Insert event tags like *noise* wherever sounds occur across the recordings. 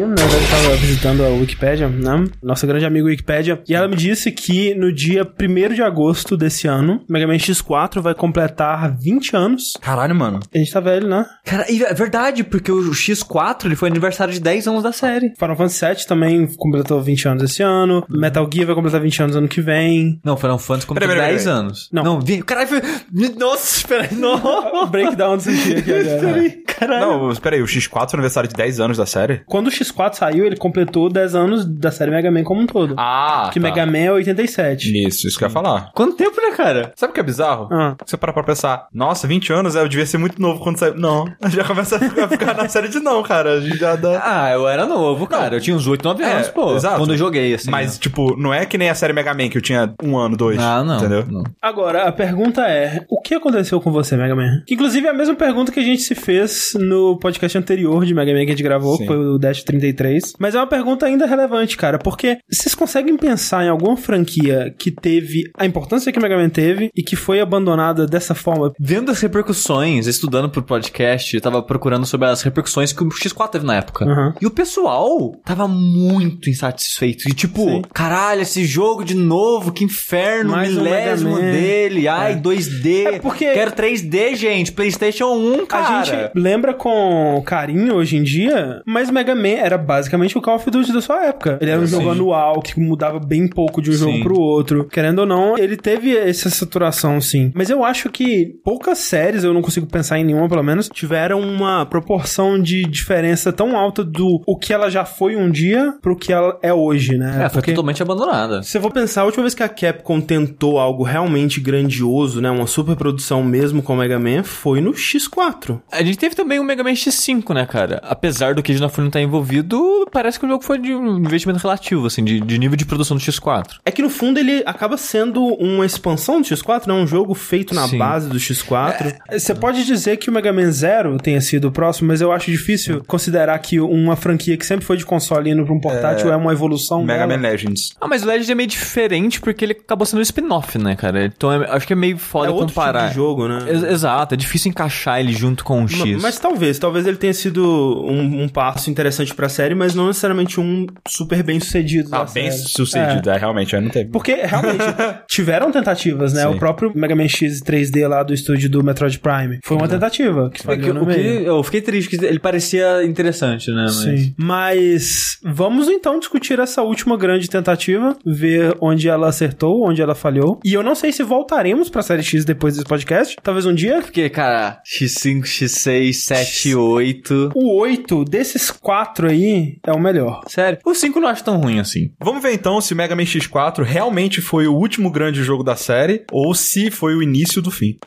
na verdade eu tava visitando a Wikipédia, né? Nossa grande amiga Wikipédia. E ela me disse que no dia 1 de agosto desse ano, Mega Man X4 vai completar 20 anos. Caralho, mano. A gente tá velho, né? Cara, e é verdade, porque o X4 ele foi aniversário de 10 anos da série. Final Fantasy VII também completou 20 anos esse ano. Metal Gear vai completar 20 anos ano que vem. Não, Final Fantasy completou Peraí, peraí, 10 peraí. anos. Não. Não, vi- caralho, foi... *laughs* Nossa, espera aí, não. Breakdown do sushi aqui *laughs* agora. Caralho. Não, espera aí, o X4 é aniversário de 10 anos da série? Quando o X4 saiu, ele completou 10 anos da série Mega Man como um todo. Ah, que Mega Man é 87. Isso, isso que eu ia falar. Quanto tempo, né, cara? Sabe o que é bizarro? Ah. Você para pra pensar, nossa, 20 anos, é, eu devia ser muito novo quando saiu. Não, *laughs* já começa a ficar, ficar na série de não, cara. A gente já dá... Ah, eu era novo, cara. Eu tinha uns 8, 9 É, anos, pô. exato. Quando eu joguei, assim. Mas, tipo, não é que nem a série Mega Man, que eu tinha um ano, dois. Ah, não. Entendeu? não. Agora, a pergunta é: o que aconteceu com você, Mega Man? Que, inclusive, é a mesma pergunta que a gente se fez no podcast anterior de Mega Man que a gente gravou, Sim. que foi o Dash 33. Mas é uma pergunta ainda relevante, cara, porque vocês conseguem pensar em alguma franquia que teve a importância que o Mega Man teve e que foi abandonada dessa forma? Vendo as repercussões, estudando pro podcast, eu tava procurando sobre as repercussões que o X4 teve na época. Uhum. E o pessoal tava muito insatisfeito. E tipo, Sim. caralho, esse jogo de novo, que inferno, Mais um milésimo Man. dele. Ai, É. 2D. É porque- Quero 3D, gente. PlayStation 1, cara. A gente lembra com carinho hoje em dia, mas Mega Man era basicamente o Call of Duty da sua época. Ele era um Sim. jogo anual que mudava bem pouco de um jogo Sim. pro outro. Querendo ou não, ele teve essa saturação, sim. Mas eu acho que poucas séries, eu não consigo pensar em nenhuma pelo menos, tiveram uma proporção de diferença tão alta do o que ela já foi um dia pro que ela é hoje, né? É, foi Porque- totalmente abandonada. se eu vou pensar, a última vez que a Capcom tentou algo realmente grandioso, né, uma super produção mesmo com o Mega Man, foi no X4. A gente teve também o Mega Man X5, né, cara? Apesar do que Gina não estar envolvido, parece que o jogo foi de um investimento relativo, assim, de, de nível de produção do X4. É que no fundo ele acaba sendo uma expansão do X4, né? Um jogo feito na Sim. base do X4. Você pode dizer que o Mega Man Zero tenha sido o próximo, mas eu acho difícil considerar que uma franquia que sempre foi de console indo pra um portátil é, uma evolução Mega dela. Man Legends. Ah, mas o Legend é meio diferente porque ele acabou sendo um spin-off, né, cara? Então é- acho que é meio foda É outro comparar. tipo de jogo, né? Ex- Exato, é difícil encaixar ele junto com o X. Ma- Mas talvez, talvez ele tenha sido um, um passo interessante pra série, mas não necessariamente um super bem sucedido. Ah, bem série. sucedido, é, realmente, aí não teve. Porque realmente *laughs* tiveram tentativas, né? Sim. O próprio Mega Man X 3D lá do estúdio do Metroid Prime foi uma tentativa que É que o que- eu fiquei triste, que ele parecia interessante, né? Mas... Sim. Mas vamos então discutir essa última grande tentativa, ver onde ela acertou, onde ela falhou. E eu não sei se voltaremos pra série X depois desse podcast. Talvez um dia. Porque, cara, X5, X6, 7, 8. O 8 desses quatro aí é o melhor. Sério, o 5 eu não acho tão ruim assim. Vamos ver então se Mega Man X4 realmente foi o último grande jogo da série ou se foi o início do fim.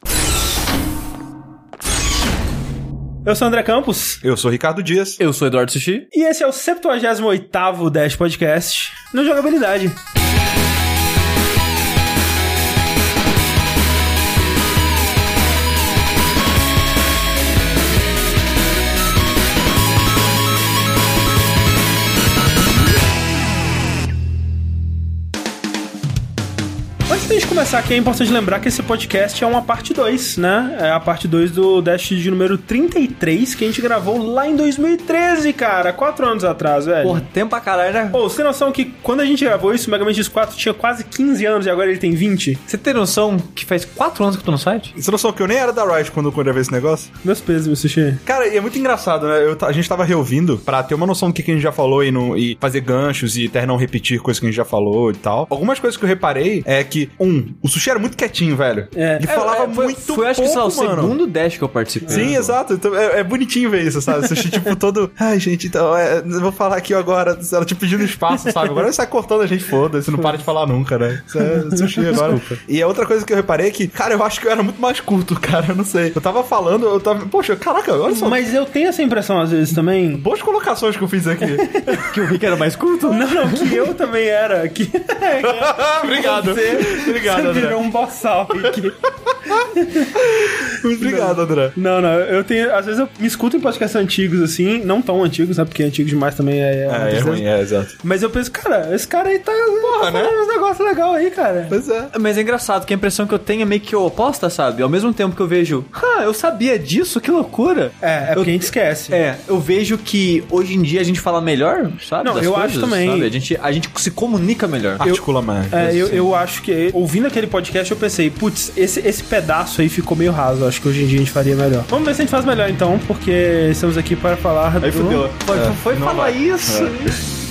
Eu sou o André Campos. Eu sou o Ricardo Dias. Eu sou Eduardo Sushi. E esse é o 78º Dash Podcast no Jogabilidade. Antes da gente começar aqui, é importante lembrar que esse podcast é uma parte 2, né? É a parte 2 do Dash de número 33, que a gente gravou lá em 2013, cara. Quatro anos atrás, velho. Porra, tempo pra caralho, né? Pô, você tem noção que quando a gente gravou isso, o Mega Man X4 tinha quase 15 anos e agora ele tem 20? Você tem noção que faz 4 anos que eu tô no site? Você não sabe que eu nem era da Riot quando eu gravei esse negócio? Meus pesos, meu sushi. Cara, e é muito engraçado, né? Eu a gente tava reouvindo pra ter uma noção do que, que a gente já falou e, no- e fazer ganchos e até não repetir coisas que a gente já falou e tal. Algumas coisas que eu reparei é que, um, o sushi era muito quietinho, velho. É. Ele falava É, foi, muito Foi, acho que, sei lá, o pouco, mano. segundo Dash que eu participei. Sim, exato. Então, é, é bonitinho ver isso, sabe? Sushi, tipo, *laughs* todo. Ai, gente, então, é, eu vou falar aqui agora. Ela, tipo, pedindo espaço, sabe? Agora ele sai cortando a gente, foda-se, não para de falar nunca, né? Isso é *laughs* sushi agora. E a outra coisa que eu reparei é que, cara, eu acho que eu era muito mais curto, *laughs* cara. Eu não sei. Eu tava falando, eu tava. Poxa, caraca, olha só. Mas eu tenho essa impressão às vezes também. Boas colocações que eu fiz aqui. Que o Rick era mais curto? Não, não, que eu também era. Que obrigado. você, Obrigado, você André. virou um bossal aqui. Muito obrigado, André. Não, não, eu tenho. Às vezes eu me escuto em podcasts antigos assim, não tão antigos, né? Porque antigo demais também é. É, é tristeza. ruim, é, exato. Mas eu penso, cara, esse cara aí tá. Porra, né? uns negócios legais aí, cara. Pois é. Mas é engraçado que a impressão que eu tenho é meio que oposta, sabe? Ao mesmo tempo que eu vejo, ah, eu sabia disso, que loucura. É, é porque a gente esquece. É, eu vejo que hoje em dia a gente fala melhor, sabe? Não, das eu coisas, acho também. sabe? A gente, a gente se comunica melhor. Articula mais. É, eu, eu acho que, ouvindo aquele podcast, eu pensei, putz, esse, esse pedaço aí ficou meio raso. Acho que hoje em dia a gente faria melhor. Vamos ver se a gente faz melhor então, porque estamos aqui para falar Aí do... fudeu. Foi, É, foi falar vai. isso. *laughs*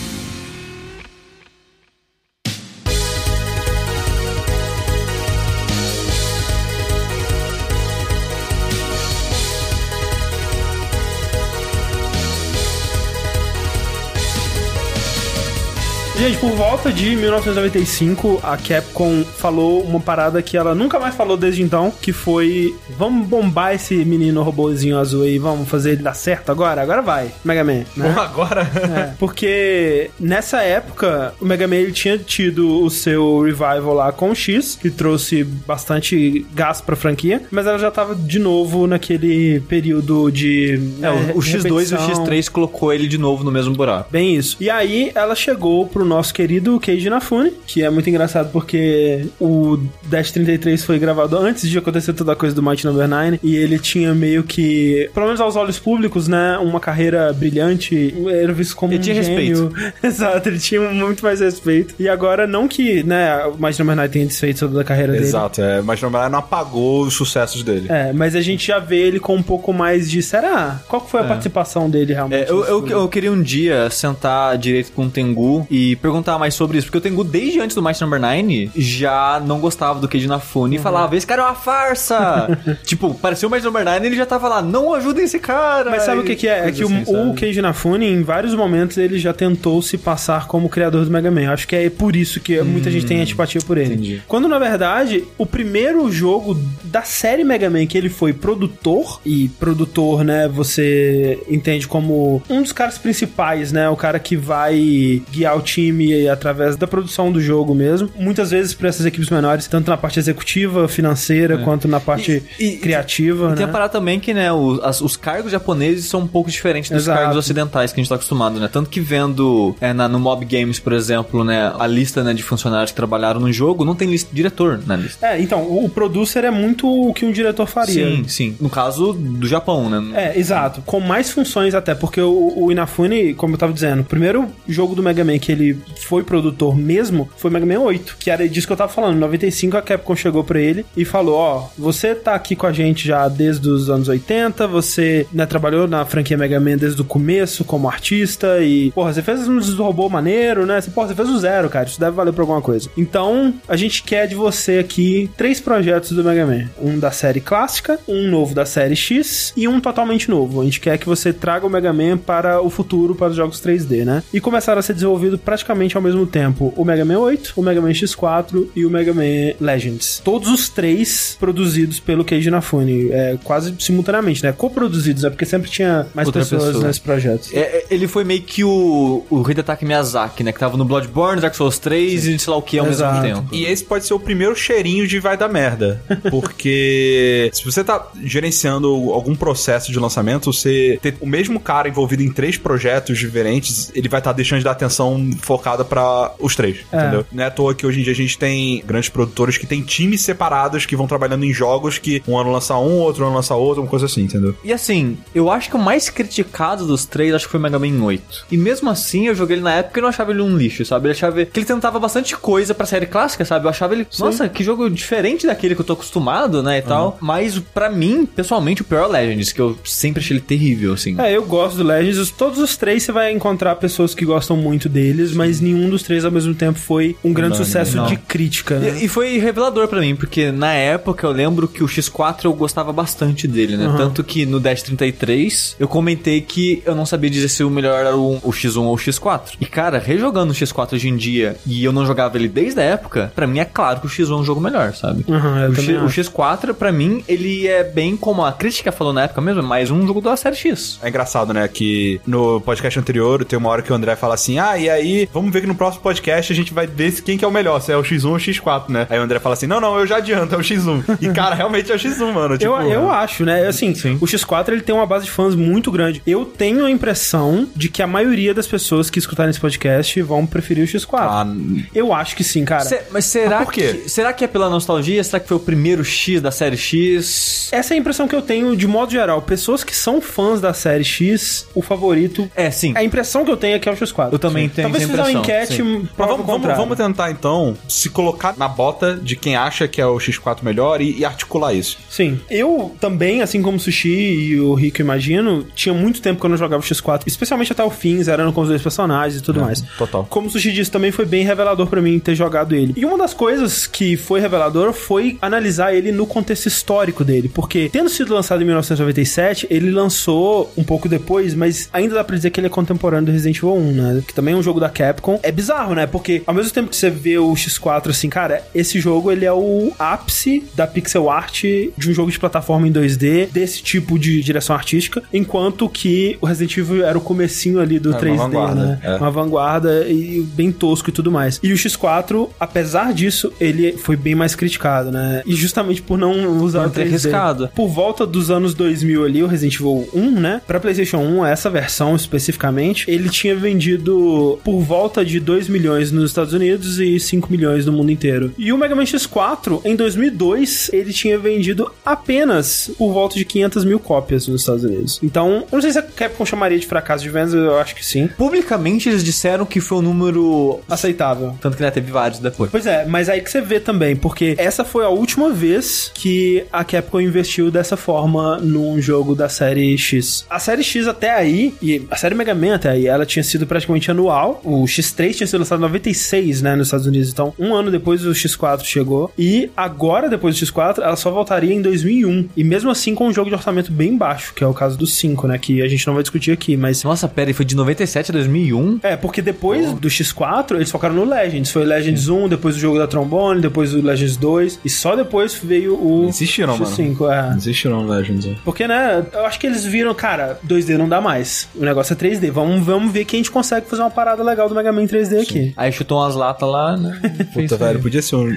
Gente, por volta de 1995, a Capcom falou uma parada que ela nunca mais falou desde então, que foi vamos bombar esse menino robôzinho azul aí, vamos fazer ele dar certo agora? Agora vai, Mega Man, né? Bom, agora. É, porque nessa época o Mega Man ele tinha tido o seu revival lá com o X, que trouxe bastante gás pra franquia, mas ela já tava de novo naquele período de. É, né, o, o X2 e o repetição. X3 colocou ele de novo no mesmo buraco. Bem isso. E aí ela chegou pro nosso querido Keiji Inafune, que é muito engraçado porque o Dash 33 foi gravado antes de acontecer toda a coisa do Mighty Number 9 e ele tinha meio que, pelo menos aos olhos públicos, né, uma carreira brilhante, era visto como Ele um tinha gênio. *laughs* Exato, ele tinha muito mais respeito. E agora não que, né, o Mighty Number 9 tenha desfeito toda a carreira dele. Exato, é, mas na verdade não apagou os sucessos dele. É, mas a gente já vê ele com um pouco mais de. Será? Qual que foi a participação dele realmente? É, eu, eu, eu queria um dia sentar direito com o Tengu e perguntar mais sobre isso, porque o Tengu, desde antes do Mighty Number 9, já não gostava do Keiji Inafune e falava: Esse cara é uma farsa! *laughs* tipo, pareceu o Mighty Number 9 e ele já tava lá: Não ajudem esse cara! Mas sabe o que, E que é? É que o, assim, o sabe? Keiji Inafune, em vários momentos, ele já tentou se passar como criador do Mega Man. Eu Acho que é por isso que muita gente tem antipatia por ele. entendi. Quando, na verdade, o primeiro jogo da série Mega Man que ele foi produtor, e produtor, né, você entende como um dos caras principais, né, o cara que vai guiar o time através da produção do jogo mesmo. Muitas vezes para essas equipes menores, tanto na parte executiva, financeira, quanto na parte É. E- e- criativa, E né? tem a parada também que, né, os, as- os cargos japoneses são um pouco diferentes dos Exato. cargos ocidentais que a gente tá acostumado, né? Tanto que vendo é, na- no Mob Games, por exemplo, né, a lista né, de funcionários que trabalharam no jogo, não tem lista de diretor na lista. É, então, o o producer é muito o que um diretor faria. Sim, sim. No caso do Japão, né? É, exato. Com mais funções até, porque o, o Inafune, como eu tava dizendo, o primeiro jogo do Mega Man que ele foi produtor mesmo foi Mega Man 8, que era disso que eu tava falando. Em 95 a Capcom chegou pra ele e falou: Ó, você tá aqui com a gente já desde os anos 80, você né, trabalhou na franquia Mega Man desde o começo como artista e, porra, você fez uns robô maneiro, né? Você, porra, você fez o zero, cara, isso deve valer pra alguma coisa. Então, a gente quer de você aqui três projetos do Mega Man: um da série clássica, um novo da série X e um totalmente novo. A gente quer que você traga o Mega Man para o futuro, para os jogos 3D, né? E começaram a ser desenvolvido praticamente ao mesmo tempo o Mega Man 8, o Mega Man X4 e o Mega Man Legends. Todos os três produzidos pelo Keiji Inafune, é, quase simultaneamente, né? Coproduzidos, é porque sempre tinha mais Outra pessoas pessoa. nesse projeto. É, é, ele foi meio que o, o Hidetaki Miyazaki, né? Que tava no Bloodborne, Dark Souls 3 e sei lá o que ao Exato. mesmo tempo. E esse pode ser o primeiro cheirinho de vai dar merda. *laughs* Porque se você tá gerenciando algum processo de lançamento, você ter o mesmo cara envolvido em três projetos diferentes, ele vai estar deixando de dar atenção focada pra os três, É. entendeu? Não é à toa que hoje em dia a gente tem grandes produtores que têm times separados que vão trabalhando em jogos que um ano lança um, outro ano lança outro, uma coisa assim, entendeu? E assim, eu acho que o mais criticado dos três acho que foi o Mega Man 8. E mesmo assim, eu joguei ele na época e não achava ele um lixo, sabe? Eu achava que ele tentava bastante coisa pra série clássica, sabe? Eu achava ele, nossa, que jogo diferente daquele que eu tô acostumado, né? E tal. Mas pra mim, pessoalmente, o pior é o Legends, que eu sempre achei ele terrível, assim. É, eu gosto do Legends. Os- Todos os três você vai encontrar pessoas que gostam muito deles, mas nenhum dos três ao mesmo tempo foi um grande Unânime, sucesso não. de crítica, né? E, e foi revelador pra mim, porque na época eu lembro que o X4 eu gostava bastante dele, né? Uhum. Tanto que no Dash 33 eu comentei que eu não sabia dizer se o melhor era o, o X1 ou o X4. E cara, rejogando o X4 hoje em dia e eu não jogava ele desde a época, pra mim é claro que o X1 é um jogo melhor, sabe? Uhum, o, X, o acho. X4, pra mim, ele é bem como a crítica falou na época mesmo, é mais um jogo da série X. É engraçado, né? Que no podcast anterior tem uma hora que o André fala assim: Ah, e aí vamos ver que no próximo podcast a gente vai ver se- quem que é o melhor, se é o X1 ou o X4, né? Aí o André fala assim, não, não, eu já adianto, é o X1. E, cara, *laughs* realmente é o X1, mano. Tipo, eu, eu acho, né? Assim, Sim. o X4 ele tem uma base de fãs muito grande. Eu tenho a impressão de que a maioria das pessoas que escutarem esse podcast vão preferir o X4. Ah, Eu acho que sim, cara. Se- mas será Mas por quê? que será que é pela nostalgia? Será que foi o primeiro X da série X? Essa é a impressão que eu tenho de modo geral. Pessoas que são fãs da série X, o favorito. É, sim. A impressão que eu tenho é que é o X4. Eu também tenho Talvez essa se uma enquete, sim. Prova vamos, vamos, vamos tentar, então, se colocar na bota de quem acha que é o X4 melhor e, e articular isso. Sim. Eu também, assim como o Sushi e o Rico imagino, tinha muito tempo que eu não jogava o X4, especialmente até o fim, zerando com os dois personagens e tudo mais. total. Como o Sushi disse, também foi bem revelador pra mim ter jogado ele. E uma das coisas que foi revelador foi analisar ele no contexto histórico dele, porque tendo sido lançado em 1997, ele lançou um pouco depois, mas ainda dá pra dizer que ele é contemporâneo do Resident Evil 1, né? Que também é um jogo da Capcom. É bizarro, né? Porque ao mesmo tempo que você vê o X4 assim, cara, esse jogo ele é o ápice da pixel art de um jogo de plataforma em 2D, desse tipo de direção artística, enquanto que o Resident Evil era o comecinho ali do É, uma 3D, vanguarda, né? é. Uma vanguarda e bem tosco e tudo mais. E o X4, apesar disso, ele foi bem mais criticado, né? E justamente por não usar Por o ter 3D. arriscado. Por volta dos anos 2000 ali, o Resident Evil 1, né? Pra PlayStation 1, essa versão especificamente, ele tinha vendido por volta de 2 milhões nos Estados Unidos e 5 milhões no mundo inteiro. E o Mega Man X4, em 2002, ele tinha vendido apenas por volta de 500 mil cópias nos Estados Unidos. Então, eu não sei se a Capcom chamaria de fracasso de vendas, eu acho que sim. Publicamente eles disseram que foi um número. Aceitável. Tanto que né, teve vários depois. Pois é, mas aí que você vê também, porque essa foi a última vez que a Capcom investiu dessa forma num jogo da série X. A série X até aí, e a série Mega Man até aí, ela tinha sido praticamente anual. O X3 tinha sido lançado em 96, né, nos Estados Unidos. Então, um ano depois o X4 chegou. E agora, depois do X4, ela só voltaria em 2001. E mesmo assim com um jogo de orçamento bem baixo, que é o caso do 5, né, que a gente não vai discutir aqui, mas... Nossa, pera, foi de 97 a 2001? É, porque depois do X4, eles focaram no Legends. Foi o Legends 1, depois o jogo da trombone, depois o Legends 2, e só depois veio o Insistiram, mano. X5. É. Existiram Legends. Porque, né, eu acho que eles viram, cara, 2D não dá mais. O negócio é 3D. Vamos, vamos ver que a gente consegue fazer uma parada legal do Mega Man 3D aqui. Aí chutou umas latas lá, né? Puta, velho, podia ser um...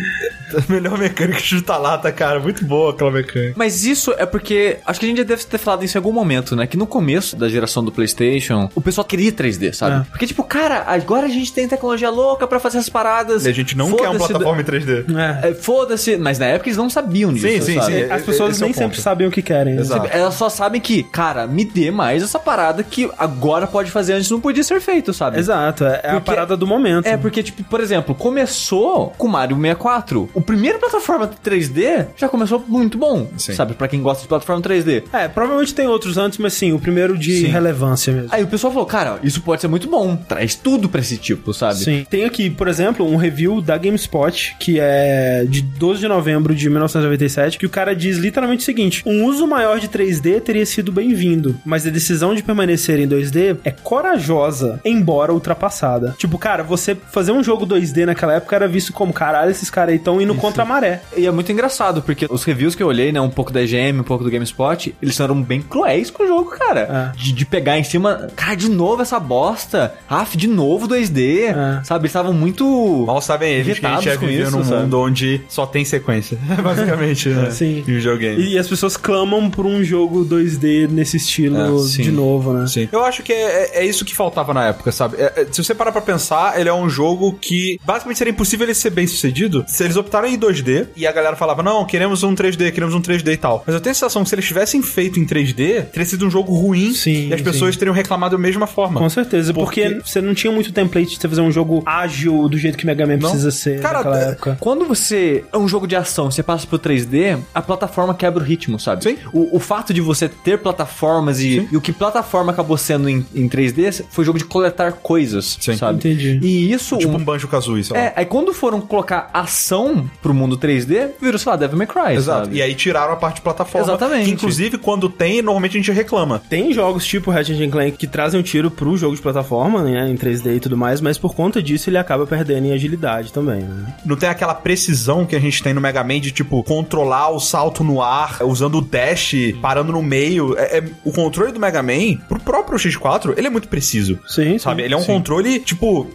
a *laughs* melhor mecânica de chuta-lata, cara. Muito boa aquela mecânica. Mas isso é porque. Acho que a gente já deve ter falado isso em algum momento, né? Que no começo da geração do PlayStation, o pessoal queria 3D, sabe? É. Porque, tipo, cara, agora a gente tem tecnologia louca pra fazer essas paradas. E a gente não quer uma plataforma em 3D. É. É, Foda-se, mas na época eles não sabiam disso. Sim, sim, sabe? sim. As pessoas esse é nem sempre sabem o que querem. né? Exato. Elas só sabem que, cara, me dê mais essa parada que agora pode fazer, antes não podia ser feito, sabe? Exato, é, é a Porque- parada do momento. É, porque, tipo, por exemplo, começou com Mario 64. O primeiro plataforma 3D já começou muito bom, Sim. sabe? Pra quem gosta de plataforma 3D. É, provavelmente tem outros antes, mas sim, o primeiro de Sim. relevância mesmo. Aí o pessoal falou, cara, isso pode ser muito bom. Traz tudo pra esse tipo, sabe? Sim. Tem aqui, por exemplo, um review da GameSpot, que é de 12 de novembro de 1997, que o cara diz literalmente o seguinte: um uso maior de 3D teria sido bem-vindo, mas a decisão de permanecer em 2D é corajosa, embora ultrapassada. Tipo, cara, você fazer um jogo 2D naquela época era visto como, caralho, esses caras aí estão indo contra a maré. E é muito engraçado, porque os reviews que eu olhei, né, um pouco da EGM, um pouco do GameSpot, eles eram bem cruéis com o jogo, cara. É. De, de pegar em cima, cara, de novo essa bosta. Af, de novo 2D. É. Sabe, eles estavam muito. Mal sabem eles que a gente viveu isso, num sabe? mundo onde só tem sequência. *laughs* Basicamente, né? Sim. Em videogame. E as pessoas clamam por um jogo 2D nesse estilo É, sim. de novo, né? Sim. Eu acho que é, é- é isso que faltava na época, sabe? É- é- se você parar pra pensar, ele é um jogo que basicamente seria impossível ele ser bem sucedido se eles optaram em 2D e a galera falava, não, queremos um 3D, queremos um 3D e tal. Mas eu tenho a sensação que se eles tivessem feito em 3D, teria sido um jogo ruim Sim, e as pessoas teriam reclamado da mesma forma. Com certeza, porque... Porque- você não tinha muito template de você fazer um jogo ágil do jeito que Mega Man Não. precisa ser Cara, naquela é- época. Quando você é um jogo de ação, você passa pro 3D, a plataforma quebra o ritmo, sabe? Sim. O, o fato de você ter plataformas e, e o que plataforma acabou sendo em, em 3D foi jogo de coletar coisas, Sim. sabe? Entendi. E isso. Tipo um- um Banjo Kazooie, lá. É, aí quando foram colocar ação pro mundo 3D, virou, sei lá, Devil May Cry, Exato. sabe? E aí tiraram a parte de plataforma. Exatamente. Que, inclusive, quando tem, normalmente a gente reclama. Tem jogos tipo Ratchet Clank que trazem um tiro pro jogo de plataforma, né, em 3D e tudo mais, mas por conta disso ele acaba perdendo em agilidade também, né? Não tem aquela precisão que a gente tem no Mega Man de, tipo, controlar o salto no ar, usando o dash, parando no meio. É, é- o controle do Mega Man, pro próprio X4, ele é muito preciso. Sim, sim. Sabe? Ele é um controle, tipo,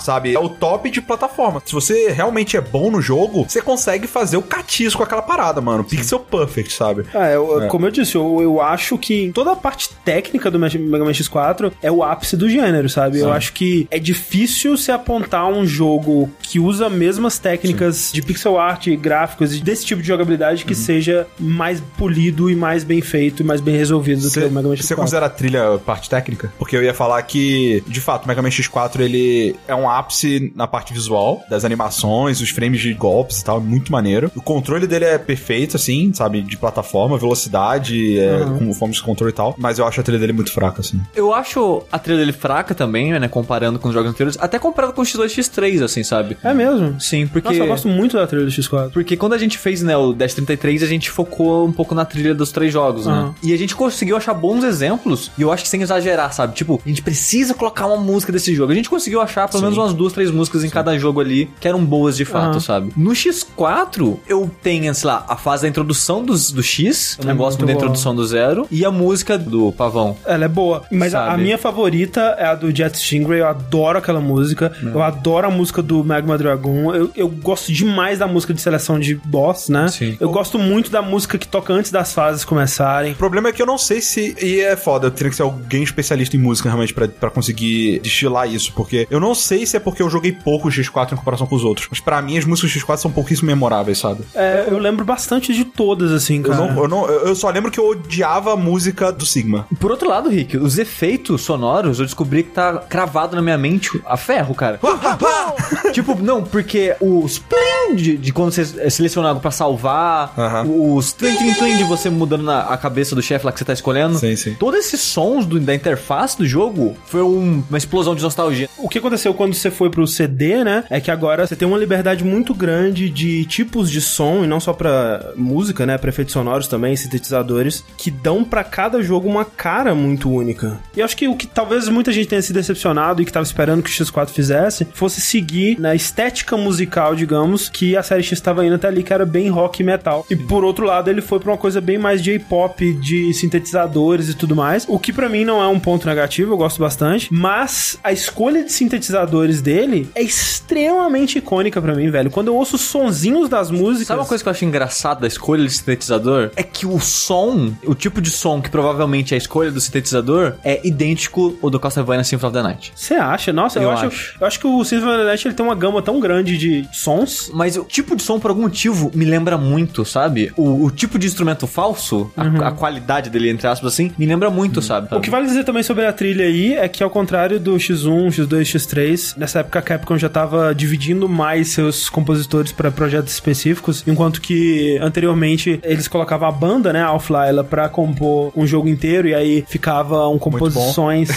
sabe? É o top de plataforma. Se você realmente é bom no jogo, você consegue fazer o catis com aquela parada, mano. Pixel perfect, sabe? Ah, eu- como eu disse, eu, eu acho que toda a parte técnica do Mega Man X4 é o ápice do gênero, sabe? Eu acho que é difícil se apontar um jogo que usa as mesmas técnicas de pixel art, gráficos e desse tipo de jogabilidade que seja mais polido e mais bem feito e mais bem resolvido do que o Mega Man X4. Você considera a trilha parte técnica? Porque eu ia falar que, de fato, o Mega Man X4 ele é um ápice na parte visual, das animações, os frames de golpes e tal, é muito maneiro. O controle dele é perfeito, assim, sabe? De plataforma, velocidade, é, com formas de controle e tal. Mas eu acho a trilha dele muito fraca, assim. Eu acho a trilha dele fraca também, né? Comparando com os jogos anteriores. Até comparado com o X2 e X3, assim, sabe? É mesmo? Sim, porque. Nossa, eu gosto muito da trilha do X4. Porque quando a gente fez, né, o Dash 33, a gente focou um pouco na trilha dos três jogos, né? Aham. E a gente conseguiu achar bons exemplos, e eu acho que sem exagerar, sabe? Tipo, a gente precisa colocar uma música desse jogo. A gente conseguiu achar pelo menos umas duas, três músicas em cada jogo ali, que eram boas de fato, Aham. sabe? No X4, eu tenho, sei lá, a fase da introdução dos, do X, eu não É gosto muito da introdução do Zero, e a música do Pavão. Ela é boa. Mas a, minha favorita é a do Jet Stingray. Eu adoro aquela música. Eu adoro a música do Magma Dragon. Eu, eu gosto demais da música de seleção de boss, né? Sim. Eu gosto muito da música que toca antes das fases começarem. O problema é que eu não sei se. E é foda, eu teria que ser alguém especialista em música realmente pra, pra conseguir destilar isso. Porque eu não sei se é porque eu joguei pouco o X4 em comparação com os outros. Mas pra mim as músicas do X4 são pouquíssimo memoráveis, sabe? É, eu lembro bastante de todas, assim, Eu, cara. não, eu, não, eu eu só lembro que eu odiava a música do Sigma. Por outro lado, Rick, os efeitos sonoros eu descobri que tá cravado na minha mente a ferro, cara. *laughs* tipo, não, porque os plim de, de quando você seleciona algo pra salvar, Aham. os tlim tlim tlim de você mudando na, a cabeça do chefe lá que você tá escolhendo. Sim, sim. Todos esses sons do- da interface do jogo foi um- uma explosão de nostalgia. O que aconteceu quando você foi pro CD, né? É que agora você tem uma liberdade muito grande de tipos de som, e não só pra música, né? Pra efeitos sonoros também, sintetizadores, que dão pra cada jogo uma cara muito única. E acho que o que talvez muita gente tenha se decepcionado e que tava esperando que o X4 fizesse fosse seguir na estética musical, digamos, que a série X tava indo até ali, que era bem rock e metal. E por outro lado, ele foi pra uma coisa bem mais J-pop, de sintetizadores e tudo mais, o que pra mim não é um ponto negativo, eu gosto bastante, mas a escolha de sintetizadores dele é extremamente icônica pra mim, velho. Quando eu ouço os sonzinhos das músicas, Sabe uma coisa que eu acho engraçada da escolha de sintetizador? É que o som, o tipo de som que provavelmente é a escolha do sintetizador, é idêntico ao do Castlevania Symphony of the Night. Você acha? Nossa, eu, Eu acho, acho. eu acho que o Symphony of the Night ele tem uma gama tão grande de sons. Mas o tipo de som, por algum motivo, me lembra muito, sabe? O, o tipo de instrumento falso, a- a, qualidade dele, entre aspas, assim, me lembra muito, sabe? O que vale dizer também sobre a trilha aí é que, ao contrário do X1, X2, X3, nessa época a Capcom já tava dividindo mais seus compositores para projetos específicos, enquanto que anteriormente eles colocavam a banda, né, Alpha Lyla, pra compor um jogo inteiro e aí ficava um composições.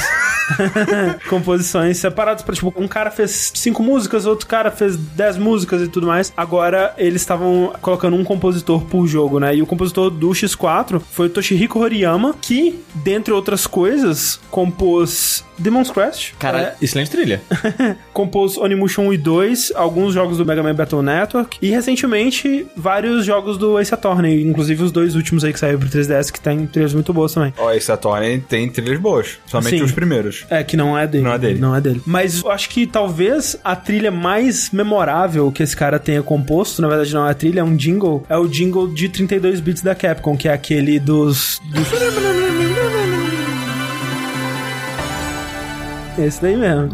*laughs* composições separadas para tipo um cara fez cinco músicas outro cara fez dez músicas e tudo mais agora eles estavam colocando um compositor por jogo né e o compositor do X4 foi o Toshihiko Horiyama que dentre outras coisas compôs Demon's Crest Cara, é, excelente trilha. *laughs* compôs Onimusha 1 e 2, alguns jogos do Mega Man Battle Network e recentemente vários jogos do Ace Attorney, inclusive os dois últimos aí que saíram pro 3DS que tem trilhas muito boas também. Ó, esse Attorney tem trilhas boas. Somente Sim. os primeiros. É, que não é dele. Não é dele. Não é dele. Mas eu acho que talvez a trilha mais memorável que esse cara tenha composto, na verdade não é a trilha, é um jingle, é o jingle de 32 bits da Capcom, que é aquele dos... dos... *laughs* Esse daí mesmo.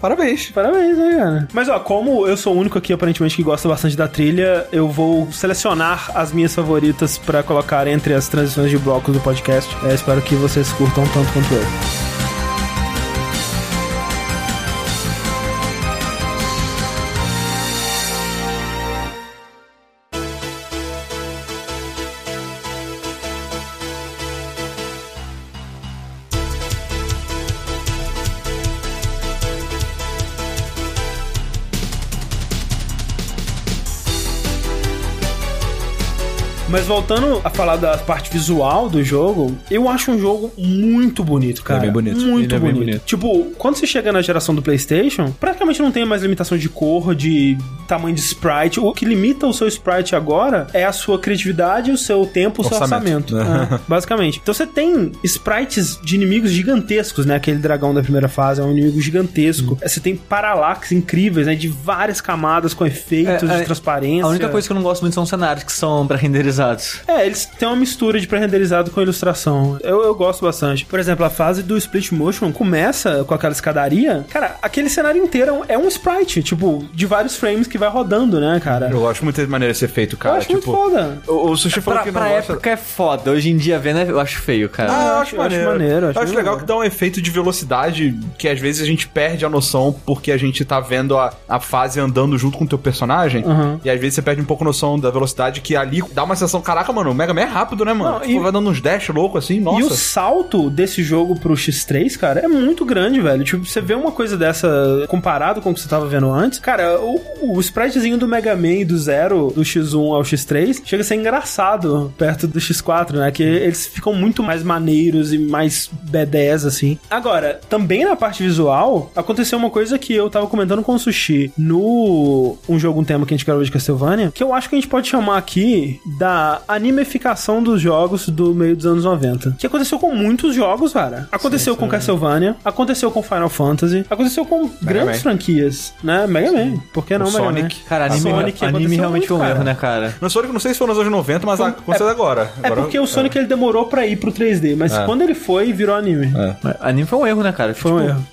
Parabéns. Parabéns, né, cara? Mas ó, como eu sou o único aqui aparentemente que gosta bastante da trilha, eu vou selecionar as minhas favoritas pra colocar entre as transições de blocos do podcast. É, espero que vocês curtam tanto quanto eu. Voltando a falar da parte visual do jogo, eu acho um jogo muito bonito, cara. bem bonito. Muito é bem bonito. bonito. Tipo, quando você chega na geração do PlayStation, praticamente não tem mais limitação de cor, de tamanho de sprite. O que limita o seu sprite agora é a sua criatividade, o seu tempo, o seu Orçamento. orçamento. É, *laughs* basicamente. Então você tem sprites de inimigos gigantescos, né? Aquele dragão da primeira fase é um inimigo gigantesco. Você tem paralax incríveis, né? De várias camadas com efeitos É, de é, transparência. A única coisa que eu não gosto muito são cenários que são pré-renderizados. *laughs* É, eles têm uma mistura de pré-renderizado com ilustração. Eu, eu gosto bastante. Por exemplo, a fase do split motion começa com aquela escadaria. Cara, aquele cenário inteiro é um sprite, tipo, de vários frames que vai rodando, né, cara? Eu gosto muito de maneira desse efeito, Eu cara. acho tipo, muito foda. o, o Sushi falou Pra, que não pra gosta... época é foda. Hoje em dia, vendo, eu acho feio, cara. Ah, eu eu acho, acho- eu acho maneiro. maneiro, Eu acho acho legal maneiro. que dá um efeito de velocidade que às vezes a gente perde a noção porque a gente tá vendo a, a fase andando junto com o teu personagem. Uhum. E às vezes você perde um pouco a noção da velocidade que ali dá uma sensação, caraca, mano, o Mega Man é rápido, né, mano? Não, Tipo, e- vai dando uns dash louco assim, nossa. E o salto desse jogo pro X3, cara, é muito grande, velho. Tipo, você vê uma coisa dessa comparado com o que você tava vendo antes, cara, o, o spritezinho do Mega Man do Zero, do X1 ao X3, chega a ser engraçado perto do X4, né? Que eles ficam muito mais maneiros e mais B10, assim. Agora, também na parte visual, aconteceu uma coisa que eu tava comentando com o Sushi no um jogo, um tema que a gente gravou de Castlevania, que eu acho que a gente pode chamar aqui da animificação dos jogos do meio dos anos 90. Que aconteceu com muitos jogos, cara. Aconteceu com Castlevania, aconteceu com Final Fantasy, aconteceu com grandes Man. franquias, né? Mega Man. Por que não O Mega Sonic. Man? Cara, anime, Sonic anime aconteceu realmente foi um erro, cara. né, cara? No Sonic, não sei se foi nos anos 90, mas aconteceu agora. É Agora- porque o Sonic ele demorou pra ir pro 3D, mas É. quando ele foi, virou anime. Anime foi um erro, né, cara? Foi um erro.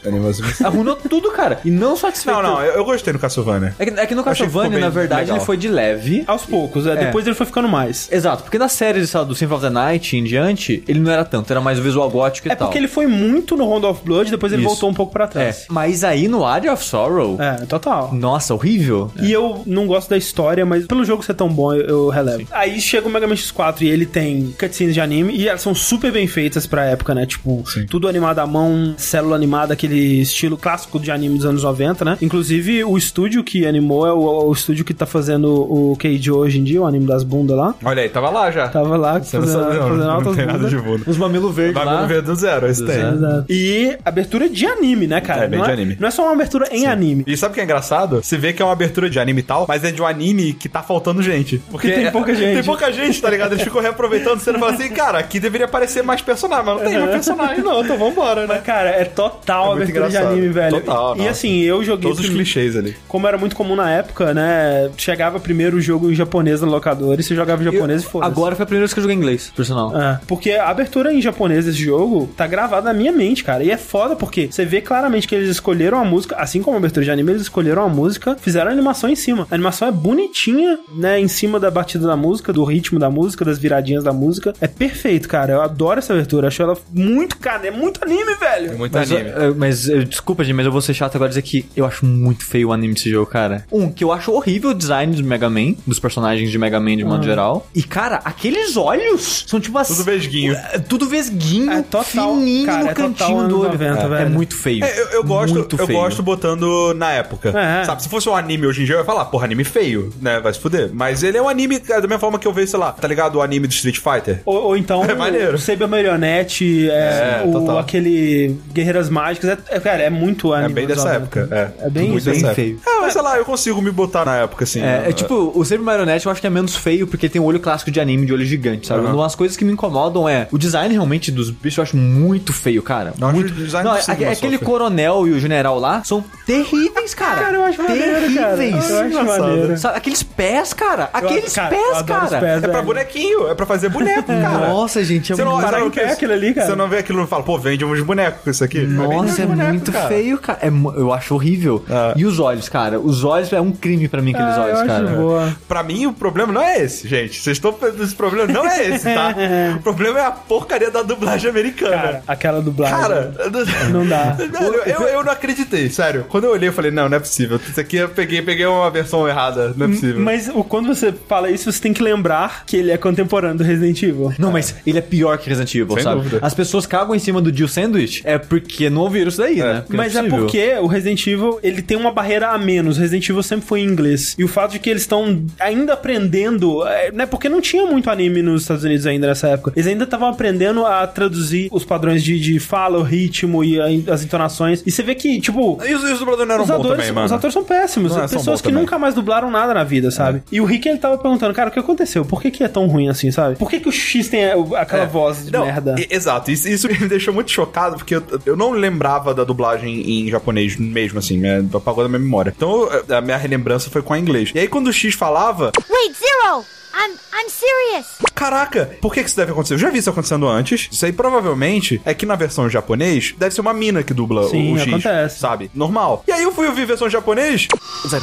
Arruinou tudo, cara. E não satisfeito. Não, não, eu, eu gostei no Castlevania. É que, é que no Castlevania, na verdade, legal. ele foi de leve. Aos poucos, é, depois ele foi ficando mais. Exato, porque na série do Symphony of the Night em diante, ele não era tanto, era mais o visual gótico e É tal. porque ele foi muito no Round of Blood, depois ele Isso. voltou um pouco pra É, trás. mas aí no Area of Sorrow, É, total. nossa, horrível. E eu não gosto da história, mas pelo jogo ser tão bom, eu, relevo. Aí chega o Mega Man X4 e ele tem cutscenes de anime e elas são super bem feitas pra época, né? Tipo, tudo animado à mão, célula animada, aquele estilo clássico de anime dos anos 90, né? Inclusive, o estúdio que animou é o, o estúdio que tá fazendo o Keijo hoje em dia, o anime das bundas lá. Olha aí, tava lá já. Tava lá Você não fazendo, sabe, não, fazendo não altas tem nada de bunda. Os mamilos verdes lá. Bagulho ver do zero, esse tem. Exato. E abertura de anime, né, cara? É, bem não de anime. Não é só uma abertura em anime. E sabe o que é engraçado? Você vê que é uma abertura de anime e tal, mas é de um anime que tá faltando gente. Porque Que tem pouca gente. Tem pouca gente, tá ligado? Eles ficam reaproveitando cena e falam assim, cara, aqui deveria aparecer mais personagem, mas não tem mais personagem, não, então vambora, né? Mas, cara, é total É abertura de engraçado. anime, velho. Total, e nossa. assim, eu joguei. Todos os clichês ali. Como era muito comum na época, né? Chegava primeiro o jogo em japonês na locadora e você jogava em japonês e foda-se. Agora foi a primeira vez que eu joguei inglês, por sinal. É, porque a abertura em japonês desse jogo tá gravada na minha mente, cara. E é foda porque você vê claramente que eles escolheram a música, assim como a abertura de anime, eles escolheram a música, fizeram a animação em cima. A animação é bonitinha, né? Em cima da batida da música, do ritmo da música, das viradinhas da música. É perfeito, cara. Eu adoro essa abertura. Acho ela muito, cara, é muito anime, velho. É muito Mas, anime. eu- mas eu- desculpa, gente, mas eu vou ser chato agora e dizer que eu acho muito feio o anime desse jogo, cara. Um, que eu acho horrível o design do Mega Man, dos personagens de Mega Man de modo geral. E, cara, aqueles olhos são tipo assim. Tudo vesguinho. Tudo vesguinho, É total, fininho cara, no é cantinho do olho. 90, é, velho. é muito feio. É, eu, eu gosto, Muito eu feio. gosto botando na época. É. Sabe, se fosse um anime hoje em dia, eu ia falar, porra, anime feio, né? Vai se fuder. Mas ele é um anime, da mesma forma que eu vejo, sei lá, tá ligado? O anime do Street Fighter. Ou, ou então *laughs* É maneiro. o Saber Marionette, é, É, o, total. aquele Guerreiras Mágicas. É, é, cara, é muito É anime. bem dos dessa 90. época. É, É bem bem feio. É, mas sei lá, eu consigo me botar na época, assim. É, né? é tipo, o Saber Marionette eu acho que é menos feio porque tem o olho clássico de anime de olho gigante, sabe? Aham. Uma das coisas que me incomodam é o design realmente dos bichos eu acho muito feio, cara. Não, muito. o design Não, do é- Sigma aquele sofre. coronel e o general lá são terríveis, cara. Cara, eu acho maneiro, cara. terríveis. Eu acho Engraçado. maneiro. Sabe, aqueles pés, cara. Aqueles cara, eu pés, adoro os cara. pés, É pra bonequinho, é pra fazer boneco, *laughs* cara. Nossa, gente, é Você não, Caralho, não que é aquilo ali, cara? Você não vê aquilo e fala, pô, vende uns bonecos com isso aqui. Nossa, é bonecos, muito cara. feio, cara. É eu acho horrível. Ah. E os olhos, cara. Os olhos é um crime pra mim, aqueles Ah, eu olhos, acho cara. boa. Pra mim, o problema não é esse, gente. Vocês pensando esse problema não é esse, tá? *laughs* o problema é a porcaria da dublagem americana. Cara, aquela dublagem. Cara, Não dá. *laughs* Velho, eu, eu não acreditei, sério. Quando eu olhei, eu falei, não, não é possível. Isso aqui eu peguei, peguei uma versão errada. Não é possível. Mas quando você fala isso, você tem que lembrar que ele é contemporâneo do Resident Evil. Não, mas ele é pior que Resident Evil, Sem sabe? dúvida. As pessoas cagam em cima do Jill Sandwich é porque não ouviram isso daí, né? Porque não Mas é possível. porque o Resident Evil, ele tem uma barreira a menos. O Resident Evil sempre foi em inglês. E o fato de que eles estão ainda aprendendo, é, né? Porque não tinha muito anime nos Estados Unidos ainda nessa época. Eles ainda estavam aprendendo a traduzir os padrões de, de fala, o ritmo e a- as entonações. E você vê que, tipo, E os, e os dubladores não eram os bons atores, também, mano. os atores são péssimos. Não, são pessoas que também. nunca mais dublaram nada na vida, sabe? E o Rick, ele tava perguntando, cara, o que aconteceu? Por que, que é tão ruim assim, sabe? Por que, que o X tem a- aquela É. voz de Não, merda? e- Exato, isso, isso *laughs* me deixou muito chocado, porque eu, eu não lembrava da dublagem em japonês mesmo, assim, me apagou da minha memória. Então a minha relembrança foi com a inglês. E aí quando o X falava, Wait, Zero! I'm I'm serious. caraca, por que que isso deve acontecer? Eu já vi isso acontecendo antes. Isso aí provavelmente é que na versão em japonês deve ser uma mina que dubla Sim, o X, acontece. sabe? Normal. E aí eu fui ouvir a versão em japonês. ゼ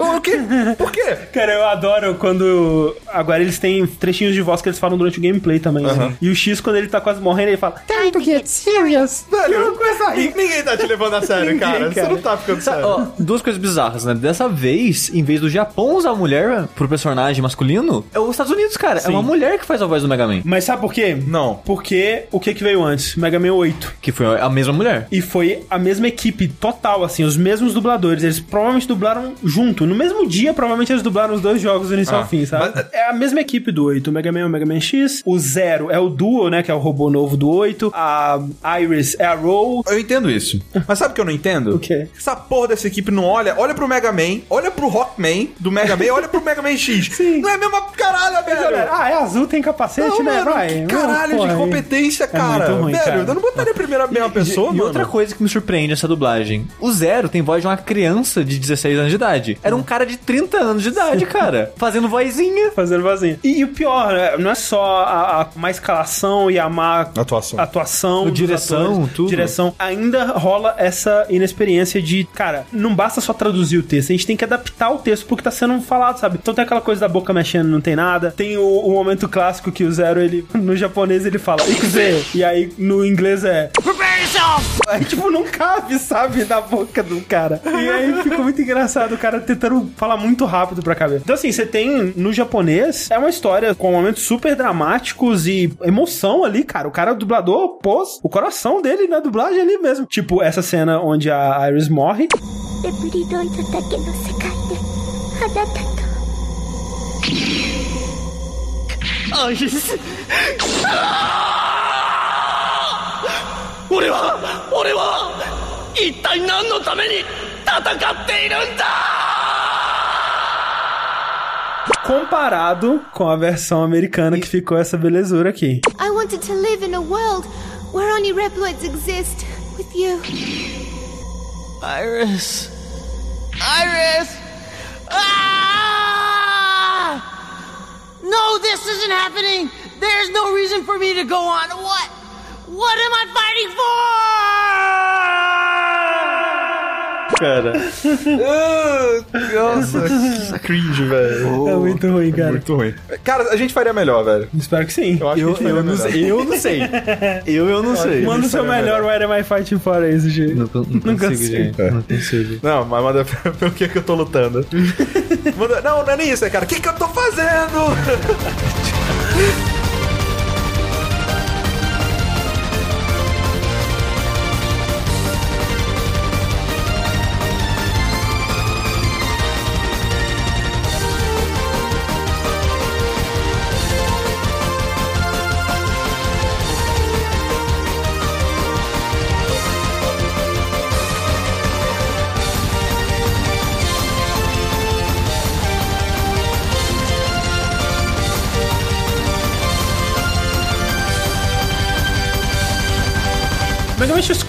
O quê? Por quê? *laughs* Cara, eu adoro quando. Agora eles têm trechinhos de voz que eles falam durante o gameplay também. né? E o X, quando ele tá quase morrendo, ele fala. Time to get serious. Velho, começa a rir. Ninguém tá te levando a sério, *laughs* Ninguém, cara. Você cara. não tá ficando sério. Ó, duas coisas bizarras, né? Dessa vez, em vez do Japão usar a mulher pro personagem masculino, é os Estados Unidos, cara. É uma mulher que faz a voz do Mega Man. Mas sabe por quê? Não. Porque o que que veio antes? Mega Man 8. Que foi a mesma mulher. E foi a mesma equipe total, assim, os mesmos dubladores. Eles provavelmente dublaram junto. No mesmo dia, provavelmente eles dublaram os dois jogos do início Ah, ao fim, sabe? mas- É a mesma equipe do 8. O Mega Man é o Mega Man X. O Zero é o Duo, né? Que é o robô novo do 8. A Iris é a Roll. Eu entendo isso. Mas sabe o que eu não entendo? O quê? Essa porra dessa equipe não olha, olha pro Mega Man, olha pro Rockman do Mega Man, olha pro Mega Man X. *laughs* Sim. Não é a mesma caralho, velho. Ah, é azul, tem capacete, Não, né? mano, Vai. caralho Porra, de competência, cara. muito ruim, velho, cara. eu não botaria a primeira a mesma pessoa, e, mano. e outra coisa que me surpreende nessa dublagem: o Zero tem voz de uma criança de 16 anos de idade. Era um cara de 30 anos de idade, *laughs* cara. Fazendo vozinha. Fazendo vazio. E, e o pior, né, não é só a, a má escalação e a má Atuação. atuação direção, atores, tudo. Direção. Ainda rola essa inexperiência de, cara, não basta só traduzir o texto, a gente tem que adaptar o texto pro que tá sendo falado, sabe? Então tem aquela coisa da boca mexendo, não tem nada. Tem o, o momento clássico que o Zero, ele, *laughs* no japonês, ele fala Ikuze, e aí no inglês é Prepare yourself! Aí, *laughs* tipo, não cabe, sabe, na boca do cara. E aí ficou muito engraçado o cara tentando falar muito rápido pra caber. Então, assim, você tem no japonês, é uma história com momentos super dramáticos e emoção ali, cara. O cara, o dublador, pôs o coração dele na dublagem ali mesmo. Tipo, essa cena onde a Iris morre. レプリドイドだけの世界であなたとアイス俺は俺は一体何のために *laughs* 戦っているんだ Comparado com a versão americana que ficou essa belezura aqui. I wanted to live in a world where only Reploids exist with you. Iris Iris ah! No this isn't happening There's no reason for me to go on What What am I fighting for Cara. Nossa, cringe, velho. É muito ruim, cara. Muito ruim. Cara, a gente faria melhor, velho. Espero que sim. Eu acho que a Eu, gente faria eu, não sei, eu não sei. Eu, eu não sei. Manda o seu melhor Why Am I Fighting For isso, gente. Não, não, Não consigo, consigo. gente. Não consigo. Não, mas manda pelo que que eu tô lutando. *laughs* Manda- não, não é nem isso, é cara. O que que eu tô fazendo? *laughs*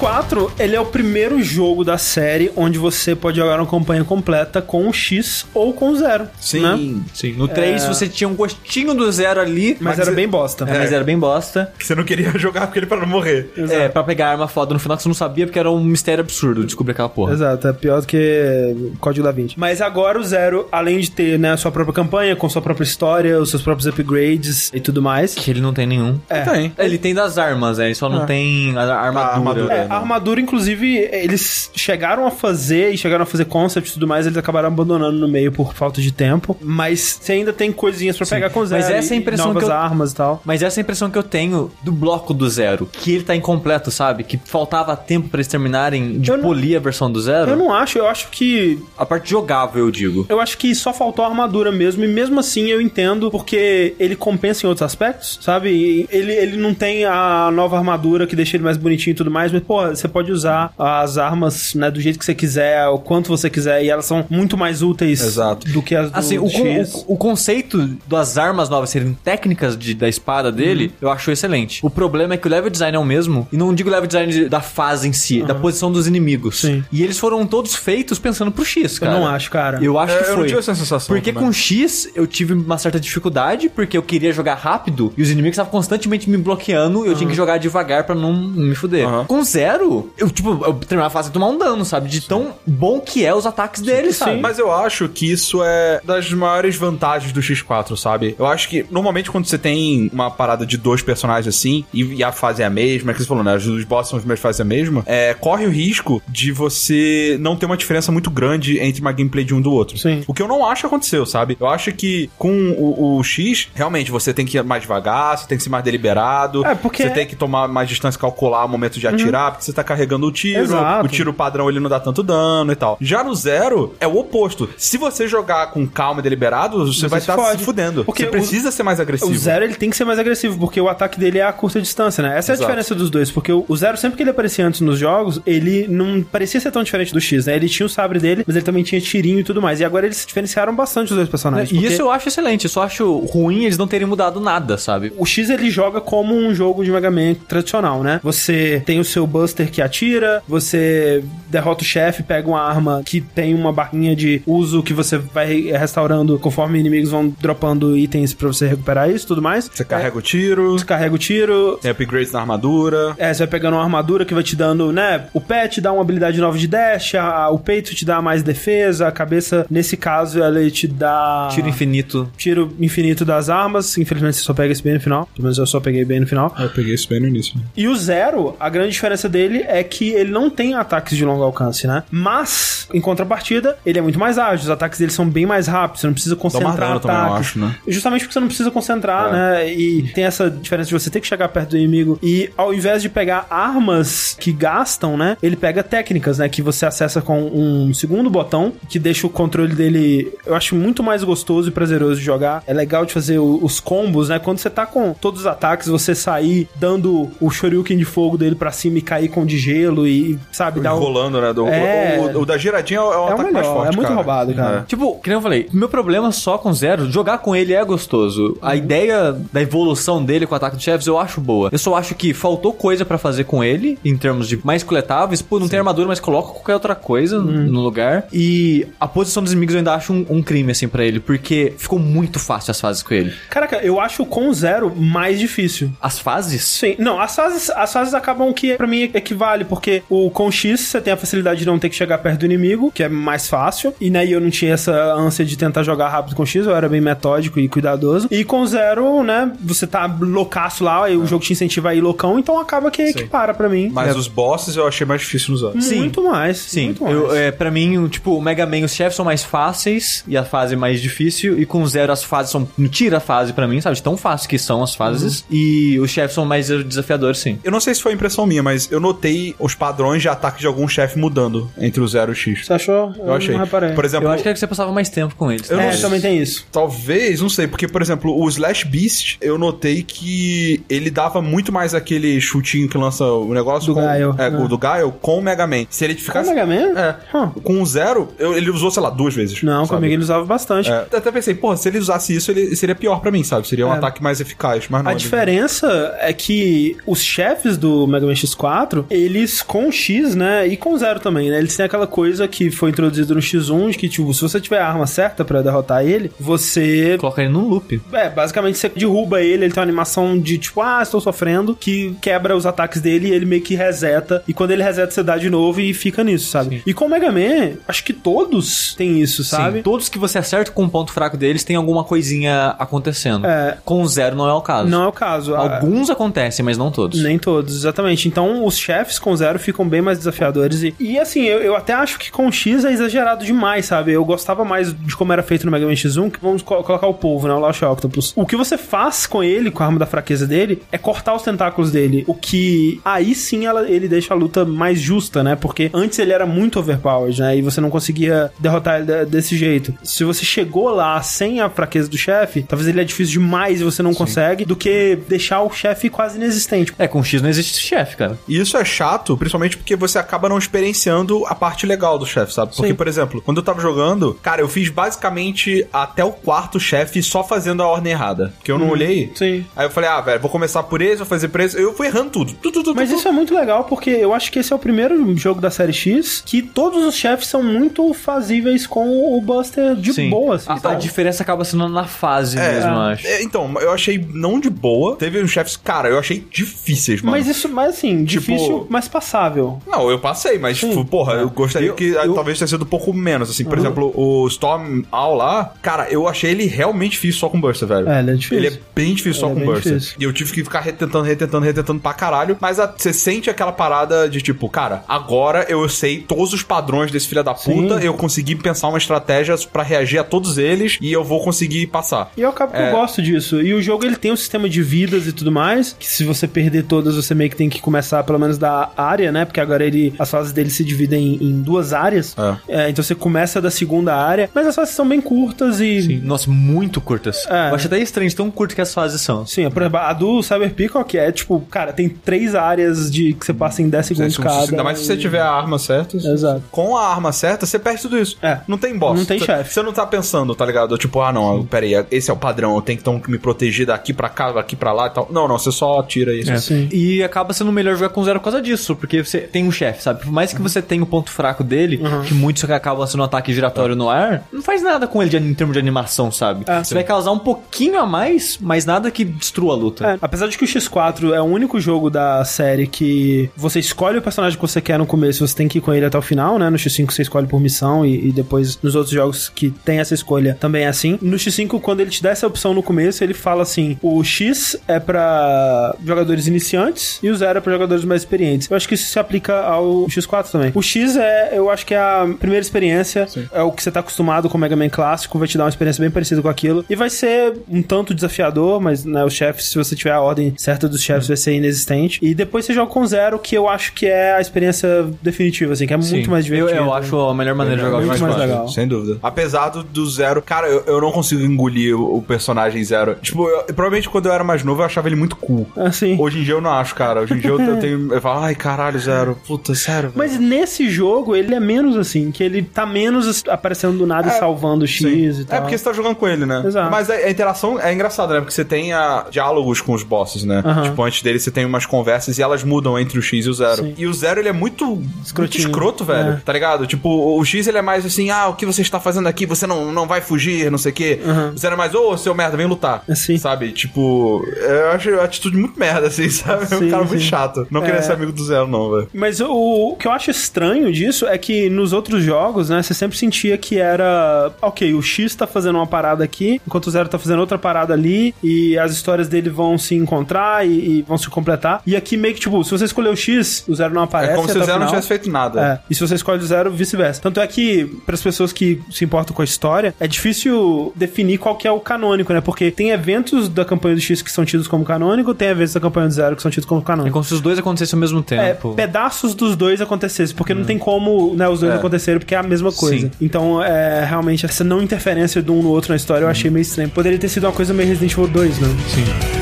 Mega Man X4, ele é o primeiro jogo da série onde você pode jogar uma campanha completa com o X ou com o Zero. né? Sim. No 3 você tinha um gostinho do zero ali. Mas, Mas era é- bem bosta. É, mas era bem bosta. Que você não queria *laughs* jogar com ele pra não morrer. É, pra pegar a arma foda no final que você não sabia porque era um mistério absurdo descobrir aquela porra. Exato, é pior do que Código da Vinci. Mas agora o Zero, além de ter né, a sua própria campanha, com sua própria história, os seus próprios upgrades e tudo mais. Que ele não tem nenhum. É. Tem. Ele tem das armas, né? Ele só não tem a armadura armadura. É, a armadura, inclusive, eles chegaram a fazer e chegaram a fazer concept e tudo mais, eles acabaram abandonando no meio por falta de tempo. Mas você ainda tem coisinhas pra pegar com zero. Mas essa é a impressão novas que eu- armas e tal. Mas essa é a impressão que eu tenho do bloco do zero. Que ele tá incompleto, sabe? Que faltava tempo pra eles terminarem de Eu não- polir a versão do zero. Eu não acho, eu acho que A parte jogável, eu digo. Eu acho que só faltou a armadura mesmo, e mesmo assim eu entendo, porque ele compensa em outros aspectos, sabe? Ele, ele não tem a nova armadura que deixa ele mais bonitinho e tudo mais, mas, pô, você pode usar as armas, né, do jeito que você quiser, o quanto você quiser, e elas são muito mais úteis Exato. do que as do Assim, o, o, o conceito das armas novas serem técnicas de- da espada dele, Uhum. eu acho excelente. O problema é que o level design é o mesmo, e não digo level design de- da fase em si, da posição dos inimigos. Sim. E eles foram todos feitos pensando pro X, Eu cara. não acho, cara. Eu acho É, que eu foi. não tive essa sensação Porque também. com X eu tive uma certa dificuldade, porque eu queria jogar rápido e os inimigos estavam constantemente me bloqueando e eu tinha que jogar devagar pra não me fuder. Aham. Com zero, eu, tipo, eu terminava a fase e tomar um dano, sabe? De tão bom que é os ataques dele, sabe? Mas eu acho que isso é das maiores vantagens do X4, sabe? Eu acho que normalmente quando você tem uma parada de dois personagens assim, e, e a fase é a mesma, é que você falou, né? Os bosses são as mesmas fases é a mesma, é, corre o risco de você não ter uma diferença muito grande entre uma gameplay de um do outro. Sim. O que eu não acho que aconteceu, sabe? Eu acho que com o, o X, realmente você tem que ir mais devagar, você tem que ser mais deliberado, É, porque- você tem que tomar mais distância, calcular o momento de atirar, você tá carregando o tiro, Exato. o tiro padrão ele não dá tanto dano e tal. Já no zero, é o oposto. Se você jogar com calma e deliberado, você, vai se estar se fode. fudendo. Porque você o- precisa ser mais agressivo. O Zero ele tem que ser mais agressivo, porque o ataque dele é a curta distância, né? Essa é a Exato. diferença dos dois, porque o o Zero, sempre que ele aparecia antes nos jogos, ele não parecia ser tão diferente do X, né? Ele tinha o sabre dele, mas ele também tinha tirinho e tudo mais. E agora eles se diferenciaram bastante os dois personagens. E porque isso eu acho excelente, eu só acho ruim eles não terem mudado nada, sabe? O X ele joga como um jogo de Mega Man tradicional, né? Você tem o seu Buster que atira, você derrota o chefe, pega uma arma que tem uma barrinha de uso que você vai restaurando conforme inimigos vão dropando itens pra você recuperar isso e tudo mais. Você carrega o tiro, Você carrega o tiro, tem upgrades na armadura. É, você vai pegando uma armadura que vai te dando, né? O pé te dá uma habilidade nova de dash, a- o peito te dá mais defesa, a cabeça, nesse caso, ela te dá. Tiro infinito. Tiro infinito das armas. Infelizmente você só pega esse bem no final. Pelo menos eu só peguei bem no final. Eu peguei isso bem no início. E o Zero, a grande diferença dele é que ele não tem ataques de longo alcance, né? Mas, em contrapartida, ele é muito mais ágil. Os ataques dele são bem mais rápidos. Você não precisa concentrar dano também, eu ataques. acho, né? Justamente porque você não precisa concentrar, É. né? E tem essa diferença de você ter que chegar perto do inimigo. E ao invés de pegar armas que gastam, né? Ele pega técnicas, né? Que você acessa com um segundo botão, que deixa o controle dele, eu acho muito mais gostoso e prazeroso de jogar. É legal de fazer os combos, né? Quando você tá com todos os ataques, você sair dando o shoryuken de fogo dele pra cima e cair com de gelo e, sabe, dar um... Rolando, né? Do, É. o, o- o da giradinha é o É o ataque mais melhor, forte. é muito cara. roubado, cara. Tipo, que nem eu falei, meu problema só com Zero, jogar com ele é gostoso. A ideia da evolução dele com o ataque de chefes eu acho boa. Eu só acho que faltou coisa pra fazer com ele, em termos de mais coletáveis. Pô, não tem armadura, mas coloca qualquer outra coisa no lugar. E a posição dos inimigos eu ainda acho um, um crime, assim, pra ele, porque ficou muito fácil as fases com ele. Caraca, eu acho com o Zero mais difícil. As fases? Sim, não, as fases, as fases acabam que pra mim equivale, porque o com X você tem a facilidade de não ter que chegar perto do inimigo, que é mais fácil, e né, eu não tinha essa ânsia de tentar jogar rápido com X, eu era bem metódico e cuidadoso. E com Zero, né, você tá loucaço lá, e o jogo te incentiva a ir loucão, então acaba que equipara pra mim. Mas os bosses eu achei mais difícil nos anos. Sim. Muito mais. Sim, muito mais. eu, é, pra mim, tipo, o Mega Man, os chefes são mais fáceis e a fase é mais difícil. E com Zero, as fases são. Não tira a fase pra mim, sabe? De tão fácil que são as fases. E os chefes são mais desafiadores, sim. Eu não sei se foi impressão minha, mas eu notei os padrões de ataque de algum chefe mudando entre o 0 e o X. Você achou? Eu achei. Não reparei. Por exemplo, Eu acho que é que você passava mais tempo com eles. Eu é, não- também tem isso. Talvez, não sei, porque, por exemplo, o Slash Beast, eu notei que ele dava muito mais aquele chutinho que lança o negócio Do com, Gaio, É, né? o do Gaio com o Mega Man. Se ele Com o ficasse. Mega Man? É. Hum. Com o Zero, eu- ele usou, sei lá, duas vezes. Não, sabe? comigo ele usava bastante. É. Até pensei, porra, se ele usasse isso, ele seria pior pra mim, sabe? Seria um É. ataque mais eficaz, mas não. A diferença é que os chefes do Mega Man X4, eles com X, né, e com Zero também, né, eles têm aquela coisa que foi introduzida no X1, de que, tipo, se você tiver a arma certa pra derrotar ele, você... Coloca ele num loop. É, basicamente você derruba ele, ele tem uma animação de, tipo, ah, estou sofrendo, que quebra os ataques dele e ele meio que reseta, e quando ele reseta você dá de novo e fica nisso, sabe? E com o Mega Man, acho que todos têm isso, sabe? Sim, todos que você acerta com o ponto fraco deles tem alguma coisinha acontecendo. É. Com o Zero não é o caso. Não é o caso. Alguns acontecem, mas não todos. Nem todos, exatamente. Então, os chefes com zero ficam bem mais desafiadores. E, e assim, eu, eu até acho que com X é exagerado demais, sabe? Eu gostava mais de como era feito no Mega Man X1, que vamos co- colocar o polvo, né? O Lost Octopus. O que você faz com ele, com a arma da fraqueza dele, é cortar os tentáculos dele. O que aí sim ela- ele deixa a luta mais justa, né? Porque antes ele era muito overpowered, né? E você não conseguia derrotar ele de- desse jeito. Se você chegou lá sem a fraqueza do chefe, talvez ele é difícil demais e você não consegue, do que deixar o chefe quase inexistente. É, com X não existe chefe, cara. E isso é chato, principalmente porque você acaba não experienciando a parte legal do chefe, sabe? Porque, Sim. por exemplo, quando eu tava jogando, cara, eu fiz basicamente até o quarto chefe só fazendo a ordem errada. Porque eu não olhei. Sim. Aí eu falei, ah, velho, vou começar por esse, vou fazer por esse. Eu fui errando tudo. Tudo, tudo, Mas tudo. isso é muito legal, porque eu acho que esse é o primeiro jogo da série X que todos os chefes são muito fazíveis com o Buster de Sim. boa, assim. a, a diferença acaba sendo na fase mesmo, eu acho. É, então, eu achei não de boa. Teve uns chefes, cara, eu achei difíceis, mano. Mas isso, mas assim, Tipo- difícil, mas passável. Não, eu passei, mas, tipo, porra, eu gostaria Eu- que ah, eu- talvez tenha sido um pouco menos, assim. Por exemplo, o Storm All lá, cara, eu achei ele realmente difícil só com Burster, velho. É, ele é difícil. Ele é bem difícil só Ele é com Burster. difícil. E eu tive que ficar retentando, retentando, retentando pra caralho. Mas a- você sente aquela parada de tipo, cara, agora eu sei todos os padrões desse filho da puta, Sim. eu consegui pensar uma estratégia pra reagir a todos eles e eu vou conseguir passar. E eu acabo que É. eu gosto disso. E o jogo ele tem um sistema de vidas e tudo mais, que se você perder todas, você meio que tem que começar pelo menos da área, né? Porque agora ele as fases dele se dividem em duas áreas. É, então você começa da segunda área, mas as fases são bem curtas e Sim. Nossa, muito curtas. É. Eu acho até estranho tão curto que as fases são. Sim, por exemplo, a do Cyber Peacock é tipo, cara, tem três áreas de que você passa em 10 segundos Se- se- cada. Ainda mais se você tiver a arma certa. Exato. Com a arma certa, você perde tudo isso. É. Não tem boss. Não tem chefe. Você não tá pensando, tá ligado? Tipo, ah, não, peraí, esse é o padrão, eu tenho que então me proteger daqui pra cá, daqui pra lá e tal. Não, não, você só tira isso. É. Sim. E acaba sendo melhor jogar com zero por causa disso, porque você tem um chefe, sabe? Por mais que você tenha o ponto fraco dele, que muitos acabam sendo um ataque giratório no ar, não faz nada com ele de- em termos de animação, sabe? É. você vai causar um pouquinho a mais, mas nada que destrua a luta. É, apesar de que o X4 é o único jogo da série que você escolhe o personagem que você quer no começo, você tem que ir com ele até o final, né? No X5 você escolhe por missão e, e depois nos outros jogos que tem essa escolha também é assim. No X5, quando ele te dá essa opção no começo, ele fala assim: o X é pra jogadores iniciantes e o zero é pra jogadores mais experientes. Eu acho que isso se aplica ao X4 também. O X é, eu acho que é a primeira experiência, é o que você tá acostumado com o Mega Man clássico, vai te dar uma experiência bem parecida com aquilo e vai ser um tanto desafiador, mas né, os chefes, se você tiver a ordem certa dos chefes, vai ser inexistente. E depois você joga com zero, que eu acho que é a experiência definitiva, assim, que é Sim. muito mais eu, divertido. eu acho a melhor maneira de jogar o muito mais X4. legal. Sem dúvida. Apesar do, do Zero, cara, eu, eu não consigo engolir o, o personagem Zero. Tipo, eu- provavelmente quando eu era mais novo eu achava ele muito cool. Assim. Hoje em dia eu não acho, cara. Hoje em dia eu, eu tenho. Eu falo, ai caralho, Zero. Puta, sério. velho. Mas nesse jogo, ele é menos assim, que ele tá menos aparecendo do nada e salvando o X Sim. e tal. É porque você tá jogando com ele, né? Exato. Mas a, a interação é engraçada, né? Porque você tem a, diálogos com os bosses, né? Tipo, antes dele você tem umas conversas e elas mudam entre o X e o Zero. Sim. E o Zero, ele é muito, muito escroto, velho. É. Tá ligado? Tipo, o X, ele é mais assim, ah, o que você está fazendo aqui? Você não, não vai fugir, não sei o quê. O Zero é mais, ô, seu merda, vem lutar. Sim. Sabe? Tipo, eu acho a atitude muito merda, assim, *laughs* sabe? É um Sim, cara muito sim. chato. Não queria É. ser amigo do Zero, não, velho. Mas o, o que eu acho estranho disso é que nos outros jogos, né, você sempre sentia que era, ok, o X tá fazendo uma parada aqui, enquanto o Zero tá fazendo outra parada ali, e as histórias dele vão se encontrar e, e vão se completar. E aqui meio que, tipo, se você escolher o X, o Zero não aparece. É como se o Zero não final. tivesse feito nada. É, e se você escolhe o zero, vice-versa. Tanto é que, para as pessoas que se importam com a história, é difícil definir qual que é o canônico, né? Porque tem eventos da campanha do X que são tidos como canônico, tem eventos da campanha do zero que são tidos como É canônico. como se os dois acontecessem ao mesmo É, tempo. pedaços dos dois acontecessem, porque não tem como né, os dois É. acontecerem, porque é a mesma coisa. Sim. Então, é, realmente, essa não interferência de um no outro na história eu achei meio estranho. Poderia ter sido uma coisa meio Resident Evil 2, né? Sim.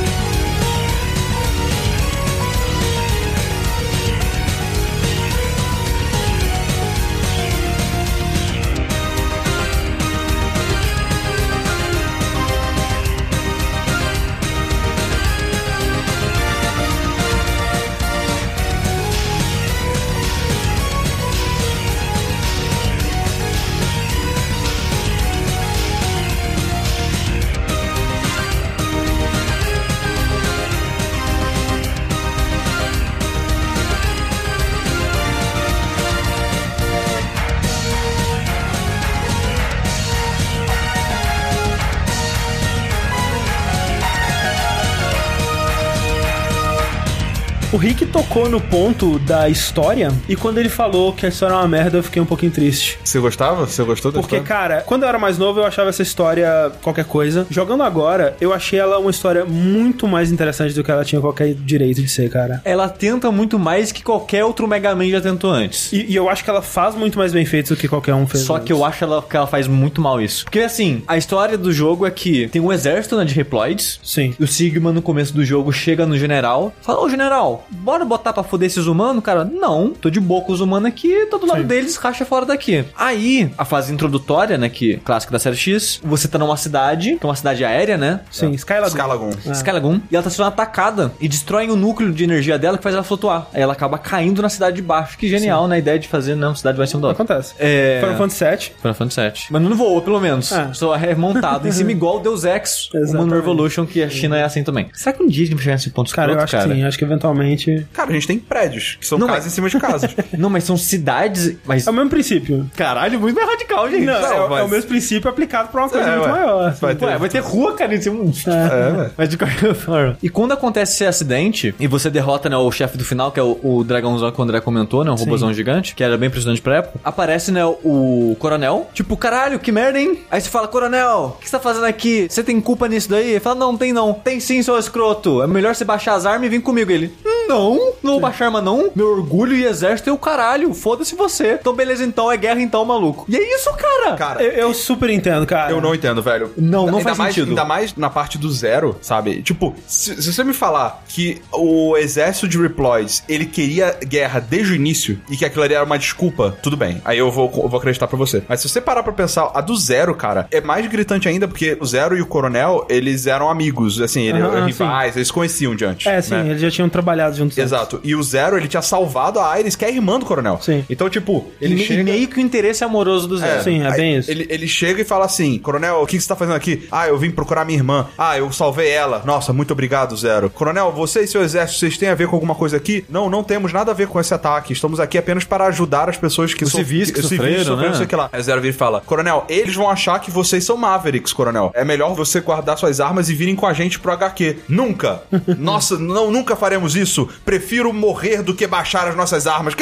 Tocou no ponto da história e quando ele falou que a história é uma merda, eu fiquei um pouquinho triste. Você gostava? Você gostou da Porque, história? cara, quando eu era mais novo, eu achava essa história qualquer coisa. Jogando agora, eu achei ela uma história muito mais interessante do que ela tinha qualquer direito de ser, cara. Ela tenta muito mais que qualquer outro Mega Man já tentou antes. E, e eu acho que ela faz muito mais bem feito do que qualquer um fez. Só antes. que eu acho ela, que ela faz muito mal isso. Porque assim, a história do jogo é que tem um exército né, de Reploids. Sim. E o Sigma, no começo do jogo, chega no general. Fala, ô general, bora botar pra foder esses humanos? Cara, não, tô de boa com os humanos aqui, tô do lado deles, racha fora daqui. Aí, a fase introdutória, né, que clássica da série X, você tá numa cidade, que é uma cidade aérea, né? Sim, Skylagoon. Scalagon. Skalagoon, e ela tá sendo atacada e destroem o núcleo de energia dela que faz ela flutuar. Aí ela acaba caindo na cidade de baixo. Que genial, né? A ideia de fazer, não, cidade vai ser um dó. Acontece. É... Final Fantasy VII. Final Fantasy VII. Mas não voou, pelo menos. É. Só é montado em cima *laughs* igual o Deus Ex, o Human. Revolution, que a China é assim também. Será que um dia a gente vai chegar nesse ponto Cara, eu acho cara? que sim. Acho que eventualmente... Cara, gente tem prédios, que são Não, casas mas- em cima de casas. *laughs* Não, mas são cidades... Mas... É o mesmo princípio. Caralho, muito mais radical, gente. Não, é, o- mas- é o mesmo princípio aplicado pra uma coisa É, muito ué. maior. Vai ter- Ué, vai ter rua, cara, em cima. É, velho. Mas de qualquer forma. E quando acontece esse acidente e você derrota né, o chefe do final, que é o, o dragãozão que o André comentou, né? Um robôzão gigante, que era bem impressionante pra época. Aparece, né, o coronel. Tipo, caralho, que merda, hein? Aí você fala, coronel, o que você tá fazendo aqui? Você tem culpa nisso daí? Ele fala, não, tem não. Tem sim, seu escroto. É melhor você baixar as armas e vir comigo. Ele, não, não vou baixar arma não. Meu orgulho e exército é o caralho. Foda-se você. Então beleza, então. É guerra então, maluco. E é isso, cara. Cara, Eu, eu super entendo, cara. Eu não entendo, velho. Não, não ainda faz mais, sentido. Ainda mais na parte do zero, sabe? Tipo, se, se você me falar que o exército de Reploids, ele queria guerra desde o início e que aquilo ali era uma desculpa, tudo bem. Aí eu vou, eu vou acreditar pra você. Mas se você parar pra pensar, a do zero, cara, é mais gritante ainda porque o Zero e o Coronel, eles eram amigos, assim, ele, Aham, rivais, eles se conheciam de antes. É, sim, né? eles já tinham trabalhado juntos. antes. Exato. E o Zero, ele tinha salvado a Iris, que é a irmã do Coronel. Sim. Então, tipo, ele e, chega... e meio que o interesse amoroso do Zero. Sim, é Aí bem isso. Ele, ele chega e fala assim: Coronel, o que que você tá fazendo aqui? Ah, eu vim procurar minha irmã. Ah, eu salvei ela. Nossa, muito obrigado, Zero. Coronel, você e seu exército, vocês têm a ver com alguma coisa aqui? Não, não temos nada a ver com esse ataque. Estamos aqui apenas para ajudar as pessoas que Os civis que os sofreram, sofreram, né? não sei o que lá. Aí Zero vira e fala: Coronel, eles vão achar que vocês são Mavericks, Coronel. É melhor você guardar suas armas e virem com a gente pro HQ. Nunca! *laughs* Nossa, não, nunca faremos isso. Prefiro morrer do que baixar as nossas armas.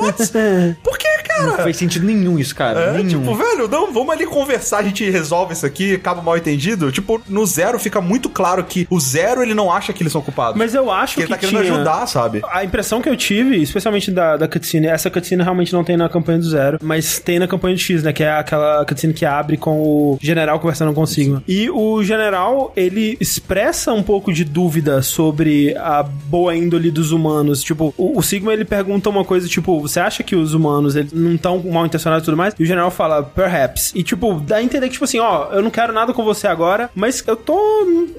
What? *laughs* Por que, cara? Não faz sentido nenhum isso, cara. É, nenhum. tipo, velho, não, vamos ali conversar, a gente resolve isso aqui, acaba mal entendido. Tipo, no Zero fica muito claro que o Zero, ele não acha que eles são culpados. Mas eu acho que ele que tá querendo tinha- ajudar, sabe? A impressão que eu tive, especialmente da, da cutscene, essa cutscene realmente não tem na campanha do Zero, mas tem na campanha do X, né? Que é aquela cutscene que abre com o general conversando com o Sigma. E o general, ele expressa um pouco de dúvida sobre a boa índole dos humanos. Tipo, o, o Sigma, ele pergunta uma coisa, tipo, você acha que os humanos, eles não estão mal intencionados e tudo mais? E o general fala, perhaps. E, tipo, dá a entender que, tipo assim, ó, eu não quero nada com você agora, mas eu tô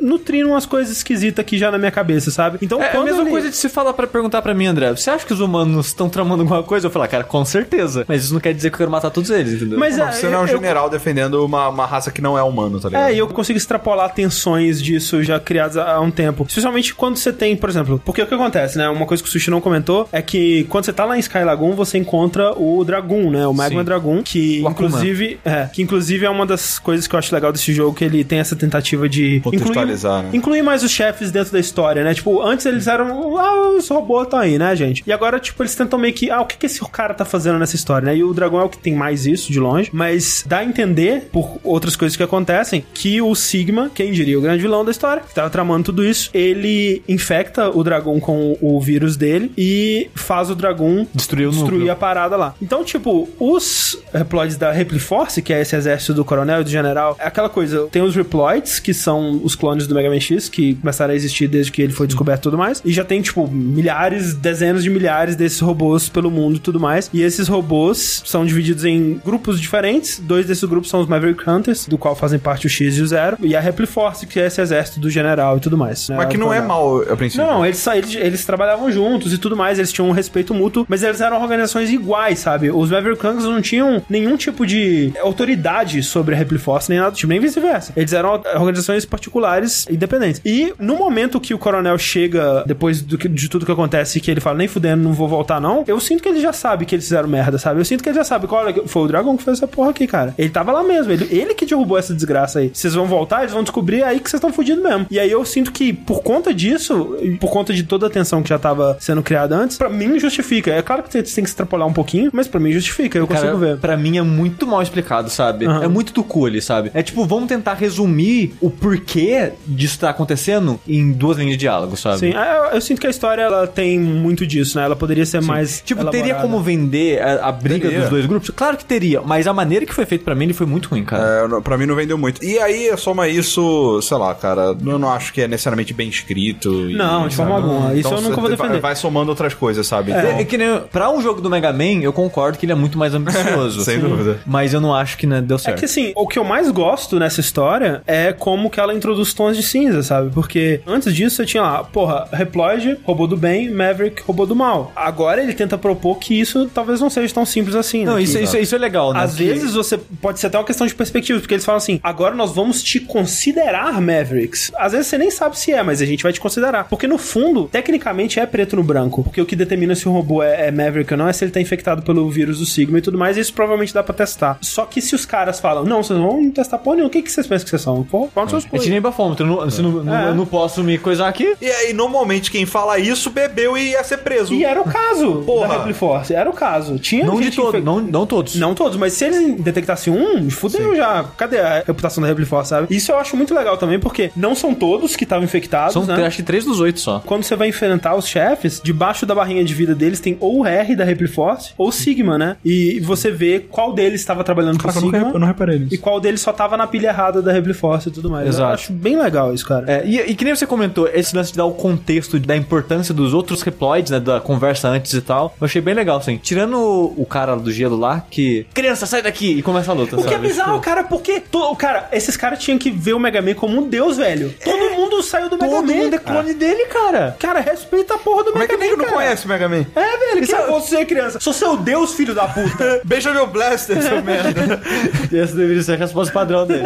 nutrindo umas coisas esquisitas aqui já na minha cabeça, sabe? Então, É a quando mesma ele- coisa de se falar pra perguntar pra mim, André. Você acha que os humanos estão tramando alguma coisa? Eu falar, cara, com certeza. Mas isso não quer dizer que eu quero matar todos eles, entendeu? Mas Não, é, você não é um eu- general defendendo uma, uma raça que não é humano, tá ligado? É, e eu consigo extrapolar tensões disso já criadas há há um tempo. Especialmente quando você tem, por exemplo, porque o que acontece, né? Uma coisa que o Sushi não comentou é que quando você tá lá em Sky Lagoon, você encontra o Dragoon, né? O Magma Sim. Dragoon, que O inclusive, é, que inclusive é uma das coisas que eu acho legal desse jogo, que ele tem essa tentativa de incluir, Contextualizar, né? incluir mais os chefes dentro da história, né? Tipo, antes eles eram, ah, os robôs estão aí, né, gente? E agora, tipo, eles tentam meio que, ah, o que que esse cara tá fazendo nessa história, né? E o dragão é o que tem mais isso, de longe, mas dá a entender, por outras coisas que acontecem, que o Sigma, quem diria o grande vilão da história, que tava tramando tudo isso, ele infecta o dragão com o vírus dele e faz o dragão Destruir o destruir a parada lá. Então, tipo, os Reploids da Repliforce, que é esse exército do coronel e do general, é aquela coisa, tem os Reploids, que são os clones do Mega Man X, que começaram a existir desde que ele foi descoberto e tudo mais, e já tem, tipo, milhares, dezenas de milhares desses robôs pelo mundo e tudo mais, e esses robôs são divididos em grupos diferentes, dois desses grupos são os Maverick Hunters, do qual fazem parte o X e o Zero, e a Repliforce, que é esse exército do general e tudo mais. né? Mas que não é mal, a princípio. Não, eles, eles, eles trabalhavam juntos e tudo mais, eles tinham um respeito mútuo, mas eles eram organizações iguais, sabe? Os Maverick Guns não tinham nenhum tipo de autoridade sobre a Repli Force, nem nada do tipo, nem vice-versa. Eles eram organizações particulares independentes. E no momento que o coronel chega, depois do que- de tudo que acontece, que ele fala, nem fudendo, não vou voltar não, eu sinto que ele já sabe que eles fizeram merda, sabe? Eu sinto que ele já sabe, olha, foi o dragão que fez essa porra aqui, cara. Ele tava lá mesmo, ele, ele que derrubou essa desgraça aí. Vocês vão voltar, eles vão descobrir aí que vocês estão fudidos mesmo. E aí eu sinto que, por conta disso, por conta de toda a tensão que já tava sendo criada antes, pra mim justifica. É claro que você tem que extrapolar um pouquinho, mas pra mim justifica, eu consigo Cara, ver. pra mim é muito mal explicado, sabe? Aham. É muito do cu ali, sabe? É tipo, vamos tentar resumir o porquê disso tá acontecendo em duas linhas de diálogo, sabe? Sim, é, eu, eu sinto que a história ela tem muito disso, né? Ela poderia ser mais. Tipo, teria elaborada. como vender a, a briga Teria. dos dois grupos? Claro que teria, mas a maneira que foi feito pra mim ele foi muito ruim, cara. É, pra mim não vendeu muito. E aí, soma isso, sei lá, cara, eu não acho que é necessariamente bem escrito. e- Não, de forma sabe? Isso eu nunca vou você defender. Vai, vai somando outras coisas, sabe? É, Então, é que nem, pra um jogo do Mega Man, eu concordo que ele é muito mais ambicioso. *laughs* Sem dúvida. Mas eu não acho que né, deu É certo. que assim, o que eu mais gosto nessa história é como que ela introduz tons de cinza, sabe? Porque antes disso você tinha lá, porra, Reploid, robô do bem, Maverick, robô do mal. Agora ele tenta propor que isso talvez não seja tão simples assim. né? Não, Que- isso, isso, isso é legal, né? Às Que- vezes você pode ser até uma questão de perspectiva, porque eles falam assim: agora nós vamos te considerar Mavericks. Às vezes você nem sabe se é, mas a gente vai te considerar. Porque no fundo, tecnicamente é preto no branco. Porque o que determina se o robô é, é Maverick ou não é se ele tá infectado pelo vírus do Sigma e tudo mais. E isso provavelmente dá pra testar. Só que se os caras falam: não, vocês vão testar porra nenhuma, o que, que vocês pensam que vocês são? Pô, Fala seus É nem bafômetro, eu não, se não, não- É. não posso me coisar aqui. E aí, normalmente, quem fala isso bebeu e ia ser preso. E era o caso Porra. da Repli Force. Era o caso. Tinha Não de gente todo, infec- não, não todos. Não todos, mas se eles detectassem um, fudeu já. Cadê a reputação da Repli Force, sabe? Isso eu acho muito legal também, porque não são todos que estavam infectados, São, né? acho que três dos oito só. Quando você vai enfrentar os chefes, debaixo da barrinha de vida deles tem ou o R da Repli Force ou Sigma, né? E você vê qual deles estava trabalhando com eu nunca Sigma eu não reparei nisso. e qual deles só tava na pilha errada da Repli Force e tudo mais. Eu Exato. acho bem legal isso, cara. É, e, e que nem você comentou, esse lance de dar o contexto da importância dos outros reploids, né, da conversa antes e tal, eu achei bem legal, assim. Tirando o, o cara do gelo lá, que... Criança, sai daqui! E começa a luta, O que é sabe? bizarro, Tipo, cara, porque to- cara, esses caras tinham que ver o Mega Man como um deus, velho. Todo mundo saiu do Mega Todo Man. mundo é clone dele, cara. Cara, respeita a porra do Como é Mega que Man, nego não conhece o Mega Man? É, velho, que é você, criança. Sou seu deus, filho da puta. *laughs* Beija meu blaster, seu merda. *laughs* Essa deveria ser a resposta padrão dele.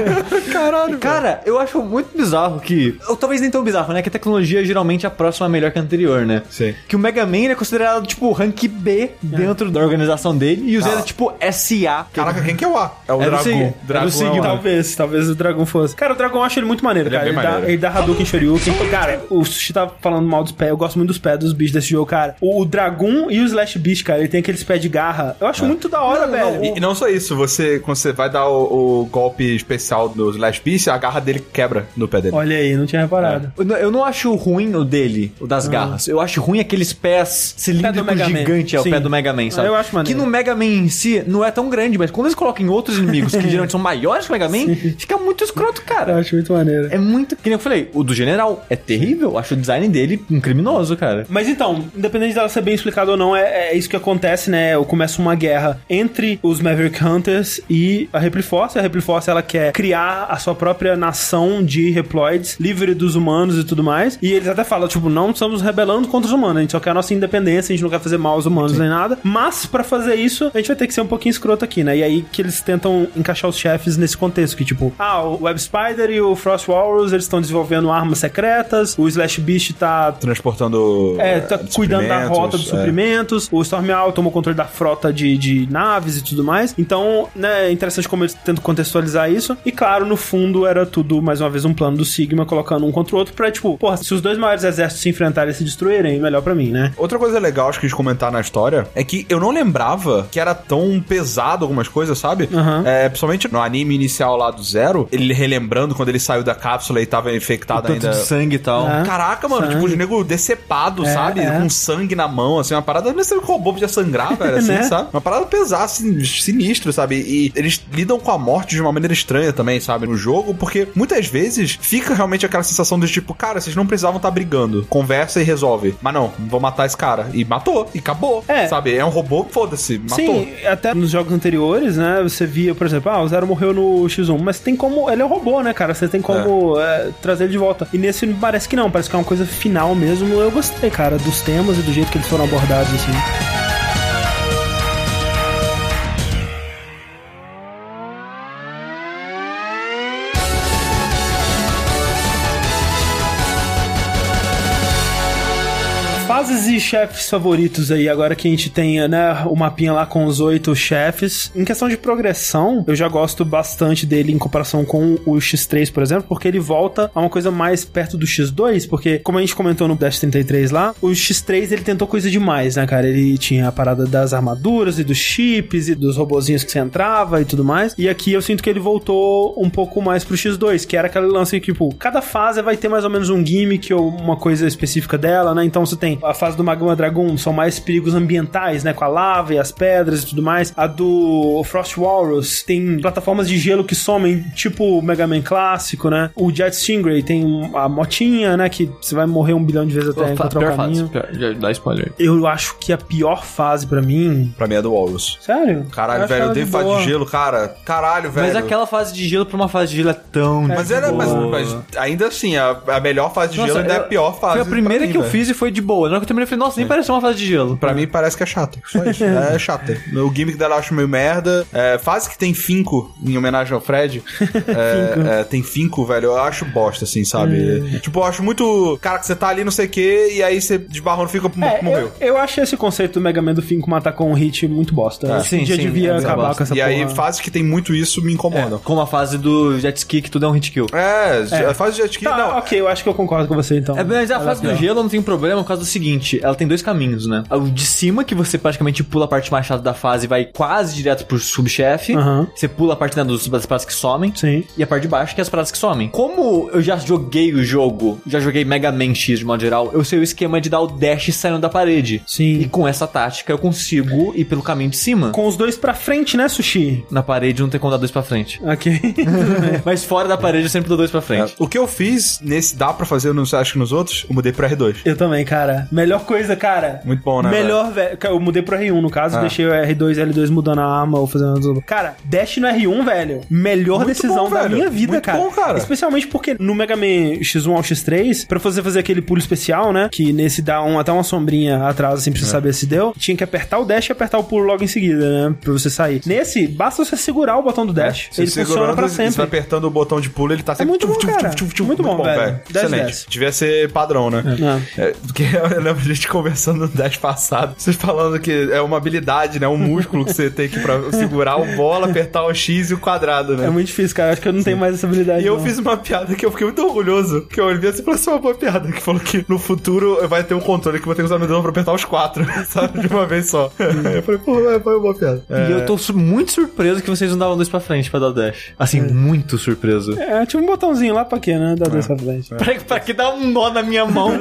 *laughs* Caralho, Cara, eu acho muito bizarro que... Ou talvez nem tão bizarro, né? Que a tecnologia geralmente é a próxima melhor que a anterior, né? Sim. Que o Mega Man é considerado, tipo, rank B dentro da organização dele e o Zé é, tipo, SA. Caraca, quem que é o A? É o É Dragon. É Dragon é talvez, talvez o Dragão fosse. Cara, o Dragão eu acho ele muito maneiro, Ele é cara. bem Ele, dá, ele dá Hadouken Shoryuken. Cara, o Sushi tá falando mal dos pés. Eu gosto muito dos pés dos bichos desse jogo, cara. O, o Dragon e o Slash Beast, cara, ele tem aqueles pés de garra. Eu acho muito da hora, velho. E, e não só isso, você, quando você vai dar o, o golpe especial do Slash Beast, a garra dele quebra no pé dele. Olha aí, não tinha reparado. Eu não- Eu não acho ruim o dele, o das garras. Eu acho ruim aqueles pés cilíndricos gigantes, é o Sim. pé do Mega Man, sabe? Eu acho maneiro. Que no Mega Man em si não é tão grande, mas quando eles colocam em outros inimigos que *laughs* geralmente são maiores que o Mega Man, fica muito escroto, Eu cara. acho muito maneiro. É muito. Que nem eu falei, o do General é terrível. Eu acho o design dele um criminoso, cara. Mas então, independente dela ser bem explicada ou não, é, é isso que acontece, né? Começa uma guerra entre os Maverick Hunters e a Repli Force. A Repli Force, ela quer criar a sua própria nação de Reploids, livre dos humanos e tudo mais. E eles até falam, tipo, não estamos rebelando contra os humanos, a gente só quer a nossa independência, a gente não quer fazer mal aos humanos nem nada. Mas, pra fazer isso, a gente vai ter que ser um pouquinho escroto aqui, né? E aí que eles tentam encaixar os chefes nesse contexto, que tipo, ah, o Web Spider e o Frost Walrus, eles estão desenvolvendo armas secretas, o Slash Beast tá Transportando. é, tá eh, cuidando da rota dos é. suprimentos. O Storm Owl tomou controle da frota de, de naves e tudo mais. Então, né, é interessante como eles tentam contextualizar isso. E claro, no fundo era tudo, mais uma vez, um plano do Sigma, colocando um contra o outro pra, tipo, porra, se os dois maiores exércitos se enfrentarem e se destruírem, melhor pra mim, né? Outra coisa legal, acho que de comentar na história, é que eu não lembrava que era tão pesado algumas coisas, sabe? Aham. É, principalmente no anime inicial lá do Zero, ele relembrando quando ele saiu da cápsula e tava infectado Tanto ainda. de sangue e tal. É. Caraca, mano, Sangue. tipo, os nego decepado, É, sabe? é. Com sangue na mão, assim, uma parada. Não sei se o robô podia sangrar, velho, assim, *laughs* Né? sabe? Uma parada pesada, assim, sinistro, sabe? E eles lidam com a morte de uma maneira estranha também, sabe? No jogo, porque muitas vezes fica realmente aquela sensação de tipo, cara, vocês não precisavam estar brigando. Conversa e resolve. Mas não, vou matar esse cara. E matou, e acabou. É. Sabe? É um robô, foda-se, matou. Sim, até nos jogos anteriores, né? Você via, por exemplo, ah, o Zero morreu no X1, mas tem como. Ele é um robô, né, cara? Você tem como é, trazer ele de volta. E nesse parece que não, parece que é uma coisa final mesmo. Eu gostei, cara, dos temas e do jeito que eles foram abordados, assim. Fases e chefes favoritos aí, agora que a gente tem, né, o mapinha lá com os oito chefes. Em questão de progressão, eu já gosto bastante dele em comparação com o X3, por exemplo, porque ele volta a uma coisa mais perto do X2, porque, como a gente comentou no Dash 33 lá, o X3 ele tentou coisa demais, né, cara? Ele tinha a parada das armaduras e dos chips e dos robozinhos que você entrava e tudo mais. E aqui eu sinto que ele voltou um pouco mais pro X2, que era aquele lance que, tipo, cada fase vai ter mais ou menos um gimmick ou uma coisa específica dela, né? Então você tem a fase do Magma Dragon, são mais perigos ambientais, né? Com a lava e as pedras e tudo mais. A do Frost Walrus tem plataformas de gelo que somem, tipo o Mega Man clássico, né? O Jet Stingray tem a motinha, né? Que você vai morrer um bilhão de vezes até encontrar o pior caminho. fase. Pior, dá spoiler. Eu acho que a pior fase pra mim. Pra mim é do Walrus. Sério? Caralho, acho velho, eu de dei fase boa. de gelo, cara. Caralho, velho. Mas aquela fase de gelo pra uma fase de gelo é tão. Mas, era, mas, boa. mas ainda assim, a, a melhor fase de Nossa, gelo ainda é a eu- pior fase. Foi a primeira pra mim, que eu velho. fiz e foi de boa. Na hora que eu terminei, eu falei, nossa, nem pareceu uma fase de gelo. Pra mim parece que é chata. Só isso. *laughs* é chata. O gimmick dela eu acho meio merda. É, fase que tem finco, em homenagem ao Fred. *laughs* é, é, tem finco, velho. Eu acho bosta, assim, sabe? Tipo, eu acho muito. Cara, que você tá ali, não sei o quê, e aí você desbarrou no fica, É, morreu. eu, eu acho esse conceito do Mega Man do Finco matar com um hit muito bosta. É. Sim, dia sim, devia é acabar com essa E aí, porra. fase que tem muito isso me incomoda. Como a fase do jet ski, que tudo é um hit kill. É, a fase de jet ski, Tá, não. ok, eu acho que eu concordo com você então. É, mas a fase é do gelo não tem problema por causa do seguinte: ela tem dois caminhos, né? O de cima, que você praticamente pula a parte mais chata da fase e vai quase direto pro subchefe. Aham. Você pula a parte né, dos, das paradas que somem. Sim. E a parte de baixo, que é as paradas que somem. Como eu já joguei o jogo, já joguei Mega Man X de modo geral, eu sei o esquema de dar o dash saindo da parede. Sim. E com essa tática eu consigo ir pelo caminho de cima. Com os dois pra frente, né, Sushi? Na parede não tem como dar dois pra frente. Ok. *laughs* Mas fora da parede eu sempre dou dois pra frente. O que eu fiz nesse dá pra fazer, eu não sei, acho que nos outros, eu mudei pro R2. eu também, cara. Melhor coisa, cara. Muito bom, né? Melhor, velho. Eu mudei pro R1, no caso, Ah. deixei o R2 e L2 mudando a arma ou fazendo tudo. Cara, Dash no R1, velho. Melhor Muito decisão bom, da velho. minha vida, Muito cara. bom, cara. Especialmente porque no Mega Man X1 ao X3, pra você fazer aquele pulo especial, né? Que nesse dá um, até uma sombrinha atrás, assim, pra você saber se deu. Tinha que apertar o dash e apertar o pulo logo em seguida, né? Pra você sair. Nesse, basta você segurar o botão do dash. Você ele funciona pra Você sempre. apertando o botão de pulo, ele tá sempre... muito bom, cara. Muito bom, velho. 10, Excelente. 10. Devia ser padrão, né? É. É, porque eu lembro a gente *laughs* conversando no Dash passado, vocês falando que é uma habilidade, né? Um músculo que você tem que pra segurar o bola, apertar o X e o quadrado, né? É muito difícil, cara. Acho que eu não tenho mais essa habilidade. E eu não. fiz uma piada que eu fiquei muito orgulhoso. Que eu olhei assim e falei, isso é uma boa piada. Que falou que no futuro vai ter um controle que eu vou ter que usar meu dedo pra apertar os quatro, *laughs* sabe? De uma vez só. *laughs* eu falei, pô, é, foi uma boa piada. E eu tô su- muito surpreso que vocês não davam dois pra frente pra dar o dash. Assim, muito surpreso. É, tinha um botãozinho lá pra quê, né? Dá dois pra frente. Pra, pra que dar um nó na minha mão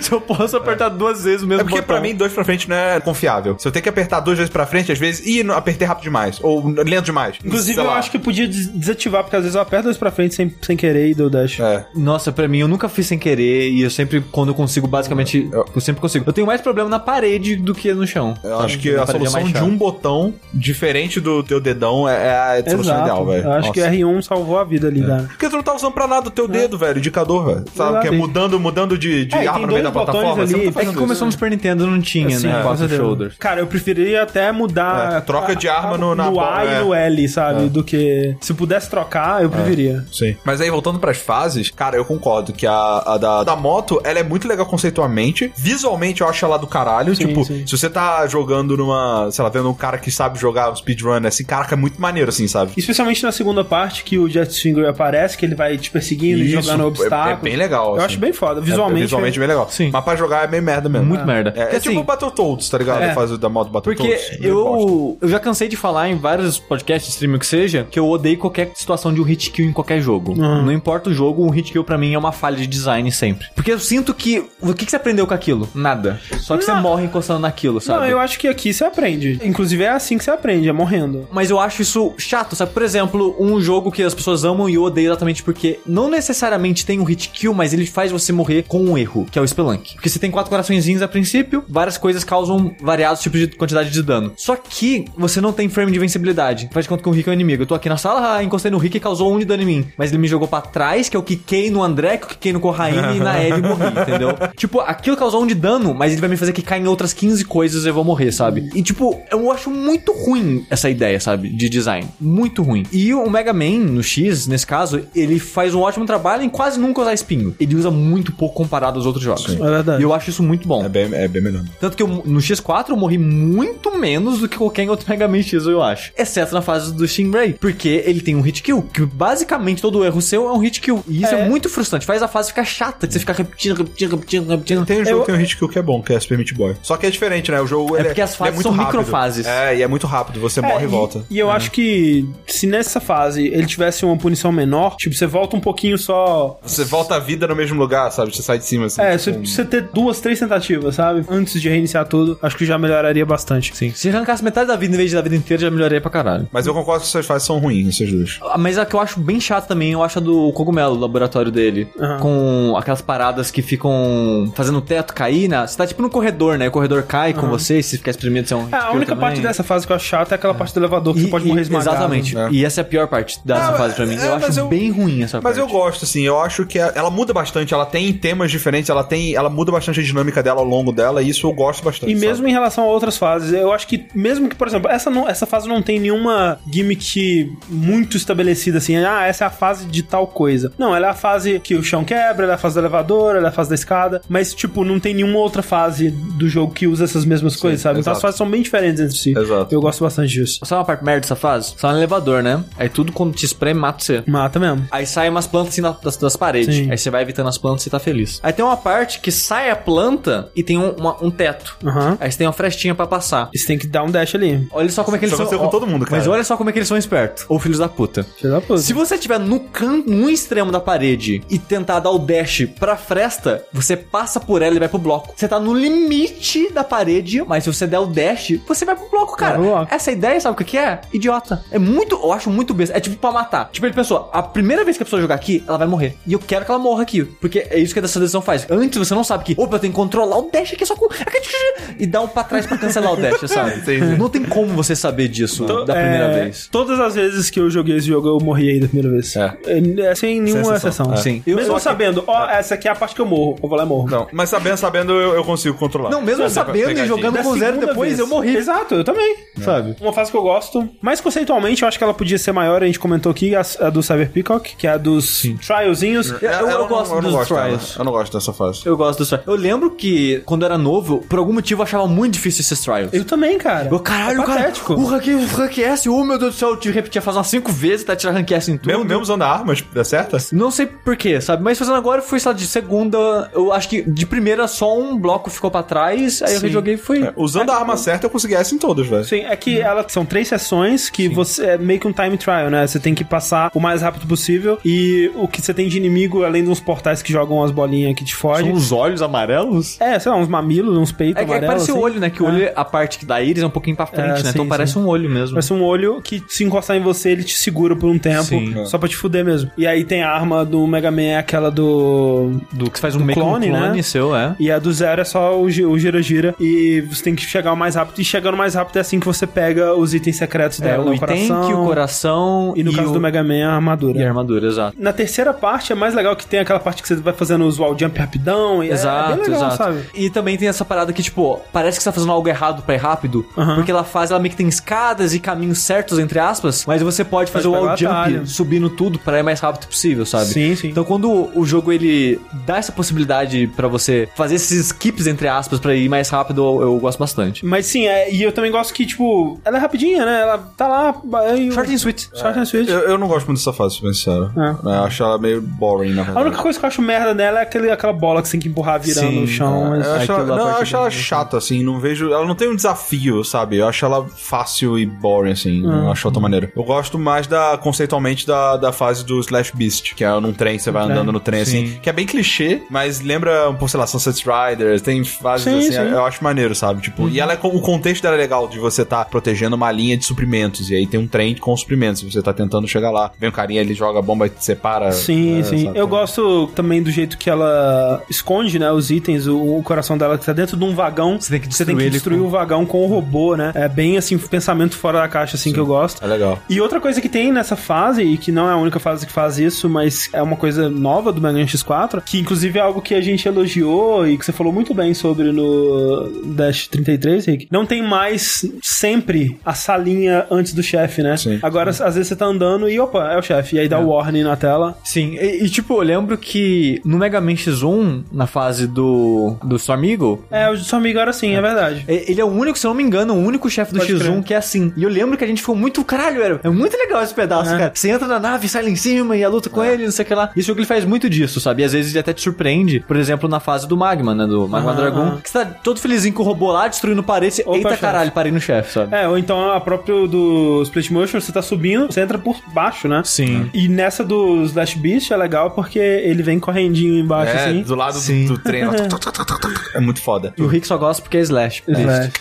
se eu posso apertar duas vezes o mesmo É porque botão? pra mim, dois pra frente não é confiável. Se eu tenho que apertar duas vezes pra frente, às vezes, ih, não, apertei rápido demais. Ou lento demais. Inclusive, eu lá. acho que podia des- desativar, porque às vezes eu aperto dois pra frente sem, sem querer e dou dash. É. Nossa, pra mim, eu nunca fiz sem querer e eu sempre, quando eu consigo, basicamente, eu sempre consigo. Eu tenho mais problema na parede do que no chão. Eu acho que a é solução mais de um botão, diferente do teu dedão, é é a solução ideal, velho. Eu acho que Nossa. É. R1 salvou a vida ali, cara. Porque tu não tá usando pra nada o teu dedo, velho, indicador, velho. Sabe? Exato. Que é mudando, mudando de, de É, arma no meio da plataforma. Você ali. não tá É que fazendo começou no isso. Super Nintendo, não tinha, Sim, né? Quatro shoulders. Cara, eu preferiria até mudar. É, troca de arma no- na no A bola, e é. no L, sabe? Do que. Se pudesse trocar, eu preferia. Sim. Mas aí, voltando pras fases, cara, eu concordo que a, a da, da moto, ela é muito legal conceitualmente. Visualmente, eu acho ela do caralho. Sim, tipo, sim. se você tá jogando numa, sei lá, vendo um cara que sabe jogar um speedrun, assim, cara, que é muito maneiro, assim, sabe? Especialmente na segunda parte, que o Jet Finger aparece, que ele vai te perseguindo e jogando é- obstáculos. É, bem legal. Eu assim. acho bem foda. É- Visualmente. É, visualmente bem legal. Sim. Mas pra jogar é meio merda mesmo. Muito merda. É, é tipo assim, o Battletoads, tá ligado? É. A fase da moto Battletoads. Porque eu, eu já cansei de falar em vários podcasts, streaming que seja, que eu odeio qualquer situação de um hit kill em qualquer jogo. Uhum. Não importa o jogo, um hit kill pra mim é uma falha de design sempre. Porque eu sinto que. O que, que você aprendeu com aquilo? Nada. Só que você Não. morre encostando naquilo, sabe? Não, eu acho que aqui você aprende. Inclusive é assim que você aprende, é morrendo. Mas eu acho isso chato, sabe? Por exemplo, um jogo que as pessoas amam e eu odeio exatamente porque não necessariamente tem um hit kill, mas ele faz você morrer com um erro, que é o Spelunk. Porque você tem quatro coraçõezinhos a princípio, várias coisas causam variados tipos de quantidade de dano. Só que você não tem frame de vencibilidade. Faz de conta que o Rick é o inimigo. Eu tô aqui na sala, ah, encostei no Rick e causou um de dano em mim. Mas ele me jogou pra trás, que eu quiquei no André, que eu quiquei no Corraine e na *laughs* Ellie morri, entendeu? Tipo, aquilo causou um de dano, mas ele vai me fazer quicar em outras 15 coisas e eu vou morrer, sabe? E tipo, eu acho muito ruim essa ideia, sabe? De design. Muito ruim. E o Mega Man, no X, nesse caso, ele faz um ótimo trabalho em quase nunca usar espinho. Ele usa muito pouco comparado aos outros jogos. É verdade. E eu acho isso muito bom. É bem, é bem melhor. Tanto que eu, no X4 eu morri muito menos do que qualquer outro Mega Man X, eu acho. Exceto na fase do Stingray. Porque ele tem um hit kill, que basicamente todo erro seu é um hit kill. E isso é, É. muito frustrante. Faz a fase ficar chata, que você fica repetindo, repetindo, repetindo, repetindo. Tem um jogo Eu- que tem um hit kill que é bom, que é Super Meat Boy. Só que é diferente, né? O jogo É ele porque as ele fases muito são rápido. microfases. É, e é muito rápido. Você morre e volta. E eu acho que se nessa fase ele tivesse uma punição menor, tipo, você volta um pouquinho só. Você volta a vida no mesmo lugar, sabe? Você sai de cima assim. É, tipo, você, você ter duas, três tentativas, sabe? Antes de reiniciar tudo, acho que já melhoraria bastante. Sim. Se arrancasse metade da vida em vez da vida inteira, já melhoraria pra caralho. Mas eu concordo que essas fases são ruins, essas duas. Ah, Mas a que eu acho bem chata também, eu acho a do cogumelo, o laboratório dele. Aham. Com aquelas paradas que ficam fazendo o teto cair, né? Você tá tipo no corredor, né? O corredor cai com você, se ficar espremido, você é um É, a única também. parte dessa fase que eu acho chata é aquela parte do elevador que você E- pode e- morrer esmagado. Exatamente. É. E essa é a pior parte dessa É, fase pra mim. é, eu mas acho eu- bem ruim essa Mas parte. eu gosto, assim, eu acho que ela ela muda bastante, ela tem temas diferentes, ela tem. Ela muda bastante a dinâmica dela ao longo dela, e isso eu gosto bastante. E mesmo sabe? em relação a outras fases, eu acho que, mesmo que, por exemplo, essa, não, essa fase não tem nenhuma gimmick muito estabelecida assim, ah, essa é a fase de tal coisa. Não, ela é a fase que o chão quebra, ela é a fase do elevador, ela é a fase da escada, mas, tipo, não tem nenhuma outra fase do jogo que usa essas mesmas coisas, sabe? Então exato. as fases são bem diferentes entre si. Exato. Eu gosto bastante disso. Sabe uma parte merda dessa fase? Tá no elevador, né? Aí tudo quando te espreme, mata você. Mata mesmo. Aí sai umas plantas assim das, das paredes. Sim. Aí você vai evitando as plantas e tá feliz. Aí tem uma parte que sai a planta e tem um, uma- um teto. Aham. Aí você tem uma frestinha pra passar. E você tem que dar um dash ali. Olha só como é que eles Isso são. com ó, todo mundo, cara. Mas olha só como é que eles são espertos. Ou filhos da puta. Filho da puta. Se você estiver no canto, no extremo da parede e tentar dar o dash pra fresta, você passa por ela e vai pro bloco. Você tá no limite da parede, mas se você der o dash, você vai pro bloco, cara. Bloco. Essa ideia, sabe o que que é? Idiota. É muito, eu acho muito besta. É tipo pra matar. Tipo, ele pensou, a primeira vez que a pessoa jogar aqui, ela vai morrer. E eu quero que ela morra aqui. Porque é isso que essa decisão faz. Antes você não sabe que, opa, eu tenho que controlar o dash aqui só com. E dar um pra trás pra cancelar o dash, sabe? *laughs* Não tem como você saber disso da primeira É, vez. Todas as vezes que eu joguei esse jogo, eu morri aí da primeira vez. É. É, sem nenhuma exceção. exceção. É. Sim. Mesmo Eu- só que- sabendo, ó, essa aqui é a parte que eu morro. Eu vou lá e morro. Não, mas sabendo, sabendo, eu, eu consigo controlar. Não, mesmo Sabe, sabendo e jogando com zero depois, vez. eu morri. Exato, eu também. Sabe? Uma fase que eu gosto. Mas conceitualmente, eu acho que ela podia ser maior. A gente comentou aqui a, a do Cyber Peacock, que é a dos trialzinhos. Eu- eu não- gosto eu não dos gosto dela. trials. Eu não gosto dessa fase. Eu gosto dos trials. Eu lembro que, quando eu era novo, por algum motivo eu achava muito difícil esses trials. Eu também, cara. Eu, caralho, é cara, o rank, o rank S, oh meu Deus do céu, eu tive que repetir fazer umas 5 vezes até tirar rank S em tudo. Mesmo, mesmo usando armas, dá certo? Não sei porquê, sabe? Mas fazendo agora foi, sei lá, de segunda. Eu acho que de primeira só um bloco ficou pra trás, aí eu Sim. rejoguei e fui. É, usando a arma certa, eu consegui essa em todas, velho. Sim, é que elas são três sessões que você é meio que um time trial, né? Você tem que passar o mais rápido possível e o que você tem de inimigo, além de uns portais que jogam umas bolinhas que te fogem. os olhos amarelos? É, sei lá, uns mamilos, uns peitos É, que- é que parece o assim. olho, né? Que o É. olho, a parte da íris é um pouquinho pra frente, É, né? sim, então parece sim. um olho mesmo. Parece um olho que se encostar em você, ele te segura por um tempo, Sim. só pra te fuder mesmo. E aí tem a arma do Mega Man, é aquela do... Do que você faz um que um clone, clone né? seu, é. E a do zero é só o gi- o gira-gira. E você tem que chegar o mais rápido. E chegando mais rápido é assim que você pega os itens secretos É, dela. o né? item, o coração E no caso o... do Mega Man, a armadura. E a armadura, exato. Na terceira parte é mais legal que tem aquela parte que você vai fazendo os wall jump rapidão. E é- Exato, é bem legal, exato. sabe? E também tem essa parada que, tipo, parece que você tá fazendo algo errado pra ir rápido, Aham. porque ela faz, ela meio que tem escadas e caminhos certos, entre aspas, mas você pode fazer o wall jump atalho. subindo tudo pra ir mais rápido possível, sabe? Sim, sim. Então quando o jogo, ele dá essa possibilidade pra você fazer esses skips, entre aspas, pra ir mais rápido, eu, eu gosto bastante. Mas sim, é, e eu também gosto que, tipo, ela é rapidinha, né? Ela tá lá. o- Short and sweet. Short and sweet. Eu, eu não gosto muito dessa fase, pra ser sincero. É. Eu acho ela meio boring, na A verdade. única coisa que eu acho merda nela é aquele, aquela bola que você tem que empurrar virando Sim, chão. Eu acho ela, não, eu acho ela chata, assim, não vejo. Ela não tem um desafio, sabe? Eu acho ela fácil e boring, assim. Ah. Não acho outra maneira. Eu gosto mais da, conceitualmente, da, da fase do Slash Beast, que é num trem, você vai trem. andando no trem, assim. Sim. Que é bem clichê, mas lembra, por sei lá, Sunset Riders, tem fases Sim, assim, sim. Uhum. eu acho maneiro, sabe? Tipo, e ela é o contexto dela é legal, de você tá protegendo uma linha de suprimentos, e aí tem um trem com suprimentos, você tá tentando chegar lá. Vem um carinha, ele joga a bomba e te separa. Sim, é, sim. sabe? Eu gosto também do jeito que ela esconde, né, os itens, o, o coração dela que tá dentro de um vagão. Você tem que Você tem destruir que destruir com- o vagão com o robô, né? É bem assim, pensamento fora da caixa, assim, que eu gosto. É legal. E outra coisa que tem nessa fase, e que não é a única fase que faz isso, mas é uma coisa nova do Mega Man X4, que inclusive é algo que a gente elogiou e que você falou muito bem sobre no Dash 33, Rick. Não tem mais sempre a salinha antes do chefe, né? Sim. Agora, às vezes você tá andando e opa, é o chefe. E aí dá o warning na tela. Sim, e, e, tipo, eu lembro que no Mega Man X1, na fase do, do Storm Eagle, É, o seu amigo era assim, é verdade. é- ele é o único, se eu não me engano, o único chefe do Pode X1 crer. que é assim. E eu lembro que a gente ficou muito, caralho, era, é muito legal esse pedaço, É. cara. Você entra na nave, sai lá em cima e a luta com ele, não sei o que lá. Esse jogo ele faz muito disso, sabe? E às vezes ele até te surpreende. Por exemplo, na fase do Magma, né? Do Magma Aham, Dragon. aham. Que você tá todo felizinho com o robô lá, destruindo parede. Opa, Eita caralho, parei no chefe, sabe? É, ou então a própria do Split Motion, você tá subindo, você entra por baixo, né? Sim. E nessa do Slash Beast é legal porque ele vem correndinho embaixo, É, assim. do lado Sim. do, do trem. *laughs* É muito foda. E o Rick só gosta porque é Slash. Slash.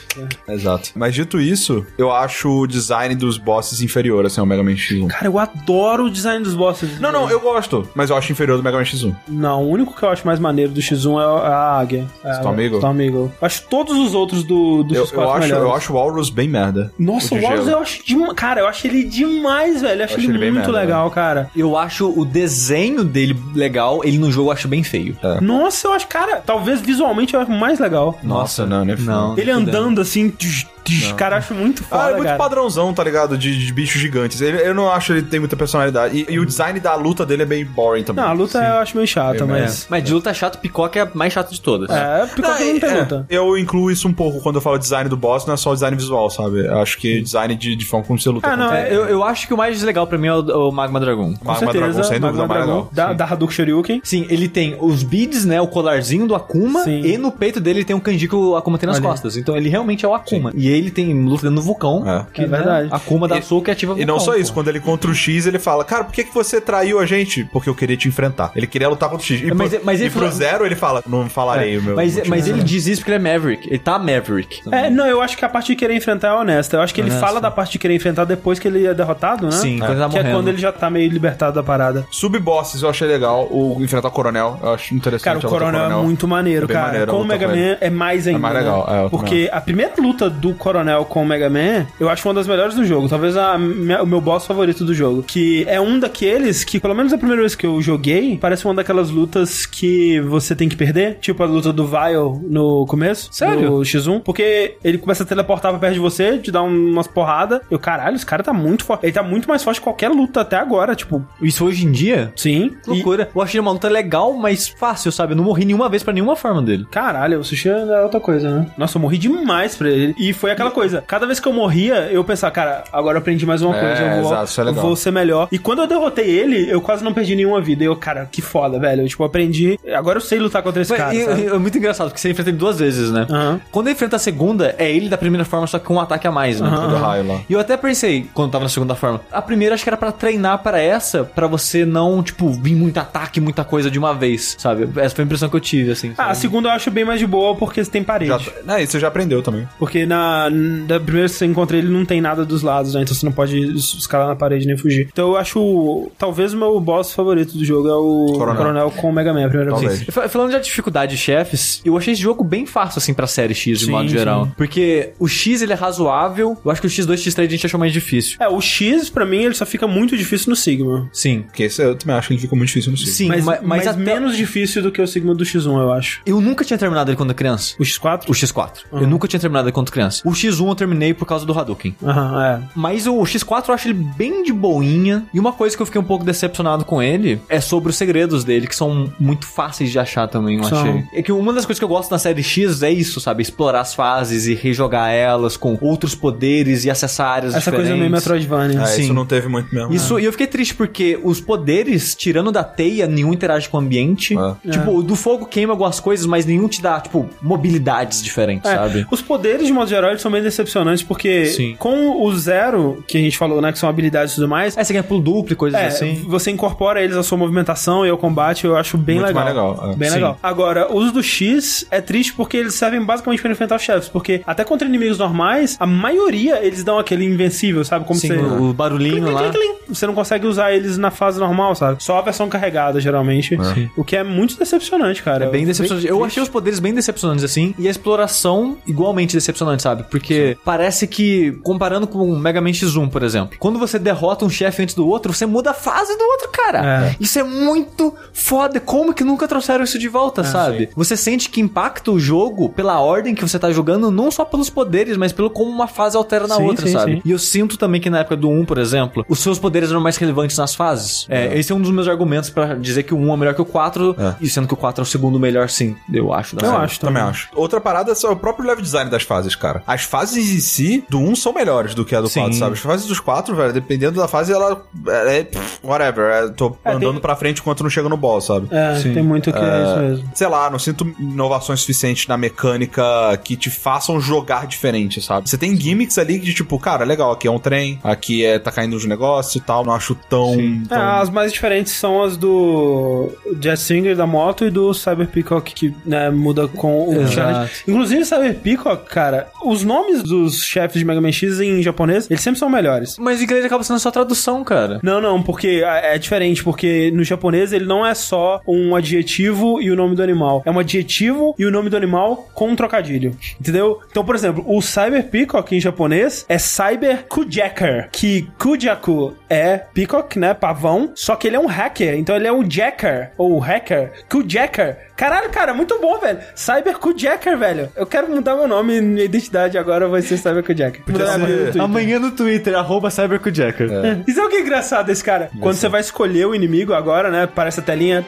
Exato. Mas dito isso, eu acho o design dos bosses inferior, assim, ao Mega Man X1. Cara, eu adoro o design dos bosses. Não, não, eu gosto, mas eu acho inferior do Mega Man X1. Não, o único que eu acho mais maneiro do X1 é a águia. É Storm Eagle? Storm Eagle. Eu Acho todos os outros do, do Eu, X4 eu, acho, melhores. eu acho o Walrus bem merda. Nossa, O o Walrus eu acho demais. Cara, eu acho ele demais, velho. Eu acho, Eu acho ele, ele muito merda, legal, cara. Eu acho o desenho dele legal, ele no jogo eu acho bem feio. É. Nossa, eu acho, cara, talvez visualmente eu acho mais legal. Nossa, não, né? Não. Ele andando assim, tch, tch, cara, eu acho muito foda, Ah, é muito cara. padrãozão, tá ligado? De, de bichos gigantes. Ele- eu não acho que ele tem muita personalidade. E, e o design da luta dele é bem boring também. Não, a luta eu acho meio chata, Bem mas... Mas de luta chato, Picoca é a mais chata de todas. É, porque Não, não tem é, luta. Eu incluo isso um pouco quando eu falo design do boss, não é só o design visual, sabe? Eu acho que design de, de forma como você luta. Ah, não, É, eu, eu acho que o mais legal pra mim é o, o Magma Dragon. Com Magma certeza, Dragon, sem dúvida, Magma mais Dragon, legal. Da, da Hadouken Shoryuken. Sim, ele tem os beads, né? O colarzinho do Akuma. Sim. E no peito dele tem um kanji que o Akuma tem nas aí. costas. Então ele realmente é o Akuma. E ele tem luta dentro do vulcão. É. Que, É verdade. Né, Akuma dá E- soco e ativa E vulcão. não só isso, pô. quando ele contra o X, ele fala, cara, por que, que você traiu a gente? Porque eu queria te enfrentar. Ele queria lutar contra o X. E, Mas- pro, mas ele e pro falou- Zero ele fala, não falarei o meu Mas, motivo. mas ele diz isso porque ele é Maverick. Ele tá Maverick. É, não, eu acho que a parte de querer enfrentar é honesta. Eu acho que ele Honesta. fala da parte de querer enfrentar depois que ele é derrotado, né? Sim, quando ele tá Que é quando ele já tá meio libertado da parada. Sub-bosses eu achei legal. O enfrentar o Coronel, eu acho interessante. Cara, o a Coronel, é muito maneiro, É cara. maneiro a com o Mega. Man é mais ainda. mais legal, né? é, eu Porque a primeira luta do Coronel com o Mega Man, eu acho uma das melhores do jogo. Talvez a minha- o meu boss favorito do jogo. Que é um daqueles que, pelo menos a primeira vez que eu joguei, parece uma daquelas lutas que você tem que perder. Tipo a luta do Vile no começo. Sério? Do X1. Porque ele começa a teleportar pra perto de você, te dá um- umas porradas. Eu, caralho, esse cara tá muito forte. Ele tá muito mais forte que qualquer luta até agora, tipo. Isso hoje em dia? Sim. Que loucura. Eu achei uma luta legal, mas fácil, sabe? Eu não morri nenhuma vez pra nenhuma forma dele. Caralho, o sushi era outra coisa, né? Nossa, eu morri demais pra ele. E foi aquela coisa. Cada vez que eu morria, eu pensava, cara, agora eu aprendi mais uma É, coisa. Eu vou, exato, é eu vou ser melhor. E quando eu derrotei ele, eu quase não perdi nenhuma vida. E eu, cara, que foda, velho. Eu, tipo, aprendi. Agora eu sei lutar contra esse Mas, cara. e- sabe? é muito engraçado, porque você enfrenta ele duas vezes, né? Aham. Quando ele enfrenta a segunda, é ele da primeira forma, só que com um ataque a mais, né? Aham. Do raio lá. E eu até pensei, quando tava na segunda forma, a primeira acho que era pra treinar para essa, pra você não, tipo, vir muito ataque, muita coisa de uma vez, sabe? Essa foi a impressão que eu tive, assim. Ah, a segunda eu acho bem mais de boa porque tem parede. Já, é, isso você já aprendeu também. Porque na, da primeira vez que você encontra ele, não tem nada dos lados, né? Então você não pode escalar na parede nem fugir. Então eu acho. Talvez o meu boss favorito do jogo é o Coronel. Coronel, com o Mega Man, a primeira Talvez. vez. Fa- Falando de dificuldade de chefes, eu achei esse jogo bem fácil, assim, pra série X, de Sim, modo geral. sim. Porque o X, ele é razoável. Eu acho que o X2 e X3 a gente achou mais difícil. É, o X, pra mim, ele só fica muito difícil no Sigma. Sim. Porque esse eu também acho que ele ficou muito difícil no Sigma. Sim, Mas, mas, mas, mas até- menos difícil do que o Sigma do X1, eu acho. Eu nunca tinha terminado ele quando criança. O X4? O X4. Eu nunca tinha terminado ele quando criança. O X1 eu terminei por causa do Hadouken. Aham, é. Mas o X4 eu acho ele bem de boinha. E uma coisa que eu fiquei um pouco decepcionado com ele é sobre os segredos dele, que são muito fáceis de achar também, eu São. achei. É que uma das coisas que eu gosto na série X é isso, sabe? Explorar as fases e rejogar elas com outros poderes e acessar áreas Essa diferentes. coisa meio Metroidvania. É, Sim. isso não teve muito mesmo. Isso, e eu fiquei triste porque os poderes, tirando da teia, nenhum interage com o ambiente. É. Tipo, o do fogo queima algumas coisas, mas nenhum te dá, tipo, mobilidades diferentes, É, sabe? Os poderes, de modo geral, são bem decepcionantes, porque Sim. com o zero, que a gente falou, né, que são habilidades e tudo mais, É, você ganha pulo duplo e coisas é, assim. você incorpora eles à sua movimentação e ao combate, eu acho bem Muito legal. legal, é. Bem Sim. legal. Agora, os do X é triste porque eles servem basicamente pra enfrentar os chefes, porque até contra inimigos normais, a maioria eles dão aquele invencível, sabe? Como Sim, você... o, o barulhinho lá. Você não consegue usar eles na fase normal, sabe? Só a versão carregada, geralmente. O que é muito decepcionante, cara. É bem decepcionante. Eu achei os poderes bem decepcionantes, assim, e a exploração igualmente decepcionante, sabe? Porque parece que, comparando com o Mega Man X1, por exemplo, quando você derrota um chefe antes do outro, você muda a fase do outro, cara. É. Isso é muito foda. Como que nunca trouxeram isso de volta, sabe? Você sente que impacta o jogo pela ordem que você tá jogando, não só pelos poderes, mas pelo como uma fase altera na Sim, outra, sim, sabe? sim. E eu sinto também que na época do 1, por exemplo, os seus poderes eram mais relevantes nas fases. É, Esse é um dos meus argumentos pra dizer que o 1 é melhor que o 4, É. e sendo que o 4 é o segundo melhor, sim, eu acho. da Eu série. acho Também também. acho. Outra parada é só o próprio level design das fases, cara. As fases em si, do 1 são melhores do que a do Sim. 4, sabe? As fases dos 4, velho, dependendo da fase, ela ela é. pff, whatever. É, tô É, andando tem- pra frente enquanto não chega no boss, sabe? É, Sim. tem muito que é isso mesmo. Sei lá, não sinto inovações suficientes na mecânica que te façam jogar diferente, sabe? Você tem gimmicks ali de tipo, cara, legal, aqui é um trem, aqui é tá caindo os negócios e tal, não acho tão. É, tão... as mais diferentes são as do Jet Singer da moto e do Cyber Peacock, que né, muda com o Exato. challenge. Inclusive, Cyber Peacock, cara, os nomes dos chefes de Mega Man X em japonês, eles sempre são melhores. Mas inglês acaba sendo só tradução, cara. Não, não, porque é é diferente, porque no japonês ele não é só um adjetivo e o nome do animal. É um adjetivo e o nome do animal com um trocadilho. Entendeu? Então, por exemplo, o Cyber Peacock em japonês é Cyber Kujacker, que Kujaku é peacock, né, pavão, só que ele é um hacker, então ele é um jacker, ou hacker, Kujacker. Caralho, cara, muito bom, velho. Cyber Kujacker, velho. Eu quero mudar meu nome, minha identidade agora vai ser Cyber no Twitter. Amanhã no Twitter, arroba CyberCojacker. E sabe *laughs* o que é engraçado desse cara? Quando você vai escolher o inimigo agora, né? Parece a telinha.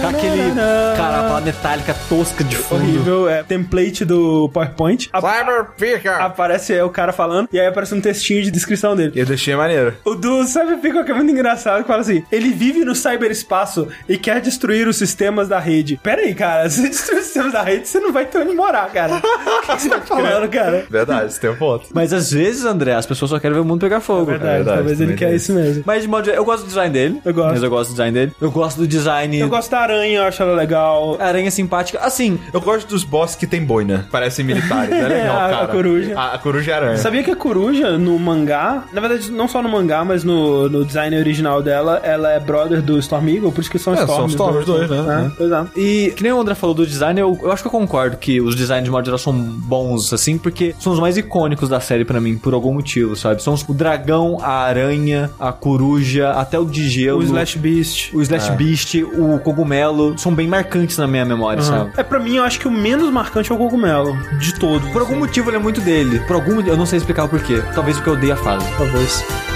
Com aquele cara, aquela metálica tosca de fundo. Horrível, é template do PowerPoint. A- Cyber Picker! Aparece o cara falando e aí aparece um textinho de descrição dele. Eu deixei maneiro. O do Cyber Peacock é muito engraçado, que fala assim, ele vive no cyberespaço e quer destruir os sistemas da rede. Pera aí, cara, *laughs* se destruir os sistemas da rede, você não vai ter onde morar, cara. *laughs* O que você tá falando, cara? Verdade, você tem um ponto. Mas às vezes, André, as pessoas só querem ver o mundo pegar fogo. Verdade, verdade, talvez ele quer isso mesmo. Mas de modo geral, eu gosto do design dele. Eu gosto. Mas eu gosto do design dele. Eu gosto do design. Eu gosto da aranha, eu acho ela legal. A aranha simpática. Assim, Eu gosto dos boss que tem boina. Parecem militares. É *laughs* legal, A- a cara. coruja. A, a coruja é aranha. Sabia que a coruja no mangá, na verdade, não só no mangá, mas no, no design original dela, ela é brother do Storm Eagle, por isso que são É, Storm. são Os dois, né? É, pois é. E que nem o André falou do design, eu, eu acho que eu concordo que os designs de modo geral são bons, assim, porque são os mais icônicos da série pra mim, por algum motivo, sabe? São os, o dragão, a aranha, a coruja, até o de gelo. O Slash Beast. o Slash Beast, o cogumelo, são bem marcantes na minha memória, sabe? É, pra mim, eu acho que o menos marcante é o cogumelo, de todos. Por algum motivo ele é muito dele. Por algum eu não sei explicar o porquê. Talvez porque eu odeio a fase. Talvez.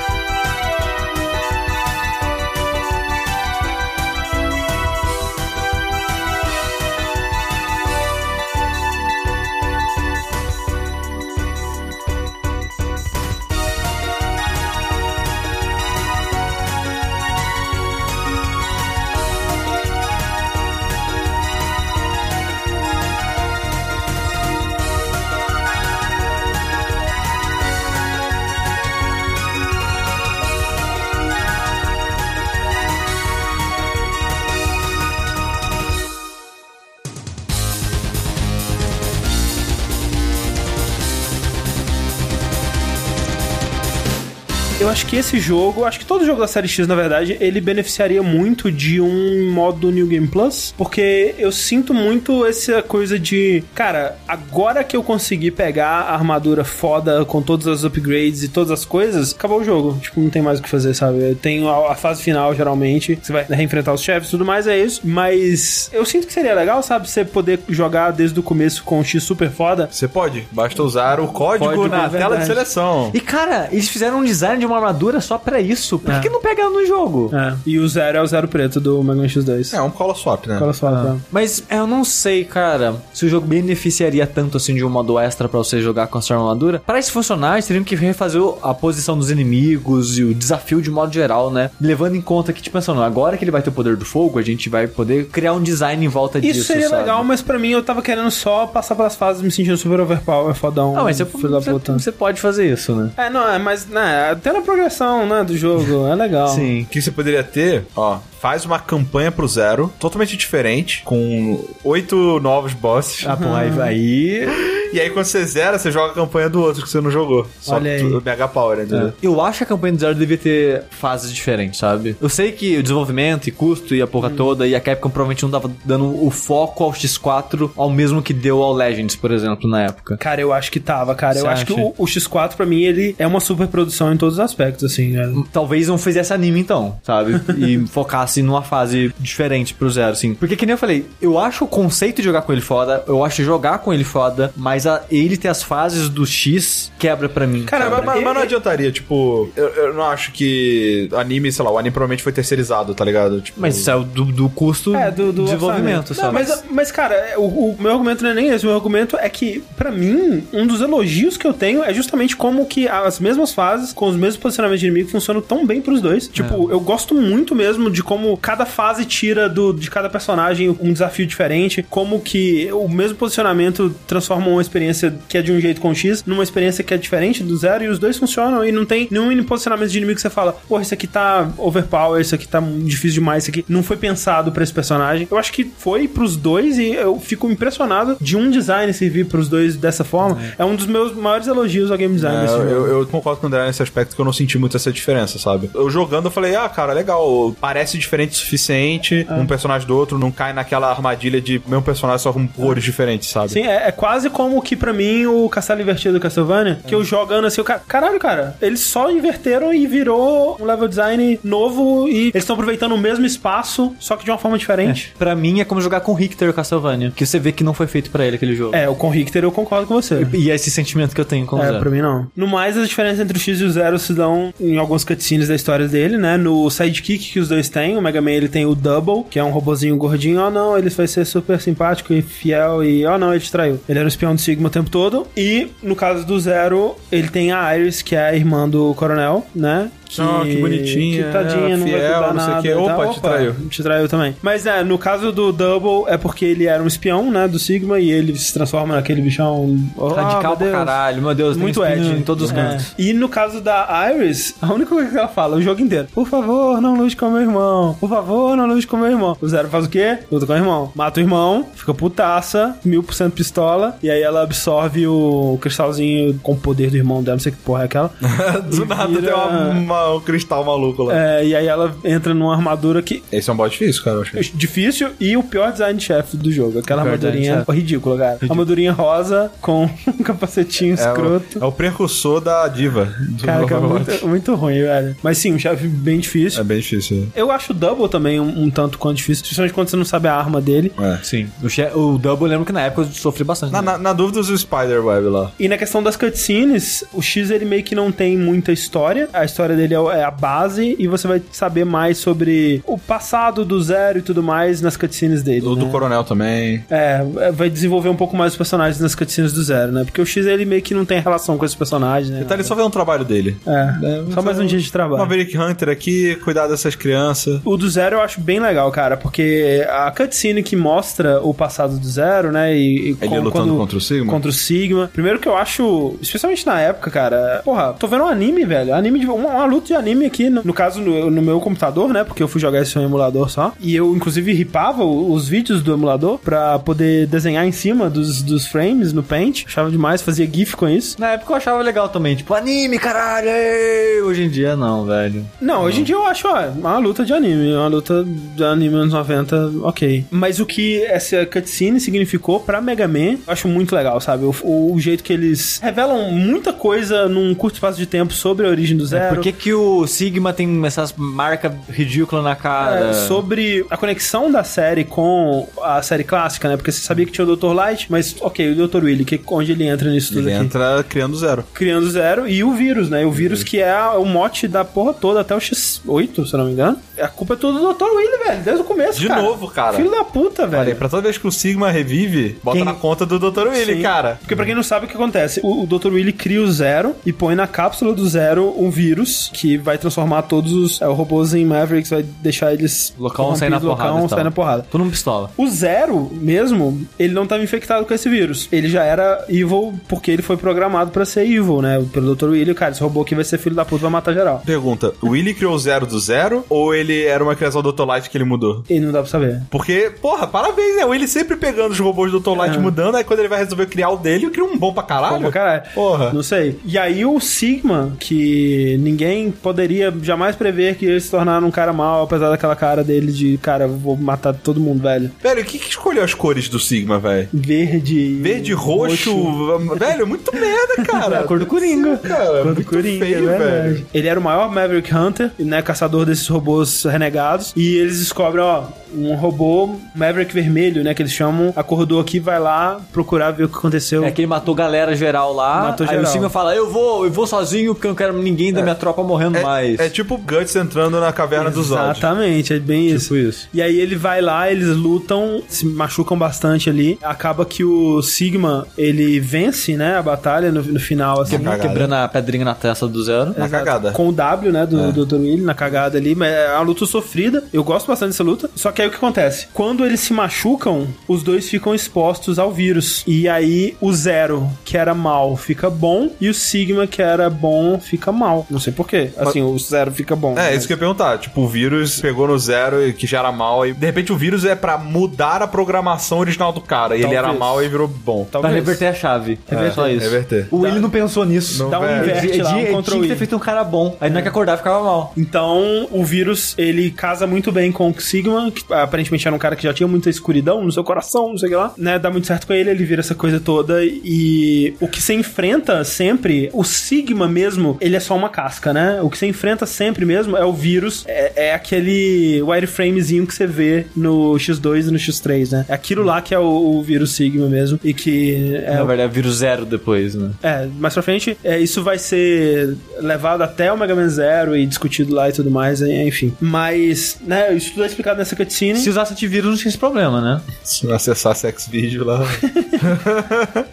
Que esse jogo, acho que todo jogo da série X, na verdade, ele beneficiaria muito de um modo New Game Plus, porque eu sinto muito essa coisa de, cara, agora que eu consegui pegar a armadura foda com todas as upgrades e todas as coisas, acabou o jogo. Tipo, não tem mais o que fazer, sabe? Eu tenho a, a fase final, geralmente, você vai reenfrentar os chefes e tudo mais, é isso. Mas eu sinto que seria legal, sabe? Você poder jogar desde o começo com o X super foda. Você pode. Basta usar o código, Código, na tela de seleção. E cara, eles fizeram um design de uma armadura só pra isso. Por É. que não pegaram no jogo? É. E o zero é o zero preto do Mega Man X2. É um color swap, né? Só, tá? Mas é, eu não sei, cara, se o jogo beneficiaria tanto assim de um modo extra pra você jogar com a sua armadura. Para isso funcionar, eles teriam que refazer a posição dos inimigos e o desafio de modo geral, né? Levando em conta que, tipo, pensando, agora que ele vai ter o poder do fogo, a gente vai poder criar um design em volta disso. Isso seria sabe? legal, mas pra mim eu tava querendo só passar pelas fases me sentindo super overpower, fodão. Ah, mas você, filho da você, puta. você pode fazer isso, né? É, não, é, mas, né, até na progressão, né, do jogo, é legal. Sim. O que você poderia ter, ó, faz uma campanha pro zero, totalmente diferente, com oito novos bosses. Ah, pô, aí, *laughs* aí E aí quando você zera, você joga a campanha do outro que você não jogou. Só Olha aí. tudo Mega Power, entendeu? Eu acho que a campanha do Zero devia ter fases diferentes, sabe? Eu sei que o desenvolvimento e custo e a porra toda, e a Capcom provavelmente não tava dando o foco ao X4 ao mesmo que deu ao Legends, por exemplo, na época. Cara, eu acho que tava, cara. eu Você acho que acha? o, o X4, pra mim, ele é uma super produção em todos os aspectos, assim, velho. Talvez não fizesse anime então, sabe? *laughs* E focasse numa fase diferente pro Zero, assim. Porque que nem eu falei, eu acho o conceito de jogar com ele foda, eu acho jogar com ele foda, mas a- ele ter as fases do X quebra pra mim. Cara, mas, mas- mas não adiantaria, tipo, eu, eu não acho que anime, sei lá, o anime provavelmente foi terceirizado, tá ligado? Tipo, Mas isso é o do, do custo É, do, do desenvolvimento, sabe? Mas, mas, cara, é, o, o meu argumento não é nem esse. O meu argumento é que, pra mim, um dos elogios que eu tenho é justamente como que as mesmas fases, com os mesmos posicionamentos de inimigo, funcionam tão bem pros dois. Tipo, eu gosto muito mesmo de como cada fase tira do, de cada personagem um desafio diferente, como que o mesmo posicionamento transforma uma experiência que é de um jeito com X numa experiência que é diferente do zero, e os dois funcionam, e não tem nenhum posicionamento de inimigo que você fala, porra, isso aqui tá overpower, isso aqui tá difícil demais, isso aqui não foi pensado pra esse personagem. Eu acho que foi pros dois e eu fico impressionado de um design servir pros dois dessa forma. É, um dos meus maiores elogios ao game design É, desse jogo. eu, eu concordo com o André nesse aspecto que eu não senti muito essa diferença, sabe? Eu jogando, eu falei, ah, cara, legal, parece diferente o suficiente, um personagem do outro, não cai naquela armadilha de meu personagem só com cores diferentes, sabe? Sim, é, é quase como que pra mim o Castelo Invertido do Castlevania, que eu jogando assim, o cara, caralho, cara, eles só inverteram e virou um level design novo e eles estão aproveitando o mesmo espaço, só que de uma forma diferente. Pra mim é como jogar com Richter Castlevania, que você vê que não foi feito pra ele aquele jogo. É, o com Richter eu concordo com você. E é esse sentimento que eu tenho com o É, Zero. pra mim não. No mais, as diferenças entre o X e o Zero se dão em alguns cutscenes da história dele, né? No sidekick que os dois têm, o Mega Man ele tem o Double, que é um robozinho gordinho. Oh não, ele vai ser super simpático e fiel e oh não, ele te traiu. Ele era um espião do Sigma o tempo todo. E no caso do Zero, ele tem a Iris, que é a irmã do Coronel, né? Que, Ah, que bonitinha, Que tadinha, não vai fiel, cuidar não sei o nada. quê. e tal. Opa, te traiu. Te traiu também. Mas é, no caso do Double, é porque ele era um espião, né? Do Sigma e ele se transforma naquele bichão. Oh, Radical pra caralho, meu Deus, Muito Ed. em todos os É. cantos. E no caso da Iris, *laughs* a única coisa que ela fala o jogo inteiro: Por favor, não lute com meu irmão. Por favor, não lute com meu irmão. O Zero faz o quê? Luta com o irmão. Mata o irmão, fica putaça, mil por cento pistola. E aí ela absorve o cristalzinho com o poder do irmão dela. Não sei que porra é aquela. *laughs* Do nada vira- tem uma- uma- um cristal maluco lá. É, e aí ela entra numa armadura que. Esse é um boss difícil, cara, eu acho. Difícil e o pior design de chefe do jogo. Aquela armadurinha ridícula, cara. Armadurinha rosa com *laughs* um capacetinho É escroto. o, é o precursor da diva. do Cara, que é muito, muito ruim, velho. Mas sim, um chefe bem difícil. É bem difícil. Eu acho Double também um, um tanto quanto difícil, principalmente quando você não sabe a arma dele. É. Sim. O, che- o Double, eu lembro que na época eu sofri bastante. Na, né? na, na dúvida, usa o Spiderweb lá. E na questão das cutscenes, o X ele meio que não tem muita história. A história dele é é a base e você vai saber mais sobre o passado do Zero e tudo mais nas cutscenes dele. O do né? Coronel também. É, é, vai desenvolver um pouco mais os personagens nas cutscenes do Zero, né? Porque o X ele meio que não tem relação com esses personagens, né? Ele tá ali só vendo o trabalho dele. É, só mais um dia de trabalho. Maverick Hunter aqui, cuidar dessas crianças. O do Zero eu acho bem legal, cara, porque a cutscene que mostra o passado do Zero, né? E, e Ele com- lutando quando- contra o Sigma? Contra o Sigma. Primeiro que eu acho, especialmente na época, cara, porra, tô vendo um anime, velho. Anime de, uma, uma luta de anime aqui, no, no caso, no, no meu computador, né? Porque eu fui jogar esse no emulador só. E eu, inclusive, ripava os vídeos do emulador pra poder desenhar em cima dos, dos frames no Paint. Achava demais, fazia GIF com isso. Na época eu achava legal também, tipo, anime, caralho! Hoje em dia não, velho. Não, hoje em dia eu acho, ó, uma luta de anime, uma luta de anime anos 90, ok. Mas o que essa cutscene significou pra Mega Man, eu acho muito legal, sabe? O, o- jeito que eles revelam muita coisa num curto espaço de tempo sobre a origem do Zero. Por que, que o Sigma tem essas marcas ridículas na cara? É, sobre a conexão da série com a série clássica, né? Porque você sabia que tinha o Dr. Light, mas ok, o Dr. Willy, que, onde ele entra nisso tudo Ele aqui? entra criando zero. Criando Zero e o vírus, né? O vírus que é o mote da porra toda, até o X8, se eu não me engano. A culpa é toda do Dr. Willy, velho, desde o começo, De cara. novo, cara. Filho da puta, velho. Olha, pra toda vez que o Sigma revive, bota Quem- na conta do Dr. Willy, Sim. cara. Porque pra quem não sabe o que acontece, o, o Dr. Willy cria o Zero e põe na cápsula do Zero um vírus que vai transformar todos os é, robôs em Mavericks, vai deixar eles Locão sair na corrompidos, porrada. locão e tal. sair na porrada. Tudo num pistola. O Zero mesmo, ele não estava infectado com esse vírus. Ele já era evil porque ele foi programado pra ser evil, né? Pelo Dr. Willy, cara, esse robô aqui vai ser filho da puta, vai matar geral. Pergunta, o Willy criou o zero do zero ou ele era uma criação do Dr. Light que ele mudou? E não dá pra saber. Porque, porra, parabéns, né? O Willy sempre pegando os robôs do Dr. Light É. mudando, aí quando ele vai res- resolveu criar o dele criou um bom pra caralho. Bom pra caralho. Porra. Não sei. E aí o Sigma, que ninguém poderia jamais prever que ele se tornar um cara mal, apesar daquela cara dele de, cara, vou matar todo mundo, velho. Velho, quem que escolheu as cores do Sigma, velho? Verde. Verde, roxo, *laughs* velho, muito merda, cara. É *laughs* a cor do Coringa. Cara, Cor do Coringa, feio, é velho. Ele era o maior Maverick Hunter, né, caçador desses robôs renegados, e eles descobrem, ó, um robô Maverick vermelho, né, que eles chamam, acordou aqui, vai lá procurar ver o que aconteceu. É que ele matou galera geral lá. Matou aí geral. o Sigma fala: Eu vou, eu vou sozinho porque eu não quero ninguém da minha tropa morrendo mais. É, é tipo Guts entrando na caverna dos Zod. Exatamente, é bem isso. Tipo isso. E aí ele vai lá, eles lutam, se machucam bastante ali. Acaba que o Sigma, ele vence, né, a batalha no, no final, assim. Quebrando a pedrinha na testa do Zero. Na cagada. Com o W, né, do, É. do Dr. Willy, na cagada ali, mas é uma luta sofrida. Eu gosto bastante dessa luta. Só que aí o que acontece? Quando eles se machucam, os dois ficam expostos ao vírus. E aí o Zero, que era mal, fica bom, e o Sigma, que era bom, fica mal. Não sei porquê. Assim, o Zero fica bom. É, mas- isso que eu ia perguntar. Tipo, o vírus pegou no zero e que já era mal. E de repente o vírus é pra mudar a programação original do cara. E ele era Talvez. mal e virou bom. Pra Talvez. reverter a chave. É, só isso. Reverter. O Willy não pensou nisso. Não, Dá um inverte Ele, lá, um tinha que ter feito um cara bom. Aí na hora que acordar ficava mal. Então, o vírus, ele casa muito bem com o Sigma, que aparentemente era um cara que já tinha muita escuridão no seu coração, não sei o que lá, né? Dá muito certo com ele, ele vira essa coisa toda e o que você enfrenta sempre, o Sigma mesmo, ele é só uma casca, né? O que você enfrenta sempre mesmo é o vírus, é, é aquele wireframezinho que você vê no X2 e no X3, né? É aquilo lá que é o, o vírus Sigma mesmo e que é Na verdade, é vírus zero depois, né? é, mais pra frente, é, isso vai ser levado até o Mega Man Zero e discutido lá e tudo mais, enfim. Mas, né, isso tudo é explicado nessa cutscene. Se usasse antivírus, não tinha esse problema, né? Se não acessasse X-Video lá. *laughs*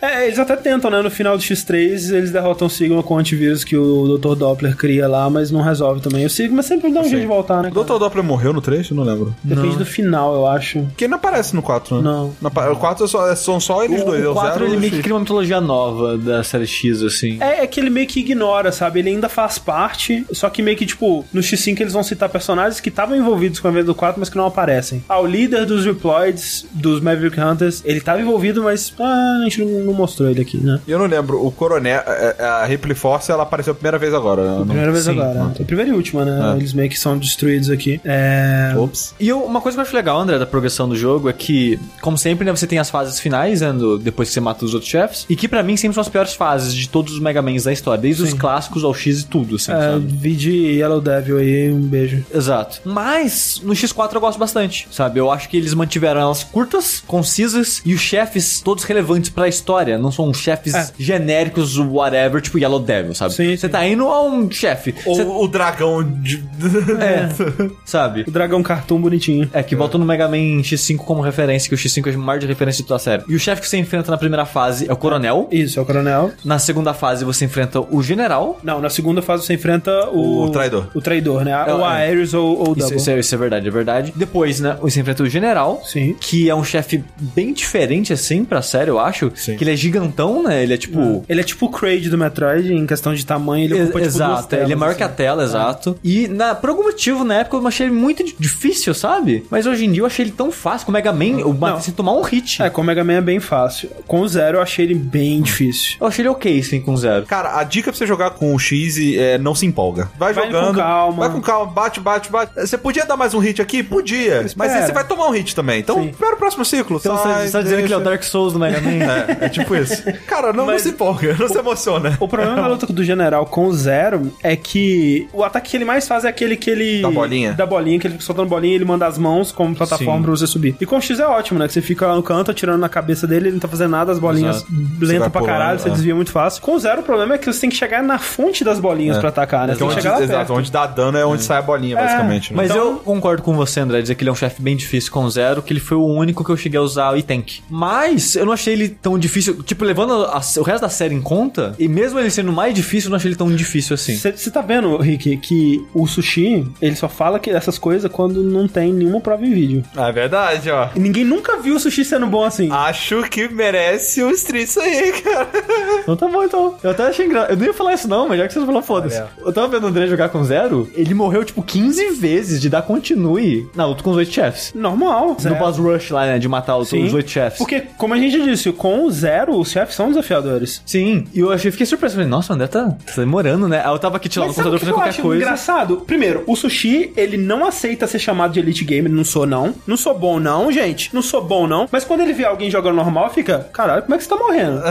É, eles até tentam, né, no final do X3, eles derrotam o Sigma com o antivírus que o Dr. Doppler cria lá, mas não resolve também. O Sigma sempre dá um jeito de voltar, né? O Dr. Doppler morreu no trecho? Não lembro. Depende do final, eu acho. Porque ele não aparece no 4, né? Não. Na pa- O 4 é só- é- são só eles dois. é O o 4 zero ele o meio que cria uma mitologia nova da série X, assim. É, é que ele meio que ignora, sabe? Ele ainda faz parte, só que meio que, tipo, no X5 eles vão citar personagens que estavam envolvidos com a vez do 4, mas que não aparecem. Ah, o líder dos Reploids, dos Maverick Hunters, ele tava envolvido, mas ah, a gente não, não mostrou ele aqui, né? E eu não lembro, o Coronel, a, a Ripley Force, ela apareceu a primeira vez agora. né? Primeira vez Sim. agora. A primeira e última, né? Ah. Eles meio que são destruídos aqui. É. Ops. E eu- uma coisa que eu acho legal, André, da progressão do jogo é que, como sempre, né, você tem as fases finais, né, do- depois que você mata os outros chefes, e que pra mim sempre são as piores fases de todos os Mega Mans da história, desde os clássicos ao X e tudo, assim, É, sabe? vi de Yellow Devil aí, um beijo. Exato. Mas no X4 eu gosto bastante, sabe? Eu acho que eles mantiveram elas curtas, concisas e os chefes todos relevantes pra história. Não são chefes É. genéricos, whatever, tipo Yellow Devil, sabe? Sim, Você tá indo a um chefe. Ou Você- o dragão de... *laughs* É, *laughs* sabe? O dragão cartoon bonitinho. É, que voltou no Mega Man X5 como referência, que o X5 é o maior de referência de toda a série. E o chefe que você enfrenta na primeira fase é o Coronel. Isso, é o coronel. Na segunda fase você enfrenta o General. Não, na segunda fase você enfrenta o... O traidor. O traidor, né? É, ou a é. Ares ou, ou o Isso, Double. isso é, isso é verdade, é verdade. Depois, né, você enfrenta o General. Sim. Que é um chefe bem diferente, assim, pra série, eu acho. Sim. Que ele é gigantão, né? Ele é tipo. Ele é tipo o Kraid do Metroid, em questão de tamanho, ele ocupa tipo duas exato, telas, ele é maior assim. que a tela, exato. E na, por algum motivo, na época, eu achei ele muito di- difícil, sabe? Mas hoje em dia eu achei ele tão fácil. Com o Mega Man, eu bati sem tomar um hit. É, com o Mega Man é bem fácil. Com o Zero eu achei ele bem difícil. Eu achei ele ok, sim, com zero. Cara, a dica pra você jogar com o X é não se empolga. Vai, Vai jogando. com calma. Vai com calma, bate, bate, bate. Você podia dar mais um hit aqui? Podia. Mas Espera. aí você vai tomar um hit também. Então, Sim. espera o próximo ciclo. Então sai, você tá dizendo que ele é o deixa. Dark Souls do Mega Man? É, é tipo isso. *laughs* Cara, não, não se empolga, não se emociona. O problema da luta do general com o Zero é que o ataque que ele mais faz é aquele que ele. Da bolinha. Da bolinha, que ele fica soltando bolinha e ele manda as mãos como plataforma Sim. pra você subir. E com o X é ótimo, né? Que você fica lá no canto atirando na cabeça dele, ele não tá fazendo nada, as bolinhas Exato. Você lentas pra pulando, caralho, você é. desvia muito fácil. Com o Zero, o problema é que você tem que chegar na fonte das bolinhas pra atacar, né? Você tem que chegar lá exato, onde dá dano é onde sai a bolinha, basicamente. né? Mas Então- eu concordo com você, André, dizer que ele é um chefe bem difícil com zero, que ele foi o único que eu cheguei a usar o E-Tank. Mas eu não achei ele tão difícil. Tipo, levando a- o resto da série em conta, e mesmo ele sendo mais difícil, eu não achei ele tão difícil assim. Você tá vendo, Rick, que o sushi, ele só fala que essas coisas quando não tem nenhuma prova em vídeo. É verdade, ó. E ninguém nunca viu o sushi sendo bom assim. Acho que merece um street isso aí, cara. *laughs* Então tá bom, então. Eu até achei engraçado. Eu não ia falar isso, não, mas já que você falou, foda-se. Eu tava vendo o André jogar com zero, ele morreu, tipo, 15 vezes de dar continue na luta com os oito chefes. Normal. No boss rush lá, né? De matar os, os oito chefes. Porque, como a gente disse, com o Zero, os chefes são desafiadores. Sim, e eu achei, fiquei surpreso. Falei, nossa, o André tá, tá demorando, né? Aí eu tava aqui tirando o computador fazendo eu qualquer coisa. engraçado? Primeiro, o Sushi, ele não aceita ser chamado de Elite Gamer. Não sou, não. Não sou bom, não, gente. Não sou bom, não. Mas quando ele vê alguém jogando normal, fica... Caralho, como é que você tá morrendo?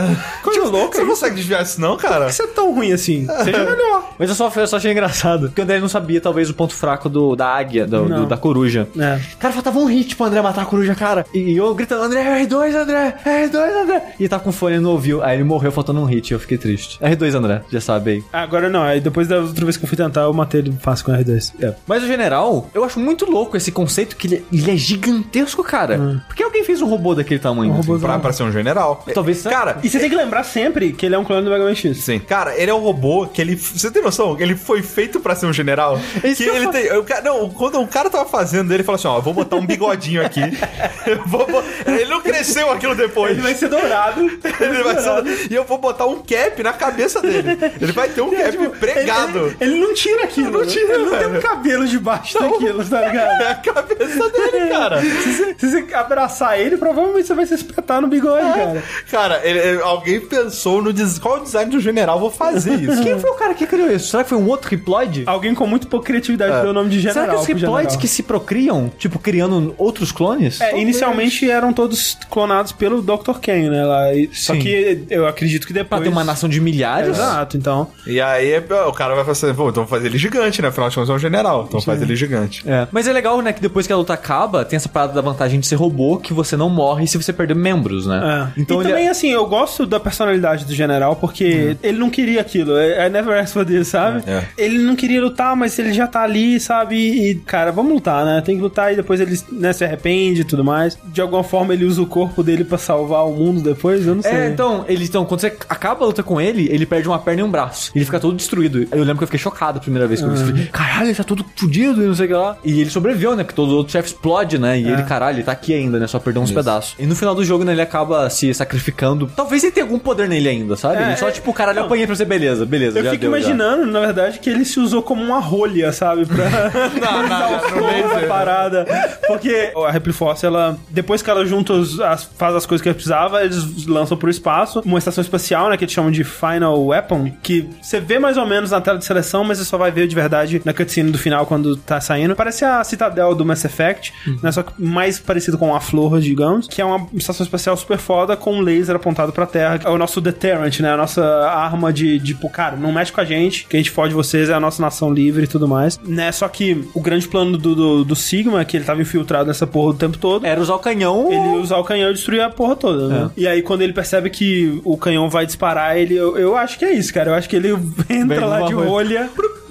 Coisa louca. Você não isso. consegue desviar isso, não, cara? Por que você é tão ruim assim? Seja *laughs* melhor. Mas eu só, eu só achei engraçado. Porque o André não sabia, talvez, o ponto fraco do, da águia, do- do- da coruja. É. Cara, faltava um hit pro André matar a coruja, cara. E eu gritando, André, R2, André, R2, André. E tá com fone não ouviu. Aí ele morreu faltando um hit, eu fiquei triste. R2, André, já sabe aí. Agora não. Aí depois da outra vez que eu fui tentar, eu matei ele fácil com R2. É. Mas o general, eu acho muito louco esse conceito que ele, ele é gigantesco, cara. Por que alguém fez um robô daquele tamanho? Um assim? robôzão. Pra, pra ser um general. Talvez Cara, E você tem que lembrar sempre que ele é um clone do Mega Man X. Sim. Cara, ele é um robô que ele. Você tem noção? Ele foi feito pra ser um general? isso que que eu ele tem. não, quando o cara tava fazendo, ele falou assim: ó, eu vou botar um bigodinho aqui. *laughs* Vou ele não cresceu aquilo depois. Ele vai ser dourado. *laughs* Ele vai ser- E eu vou botar um cap na cabeça dele. Ele vai ter um *laughs* cap pregado. Ele, ele não tira aquilo. Não tira, ele não tem um cabelo debaixo daquilo, tá ligado? É a cabeça dele, cara. Se você, se você abraçar ele, provavelmente você vai se espetar no bigode, cara. Cara, ele- ele- alguém pensou no des- qual o design do general, vou fazer isso. Quem foi o cara que criou isso? Será que foi um outro Riploid? Alguém com muito pouca criatividade deu o nome de general. Será que os. Riploids que se procriam, tipo, criando outros clones? É, inicialmente eram todos clonados pelo Dr. Ken, né? Lá, E- Só Sim. que eu acredito que Pra depois. ter uma nação de milhares? Exato, então. E aí o cara vai fazer, pô, então vamos fazer ele gigante, né? Afinal de contas é um general. Então faz ele gigante. É. Mas é legal, né, que depois que a luta acaba, tem essa parada da vantagem de ser robô, que você não morre se você perder membros, né? É. Então e ele também, assim, eu gosto da personalidade do general, porque ele não queria aquilo. I I never asked for this, sabe? É. Ele não queria lutar, mas ele já tá ali, sabe? E, cara, vamos lutar, né? Tem que lutar e depois ele né, se arrepende e tudo mais. De alguma forma, ele usa o corpo dele pra salvar o mundo depois, eu não sei. É, então, ele, então, quando você acaba a luta com ele, ele perde uma perna e um braço. Ele fica todo destruído. Eu lembro que eu fiquei chocado a primeira vez que eu vi isso. Falei, Caralho, ele tá todo fudido e não sei o que lá. E ele sobreviveu, né? Porque todos os outros chefes explodem, né? E ele, caralho, ele tá aqui ainda, né? Só perdeu uns pedaços. E no final do jogo, né, ele acaba se sacrificando. Talvez ele tenha algum poder nele ainda, sabe? É, ele só, é- tipo, caralho, não. apanhei pra você, beleza, beleza. Eu já fico deu, já. imaginando, na verdade, que ele se usou como uma rolha, sabe? Pra *laughs* Não, não, *laughs* dar o não, fogo não na Porque *laughs* a Repliforce, ela, depois que ela junta, os, as, faz as coisas que ela precisava, eles lançam pro espaço uma estação espacial, né? Que eles chamam de Final Weapon, que você vê mais ou menos na tela de seleção, mas você só vai ver de verdade na cutscene do final quando tá saindo. Parece a Citadel do Mass Effect, né? Só que mais parecido com a Flor, digamos, que é uma estação espacial super foda com um laser apontado pra Terra. É o nosso deterrent, né? A nossa arma de, de, tipo, cara, não mexe com a gente, que a gente fode vocês, é a nossa nação livre e tudo mais. Né? Só que o grande plano do, do, do Sigma, que ele tava infiltrado nessa porra o tempo todo, Era usar o canhão. ele usar o canhão e destruir a porra toda, né? E aí, quando ele percebe que o canhão vai disparar, ele. Eu, eu acho que é isso, cara. Eu acho que ele *laughs* entra Vem lá de rolha. rolha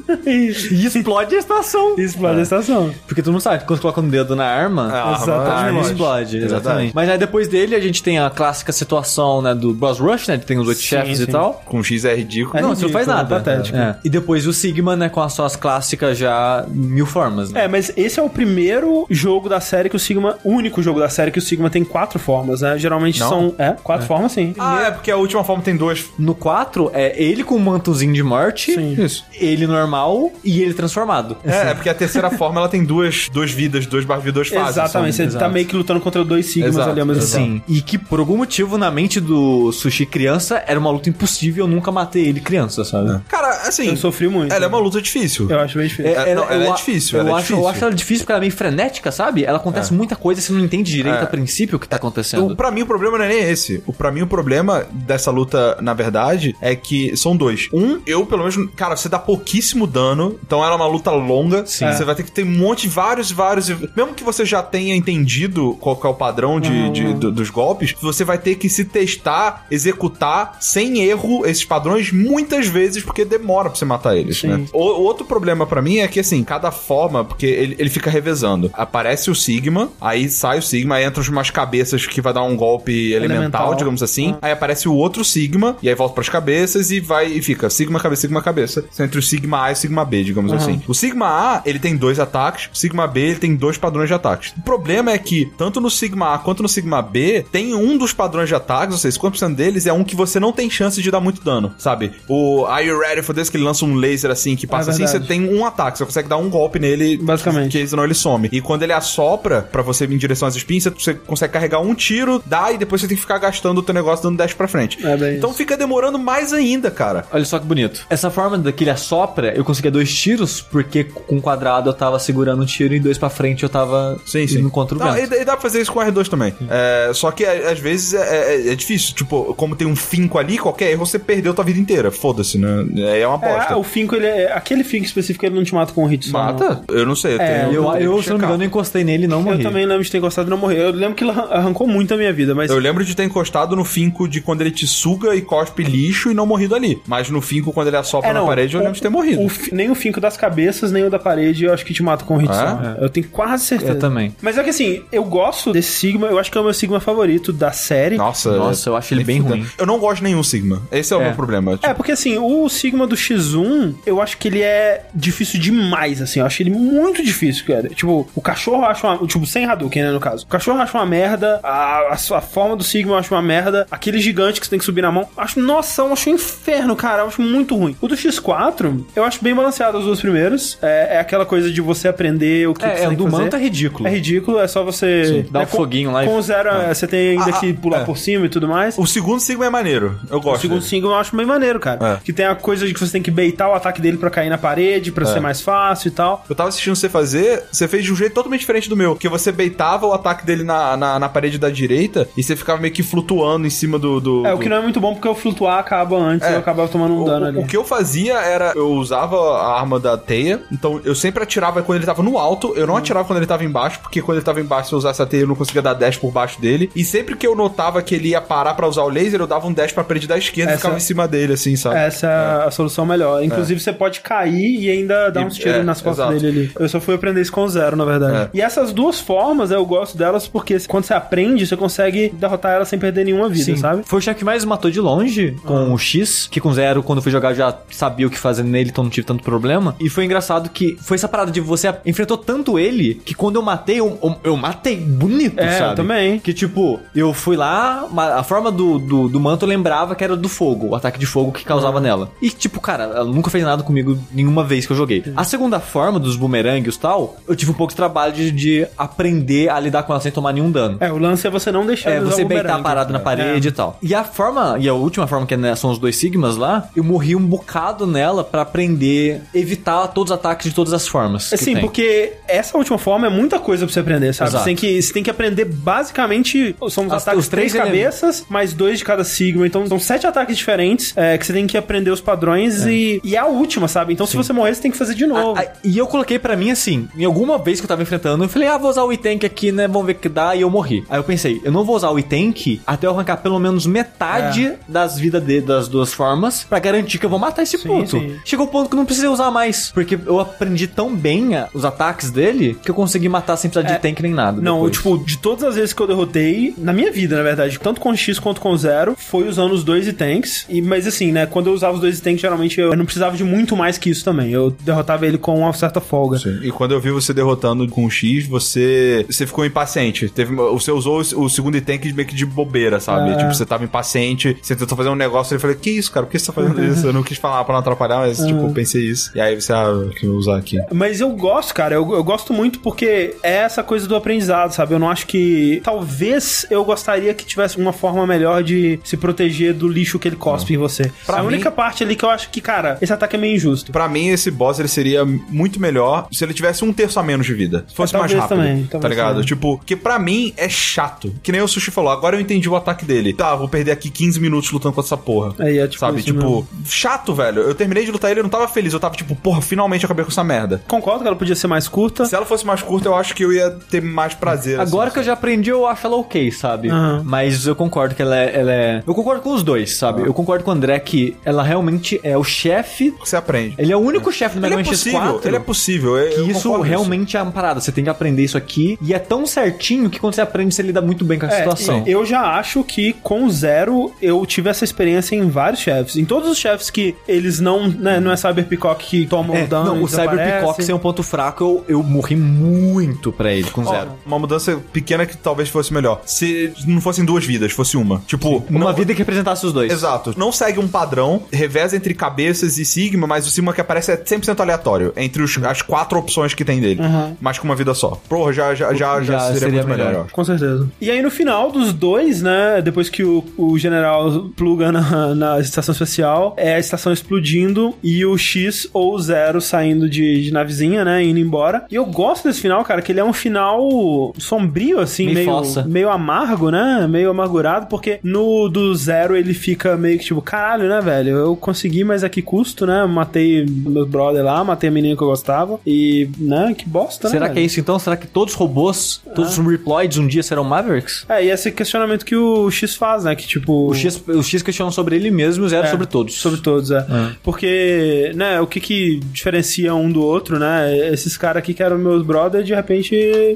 *laughs* e explode a estação. e explode a estação. Porque todo mundo sabe, quando coloca o dedo na arma, A arma Exatamente. a arma explode. É Exatamente. Mas aí depois dele a gente tem a clássica situação, né, do Boss Rush, né? Que tem os oito chefes sim. e tal. Com X é ridículo. É não, você não faz ridículo, nada. patético. É. E depois o Sigma, né, com as suas clássicas já mil formas, né? É, mas esse é o primeiro jogo da série que o Sigma. O único jogo da série que o Sigma tem quatro formas, né? Geralmente Não? são. É, quatro formas sim. Ah, é porque a última forma tem duas. No 4, é ele com o mantozinho de morte, Sim. Isso. ele normal e ele transformado. É, é porque a terceira *laughs* forma ela tem duas, duas vidas, duas barras, duas fases. Exatamente, São- você tá meio que lutando contra dois Sigmas Exato, ali ao mesmo tempo. Sim. E que por algum motivo na mente do Sushi criança era uma luta impossível, eu nunca matei ele criança, sabe? Cara, assim. Eu sofri muito. Ela é uma luta difícil. Eu acho bem difícil. É, não, ela é difícil, Eu, ela é acho, eu difícil. acho ela difícil porque ela é meio frenética, sabe? Ela acontece muita coisa e você não entende direito É. a princípio o que tá acontecendo. O, pra mim, o problema não é nem esse. O, pra mim, o problema dessa luta, na verdade, é que são dois. Um, eu, pelo menos, cara, você dá pouquíssimo dano, então ela é uma luta longa. Sim. Você vai ter que ter um monte, vários, vários. Mesmo que você já tenha entendido qual é o padrão de, de- do- dos golpes, você vai ter que se testar, executar sem erro esses padrões muitas vezes, porque demora pra você matar eles, Sim. né? O, outro problema pra mim é que, assim, cada forma, porque ele, ele fica revezando. Aparece o Sigma, aí sai o Sigma, aí entram umas cabeças que vai dar um golpe elemental, Elemental. digamos assim. Aí aparece o outro Sigma, e aí volta pras cabeças e vai e fica Sigma, cabeça, Sigma, cabeça. Entre o Sigma A A e Sigma B, digamos assim. O Sigma A, ele tem dois ataques, o Sigma B, ele tem dois padrões de ataques. O problema é que, tanto no Sigma A quanto no Sigma B, tem um dos padrões de ataques, ou seja, 50% deles é um que você não tem chance de dar muito dano, sabe? O Are You Ready for This, que ele lança um laser assim, que passa assim, você tem um ataque, você consegue dar um golpe nele, Basicamente. que senão ele some. E quando ele assopra pra você vir em direção às espinhas, você consegue carregar um tiro, dá, e depois você tem que ficar gastando o teu negócio dando dash pra frente. É bem então isso. fica demorando mais ainda, cara. Olha só que bonito. Essa forma daquele assopra, eu conseguia dois tiros, porque com quadrado eu tava segurando um tiro e dois pra frente eu tava Sim, sim. indo contra o Não, vento. e, e dá pra fazer isso com o R2 também. É, só que é, às vezes é, é- é difícil. Tipo, como tem um finco ali, qualquer erro você perdeu tua vida inteira. Foda-se, né? É, é uma bosta. É, o Finco, ele é, aquele Finco específico, ele não te mata com um hit só. não. Mata? Eu não sei. Eu, É, tenho- Eu, eu, que se não me engano, eu encostei nele e não morri. Eu também lembro de ter gostado de não morrer. Eu lembro que ele arran- arrancou muito a minha vida, mas. Eu lembro de ter encostado no finco de quando ele te suga e cospe lixo e não morrido ali. Mas no finco, quando ele assopra É, na não, parede, eu o- lembro de ter morrido. o nem o finco das cabeças, nem o da parede, eu acho que te mata com um hit Ah, só. Eu tenho quase certeza. Eu também. Mas é que assim, eu gosto desse Sigma, eu acho que é o meu Sigma favorito da série. Nossa, Nossa, eu acho ele bem ruim. Eu não gosto de nenhum Sigma. Esse é, o É. meu problema. É, porque assim, o Sigma do X1, eu acho que ele é difícil demais, assim. Eu acho ele muito difícil, cara. Tipo, o cachorro acha uma. Tipo, sem Hadouken, né, no caso. O cachorro acha uma merda, a, a, sua forma do Sigma eu acho uma merda. Aquele gigante que você tem que subir na mão. Acho, nossa, eu acho um inferno, cara. Eu acho muito ruim. O do X4, eu acho bem balanceado os dois primeiros. É, é aquela coisa de você aprender o que, que É, você é, tem o do que fazer. manto é ridículo. É ridículo, é só você. Dá né, um foguinho lá e- Com o zero, é, você tem ainda Ah, que pular é. por cima e tudo mais. O segundo Sigma é maneiro. Eu O gosto. segundo dele. single eu acho bem maneiro, cara. É. Que tem a coisa de que você tem que beitar o ataque dele pra cair na parede, pra ser mais fácil e tal. Eu tava assistindo você fazer, você fez de um jeito totalmente diferente do meu. Que você beitava o ataque dele na, na, na parede da direita e você ficava meio que flutuando em cima do. do É, o que não é muito bom porque o flutuar acaba antes É. eu acabava tomando um O- dano o, ali. o que eu fazia era, eu usava a arma da teia, então eu sempre atirava quando ele tava no alto, eu não atirava quando ele tava embaixo, porque quando ele tava embaixo, se eu usasse a teia, eu não conseguia dar dash por baixo dele. E sempre que eu notava que ele ia parar pra usar o laser, eu dava um dash pra parede da esquerda e Essa- ficava em cima dele, assim, sabe? Essa é a solução melhor. Inclusive, você pode cair e ainda dar E- uns tiros é, nas costas exato. dele ali. Eu só fui aprender isso com o zero, na verdade. É. E essas duas formas, eu gosto delas porque quando você aprende, você consegue derrotar ela sem perder nenhuma vida, Sim. sabe? Foi o chefe que mais matou de longe com o X, que com zero, quando eu fui jogar, eu já sabia o que fazer nele, então não tive tanto problema. E foi engraçado que foi essa parada de você enfrentou tanto ele que quando eu matei, eu, eu, eu matei bonito, É, sabe? eu também. Que tipo, eu fui lá, a forma do, do, do manto lembrava que era do fogo, o ataque de fogo que causava nela. E tipo, cara, ela nunca fez nada comigo nenhuma vez que eu joguei. A segunda forma dos bumerangues e tal, eu tive um pouco de trabalho de, de aprender a lidar com ela sem tomar nenhum dano. É, o lance é você não deixar É, você beitar parado na parede É. e tal. E a forma, e a última forma, que né, são os dois sigmas lá, eu morri um bocado nela pra aprender, evitar todos os ataques de todas as formas. Assim, tem. porque essa última forma é muita coisa pra você aprender, sabe? Você tem, que, você tem que aprender basicamente. São os As- ataques os três três cabeças, mais dois de cada sigma. Então são sete ataques diferentes é, que você tem que aprender os padrões e, e é a última, sabe? Então se você morrer, você tem que fazer de novo. Ah, ah, e eu coloquei pra mim assim, em alguma vez que eu tava enfrentando, eu falei, ah, vou usar o itank aqui, né? Vamos ver o que dá, e eu morri. Aí eu pensei, eu não vou usar o itank até eu arrancar pelo menos metade É. das vidas das duas formas, pra garantir que eu vou matar esse Sim, puto. sim. Chegou o ponto que eu não precisei usar mais, porque eu aprendi tão bem a- os ataques dele, que eu consegui matar sem precisar de É. tank nem nada. Não, eu, tipo, de todas as vezes que eu derrotei, na minha vida, na verdade, tanto com X quanto com Zero, foi usando os dois tanks. E, mas assim, né, quando eu usava os dois tanks, geralmente eu não precisava de muito mais que isso também. Eu derrotava ele com uma certa folga. Sim. E quando eu vi você derrotando com o X, você você ficou impaciente. Teve, você usou o, o segundo que meio que de bobeira, sabe? É. Tipo, você tava impaciente, você tentou fazer um negócio e eu falei, que isso, cara? Por que você tá fazendo *laughs* isso? Eu não quis falar pra não atrapalhar, mas tipo, eu pensei isso. E aí você, ah, que eu vou usar aqui. Mas eu gosto, cara, eu, eu gosto muito porque é essa coisa do aprendizado, sabe? Eu não acho que. Talvez eu gostaria que tivesse uma forma melhor de se proteger do lixo que ele cospe em você. Pra a mim- única parte ali que eu acho que, cara, esse ataque é meio injusto. Pra mim, esse boss ele seria muito melhor se ele tivesse um terço a menos de vida. Se fosse É, mais rápido. também, tá ligado? também. Tipo, que pra mim é chato. Que nem o Sushi falou, agora eu entendi o ataque dele. Tá, vou perder aqui 15 minutos lutando contra essa porra. Aí é tipo Sabe? Tipo, mesmo. chato, velho. Eu terminei de lutar ele, eu não tava feliz. Eu tava tipo, porra, finalmente eu acabei com essa merda. Concordo que ela podia ser mais curta. Se ela fosse mais curta, eu acho que eu ia ter mais prazer. Agora assim. que eu já aprendi, eu acho ela ok, sabe? Aham. Mas eu concordo que ela é, ela é- Eu concordo com os dois, sabe? Eu concordo com o André que ela realmente é o chefe. Você aprende. Ele é o único chefe do Mega é Man possível, X4. ele é possível. eu- Que eu isso realmente é uma parada. Você tem que aprender isso aqui. E é tão certinho que quando você aprende, você lida muito bem com a É, situação. Eu já acho que com zero eu tive essa experiência em vários chefes. Em todos os chefes que eles não, né, não é Cyber Peacock que toma É, o dano. não, o Cyber desaparece. Peacock sem um ponto fraco, eu, eu morri muito pra ele, com zero. uma mudança pequena que talvez fosse melhor. Se não fossem duas vidas, fosse uma. Tipo, Uma não- vida que representasse os dois. Exato. Não segue um padrão, reveza entre cabeças e Sigma, mas o Sigma que aparece é 100% aleatório, entre os- as quatro opções que tem dele. Mas com uma vida só. Porra, já, já, já, já, Já seria, seria muito melhor, melhor. Com certeza. E aí no final dos dois, né? Depois que o, o general pluga na, na estação espacial, é a estação explodindo e o X ou o Zero saindo de, de navezinha, né? Indo embora. E eu gosto desse final, cara, que ele é um final sombrio, assim, Meio meio, meio amargo, né? Meio amargurado, porque no do Zero ele fica meio que tipo, caralho, né, velho? Eu consegui, mas a que custo, né? Matei meu brother lá, matei a menina que eu gostava. E, né? Que bosta, né? Será velho? que é isso então? Será que todos os robôs, todos os Reploids um dia serão Mavericks? É, e esse questionamento que o X faz, né? Que tipo. O X, o X questiona sobre ele mesmo e o Zero É, sobre todos. Sobre todos, é. Porque, né, o que que diferencia um do outro, né? Esses caras aqui que eram meus brothers, de repente,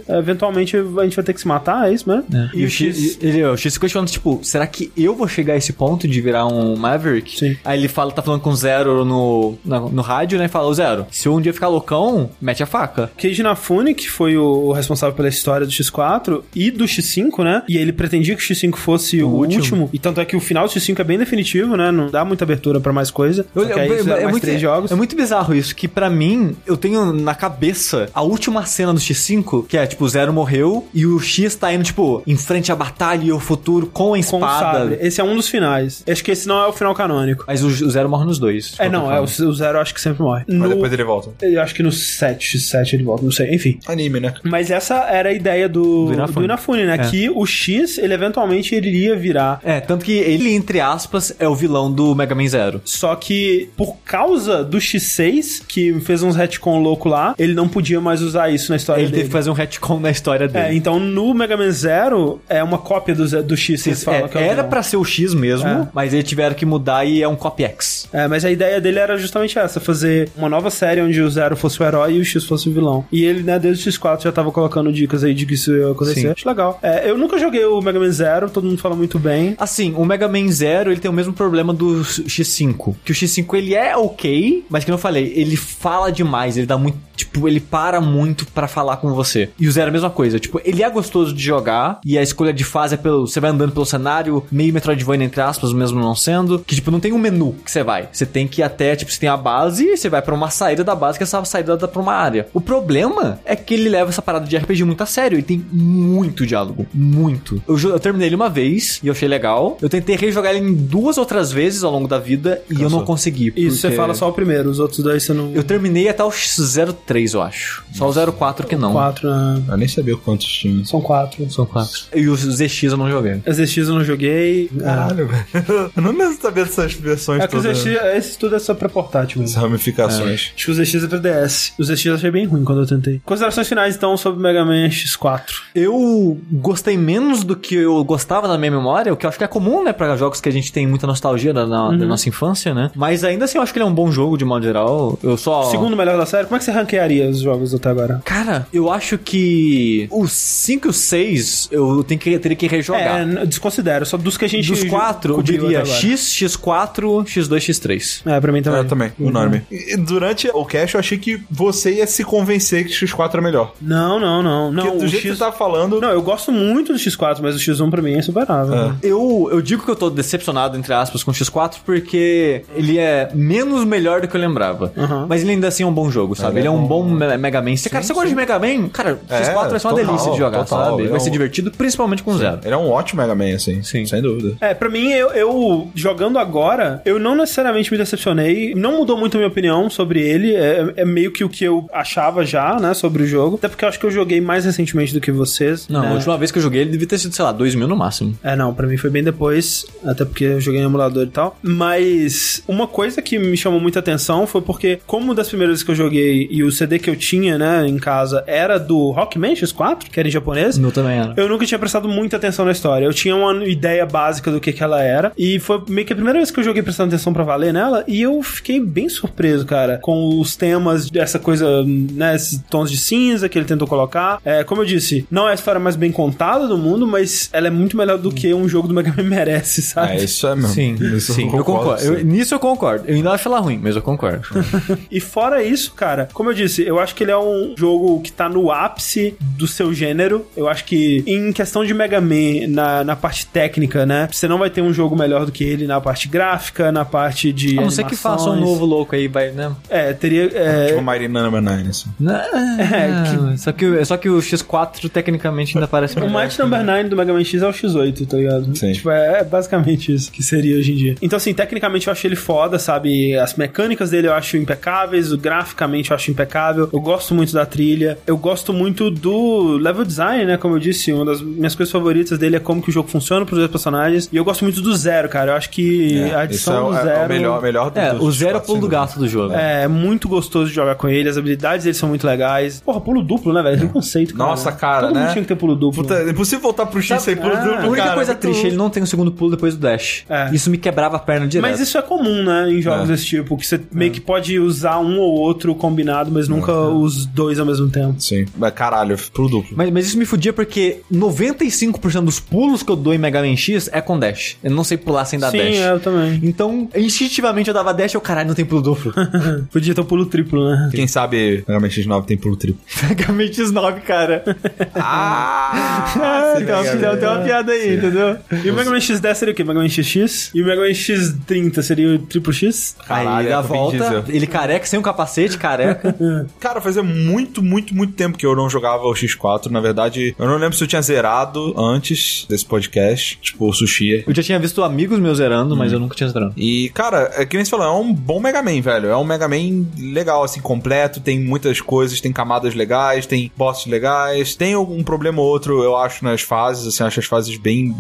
eventualmente a gente vai ter que se matar, é isso mesmo? E, o X, ele, o X se questiona, tipo, será que eu vou chegar a esse ponto de virar um Maverick? Sim. Aí ele fala, tá falando com o Zero no, na- no, rádio, né? E fala, ô Zero, se eu um dia ficar loucão, mete a faca. Keiji Inafune, que foi o responsável pela história do X4 e do X5, né? E ele pretendia que o X5 fosse o, O último. último. E tanto é que o final do X5 é bem definitivo, né? Não dá muita abertura pra mais coisa. Só que aí isso é mais muito, três jogos. é muito bizarro isso, que pra mim, eu tenho na cabeça a última cena do X5, que é, tipo, o Zero morreu e o X tá indo, tipo, em frente à batalha e ao futuro com a com espada. sabre. Esse é um dos finais. Acho que esse não é o final canônico. Mas o, o Zero morre nos dois. É, não, é o, o Zero acho que sempre morre. Mas No- depois ele volta. Eu acho que no 7, X7 ele volta, não sei. Enfim. Anime, né? Mas essa era a ideia do, Do Inafune. do Inafune, né? É. Que o X, ele eventualmente ele iria virar. É, tanto que ele, entre aspas, é o vilão do Mega Man Zero. Só que por causa do X6, que fez uns retcon louco lá, ele não podia mais usar isso na história Ele dele. teve que fazer um retcon na história É, dele. então no Mega Man Zero é uma cópia do, do X eles falam É, é era pra ser o X mesmo, É. mas eles tiveram que mudar e é um copy X. É, mas a ideia dele era justamente essa, fazer uma nova série onde o Zero fosse o herói e o X fosse o vilão. E ele, né, desde o X4 já tava colocando dicas aí de que isso ia acontecer. Sim. Acho legal. É, eu nunca joguei o Mega Man Zero, todo mundo fala muito bem. Assim, o Mega Man Zero, ele tem o mesmo problema do X5. Que o X5, ele é ok, mas que eu falei, ele fala demais, ele dá muito... Tipo, ele para muito pra falar com você. E o Zero é a mesma coisa. Tipo, ele é gostoso de jogar, e a escolha de fase é pelo... Você vai andando pelo cenário, meio Metroidvania, entre aspas, mesmo não sendo. Que, tipo, não tem um menu que você vai. Você tem que ir até, tipo, você tem a base, e você vai pra uma saída da base, que essa saída dá pra uma área. O problema é que ele leva essa parada de RPG muito a sério. Ele tem muito diálogo. Muito. Eu, eu terminei ele uma vez, e eu achei legal. Eu tentei rejogar ele em duas outras vezes ao longo da vida, e eu não consegui. Isso, você porque fala só o primeiro, os outros dois você não... Eu terminei até o 03, eu acho. Só o 04 que não. Quatro, né? Eu nem sabia quantos tinha. São quatro. São quatro. E os ZX eu não joguei. As ZX eu não joguei. É. Caralho, velho. *laughs* Eu não mesmo sabia dessas versões É que os todas. ZX, esse tudo é só pra portátil mesmo. ramificações. Acho que os ZX é pra DS. Os ZX eu achei bem ruim quando eu tentei. Considerações finais, então, sobre Mega Man X4. Eu gostei menos do que eu gostava na minha memória, o que eu acho que é comum, né, pra jogos que a gente tem muita nostalgia da, na- da nossa infância, né? Mas ainda assim, eu acho que ele é um bom jogo, de modo geral. Eu só... Segundo melhor da série, como é que você ranquearia os jogos até agora? Cara, eu acho que os 5 e o 6 eu tenho que, teria que rejogar. É, desconsidero, só dos que a gente Dos quatro, eu cobriu diria. X, X4, X2, X3. É, pra mim também. Eu também, unânime. E Durante o cast, eu achei que você ia se convencer que X4 é melhor. Não, não, não. não Porque do o jeito X... que você tá falando. Não, eu gosto muito do X4, mas o X1 pra mim é insuperável. É. né? Eu, eu digo que eu tô decepcionado, entre aspas, com o X4 porque ele é menos melhor do que eu lembrava. Uhum. Mas ele ainda assim é um bom jogo, sabe? Ele é é um bom. bom Me- Mega Man. Se, cara, você gosta de Mega Man, cara, É, X4 vai ser uma total, delícia de jogar, total. sabe? Vai é ser um- divertido, principalmente com zero. Ele é um ótimo Mega Man, assim. Sim. Sem dúvida. É, pra mim, eu, eu, jogando agora, eu não necessariamente me decepcionei. Não mudou muito a minha opinião sobre ele. É, é meio que o que eu achava já, né, sobre o jogo. Até porque eu acho que eu joguei mais recentemente do que vocês. Não, né? a última vez que eu joguei ele devia ter sido, sei lá, 2 mil no máximo. É, não, pra mim foi bem depois, até porque eu joguei em emulador e tal. Mas uma coisa que me chamou muita atenção foi porque, como das primeiras vezes que eu joguei e o CD que eu tinha, né, em casa, era do Rockman X4, que era em japonês. No também era. Eu nunca tinha prestado muita atenção na história. Eu tinha uma ideia básica do que, que ela era. E foi meio que a primeira vez que eu joguei prestando atenção pra valer nela. E eu fiquei bem surpreso, cara, com os temas dessa coisa, né? Esses tons de cinza que ele tentou colocar. É, como eu disse, não é a história mais bem contada do mundo, mas ela é muito melhor do que um jogo do Mega Man *laughs* merece, sabe? É, isso é mesmo. Sim, Isso sim, eu concordo. sim. Eu- nisso eu concordo. Eu ainda acho ela ruim, mas eu concordo. *laughs* E fora isso, cara, como eu disse, eu acho que ele é um jogo que tá no ápice do seu gênero. Eu acho que em questão de Mega Man, na, na parte técnica, né? Você não vai ter um jogo melhor do que ele na parte gráfica, na parte de. A não ser que faça um novo louco aí, vai, né? É, teria. É, Tipo Mighty Number 9, assim. *laughs* É, só, que, só que o X4 tecnicamente ainda parece o melhor. Might Number 9 do Mega Man X é o X8, tá ligado? Sim. Tipo, é, é basicamente isso que seria hoje em dia. Então, assim, tecnicamente eu acho ele foda, sabe? As mecânicas dele eu acho impecáveis, graficamente eu acho impecável. Eu gosto muito da trilha. Eu gosto muito do level design, né? Como eu disse, uma das minhas coisas favoritas dele é como que o jogo funciona pros dois personagens. E eu gosto muito do Zero, cara. Eu acho que a isso adição é, do é Zero. o melhor, melhor do É, o zero é o pulo do gato do jogo. É, é muito gostoso de jogar com ele, as habilidades dele são muito legais. Porra, pulo duplo, né, velho? Que conceito, cara. Nossa, cara, Todo mundo né? tinha que ter pulo duplo. Puta, é impossível voltar pro X sem pulo Ah, duplo, A única cara. coisa triste, ele não tem o segundo pulo depois do dash. É. Isso me quebrava a perna direto. Mas isso é comum, né, em jogos É. desse tipo, que você meio que pode usar um ou outro combinado, mas nunca os dois ao mesmo tempo. Sim, mas caralho, pulo duplo. Mas, mas isso me fudia porque 95% dos pulos que eu dou em Mega Man X é com dash. Eu não sei pular sem dar Sim, dash. é, eu também. Então, instintivamente eu dava dash e eu, caralho, não tem pulo duplo. *laughs* Podia ter o pulo triplo, né? Quem sabe Mega Man X9 tem pulo triplo. *laughs* Mega Man X9, cara. *laughs* Ah! tem, uma, tem, tem uma piada aí, entendeu? E o Mega Man X10 seria o quê? Mega Man XX? E o Mega Man X30 seria o triplo X? Caralho, aí é volta, ele careca, sem um capacete, careca. *laughs* Cara, fazia muito, muito, muito tempo que eu não jogava o X4. Na verdade, eu não lembro se eu tinha zerado antes desse podcast, tipo o Sushi. eu já tinha visto amigos meus zerando, mas eu nunca tinha zerando. E, cara, é que nem você falou, é um bom Mega Man, velho. É um Mega Man legal, assim, completo. Tem muitas coisas, tem camadas legais, tem bosses legais. Tem algum problema ou outro, eu acho, nas fases, assim, acho as fases bem,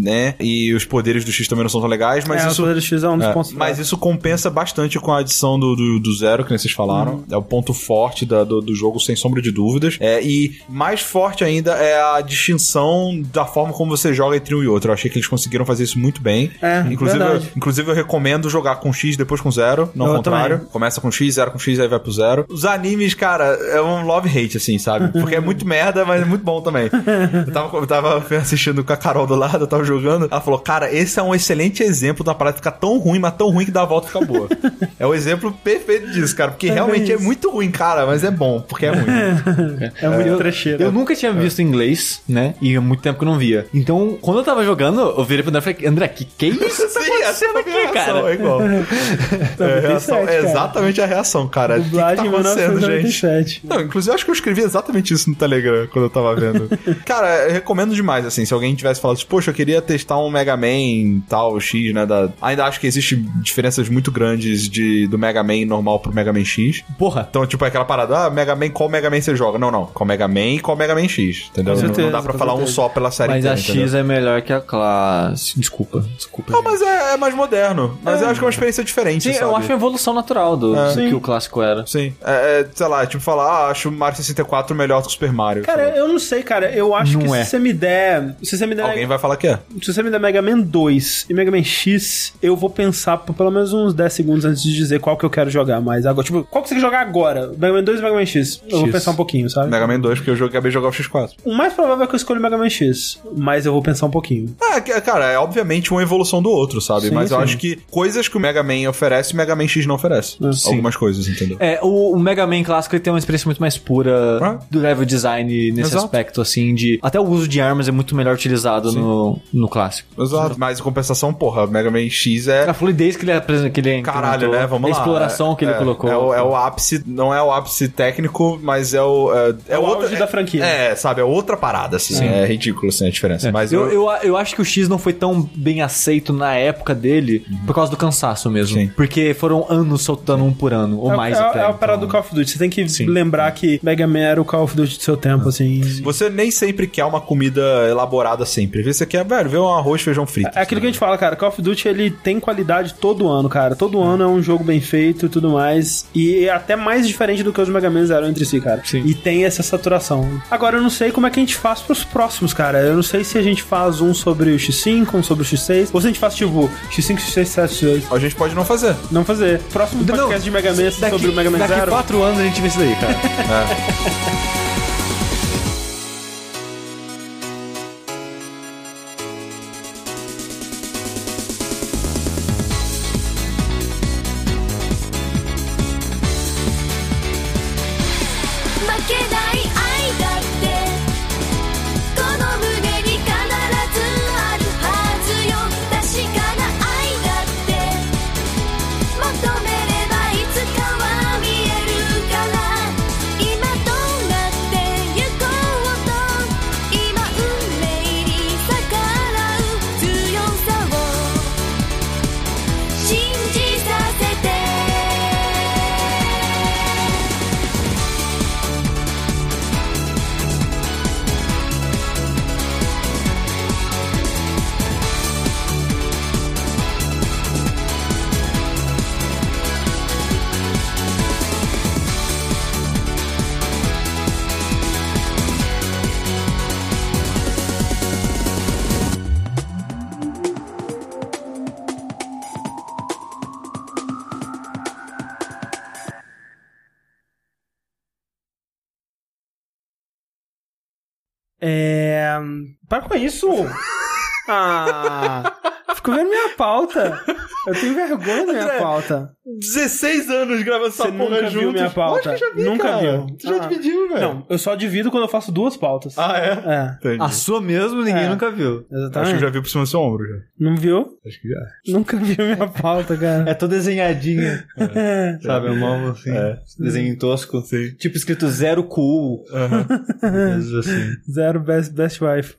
né? E os poderes do X também não são tão legais, mas é, isso. o poder do X é um dos É, pontos mas isso compensa bastante com a adição do, do, do Zero, que vocês falaram. É o ponto forte da- do, do jogo, sem sombra de dúvidas. É, e mais forte ainda é a distinção da forma como você joga entre um e outro. Eu achei que eles conseguiram fazer isso muito bem. É, inclusive, eu, inclusive, eu recomendo jogar com X depois com Zero, não ao contrário. também. Começa com X, Zero com X, aí vai pro Zero. Os animes, cara, é um love-hate, assim, sabe? Porque é muito *laughs* merda, mas é muito bom também. Eu tava, eu tava assistindo com a Carol do lado, eu tava jogando. Ela falou, cara, esse é um excelente exemplo da parada ficar tão ruim, mas tão ruim que dá a volta e fica boa. *laughs* *laughs* é o exemplo perfeito disso, cara. Porque realmente é muito ruim, cara, mas é bom, porque é ruim. É muito eu, trecheira. eu nunca tinha visto inglês, né? E há muito tempo que eu não via. Então, quando eu tava jogando, eu virei pro André e falei, André, que que isso que *laughs* tá Sim, acontecendo aqui, reação, cara? é igual. *laughs* É, a reação, 97, é exatamente a reação, cara. O que, que tá acontecendo, gente? 1997. Não, inclusive eu acho que eu escrevi exatamente isso no Telegram quando eu tava vendo. Cara, eu recomendo demais, assim, se alguém tivesse falado, assim, poxa, eu queria testar um Mega Man tal, X, né? Da... Ainda acho que existe diferenças muito grandes de, do Mega Man normal pro Mega Man X. Porra. Então, tipo, é aquela parada, ah, Mega Man, qual Mega Man você joga? Não, não, qual Mega Man e qual Mega Man X, entendeu? Com Não- certeza, não dá pra com falar um certeza. só pela série Mas inteira, a entendeu? X é melhor que a classe. Desculpa, desculpa. Não, gente. mas é, é mais moderno. Mas eu acho que é uma experiência diferente, Sim, sabe? eu acho uma evolução natural do, do Sim. que o clássico era. Sim. É, é, sei lá, tipo, falar, ah, acho o Mario 64 melhor do que o Super Mario. Cara, lá. eu não sei, cara. Eu acho Não que é. se você me der. Se você me der. Alguém vai falar que é. Se você me der Mega Man 2 e Mega Man X, eu vou pensar por pelo menos uns 10 segundos antes de dizer qual que eu quero jogar mais. Agora, tipo, qual que você quer jogar agora? Mega Man 2 e Mega Man X? Eu vou X. pensar um pouquinho, sabe? Mega Man 2, porque eu acabei de jogar o X4. O mais provável é que eu escolha o Mega Man X, mas eu vou pensar um pouquinho. Ah, cara, é obviamente uma evolução do outro, sabe? Sim, Mas eu sim. acho que coisas que o Mega Man oferece, o Mega Man X não oferece. Sim. Algumas coisas, entendeu? É, o, o Mega Man clássico ele tem uma experiência muito mais pura Ah. do level design nesse Exato. aspecto, assim, de. Até o uso de armas é muito melhor utilizado no, no clássico. Exato. Mas em compensação, porra, o Mega Man X é. A fluidez que ele apresenta, que ele Caralho, né? Vamos a lá. exploração que ele É, colocou. É o, é o ápice, não é o ápice técnico, mas é o. É, é o outra, auge da franquia. É, sabe? É outra parada, assim. É, ridículo, assim, a diferença. Mas eu, eu, eu acho que o X não foi tão bem aceito na época dele por causa do cansaço mesmo. Sim. Porque foram anos soltando um por ano, ou é, mais é, até. é a parada então. do Call of Duty. Você tem que lembrar que Mega Man era o Call of Duty do seu tempo, assim. Você nem sempre quer uma comida elaborada sempre. Você quer, velho, ver um arroz, feijão frito. É aquilo que a gente fala, cara. Call of Duty ele tem qualidade todo ano, cara. Todo ano é um jogo bem feito e tudo mais. E é até mais diferente do que os Mega Man eram entre si, cara. Sim. E tem essa saturação. Agora, eu não sei como é que a gente faz pros próximos, cara. Eu não sei se a gente faz um sobre o X5, um sobre o X6, ou se a gente faz tipo X5, X6, 7, X8. A gente pode não fazer. Não fazer. Próximo Não, podcast de Mega Man sobre o Mega Man daqui Zero. quatro anos a gente vê isso daí, cara.「負 *laughs* Para com isso! *laughs* Ah! Fico vendo minha pauta. Eu tenho vergonha da minha André, pauta. 16 anos gravando essa Você porra nunca juntos. viu minha pauta? Lógico que eu já vi, Nunca cara. viu. Tu já Ah. dividiu, velho. Não, eu só divido quando eu faço duas pautas. Ah, é? É, Entendi. A sua mesmo ninguém É. nunca viu. Acho que exatamente. eu já vi por cima do seu ombro, já. Não viu? Acho que já. Nunca viu minha pauta, cara. É toda desenhadinha. Sabe, a mão assim. É. Desenho tosco. Sim. Tipo escrito zero cool. Aham. *laughs* Coisas assim. Zero best, best wife.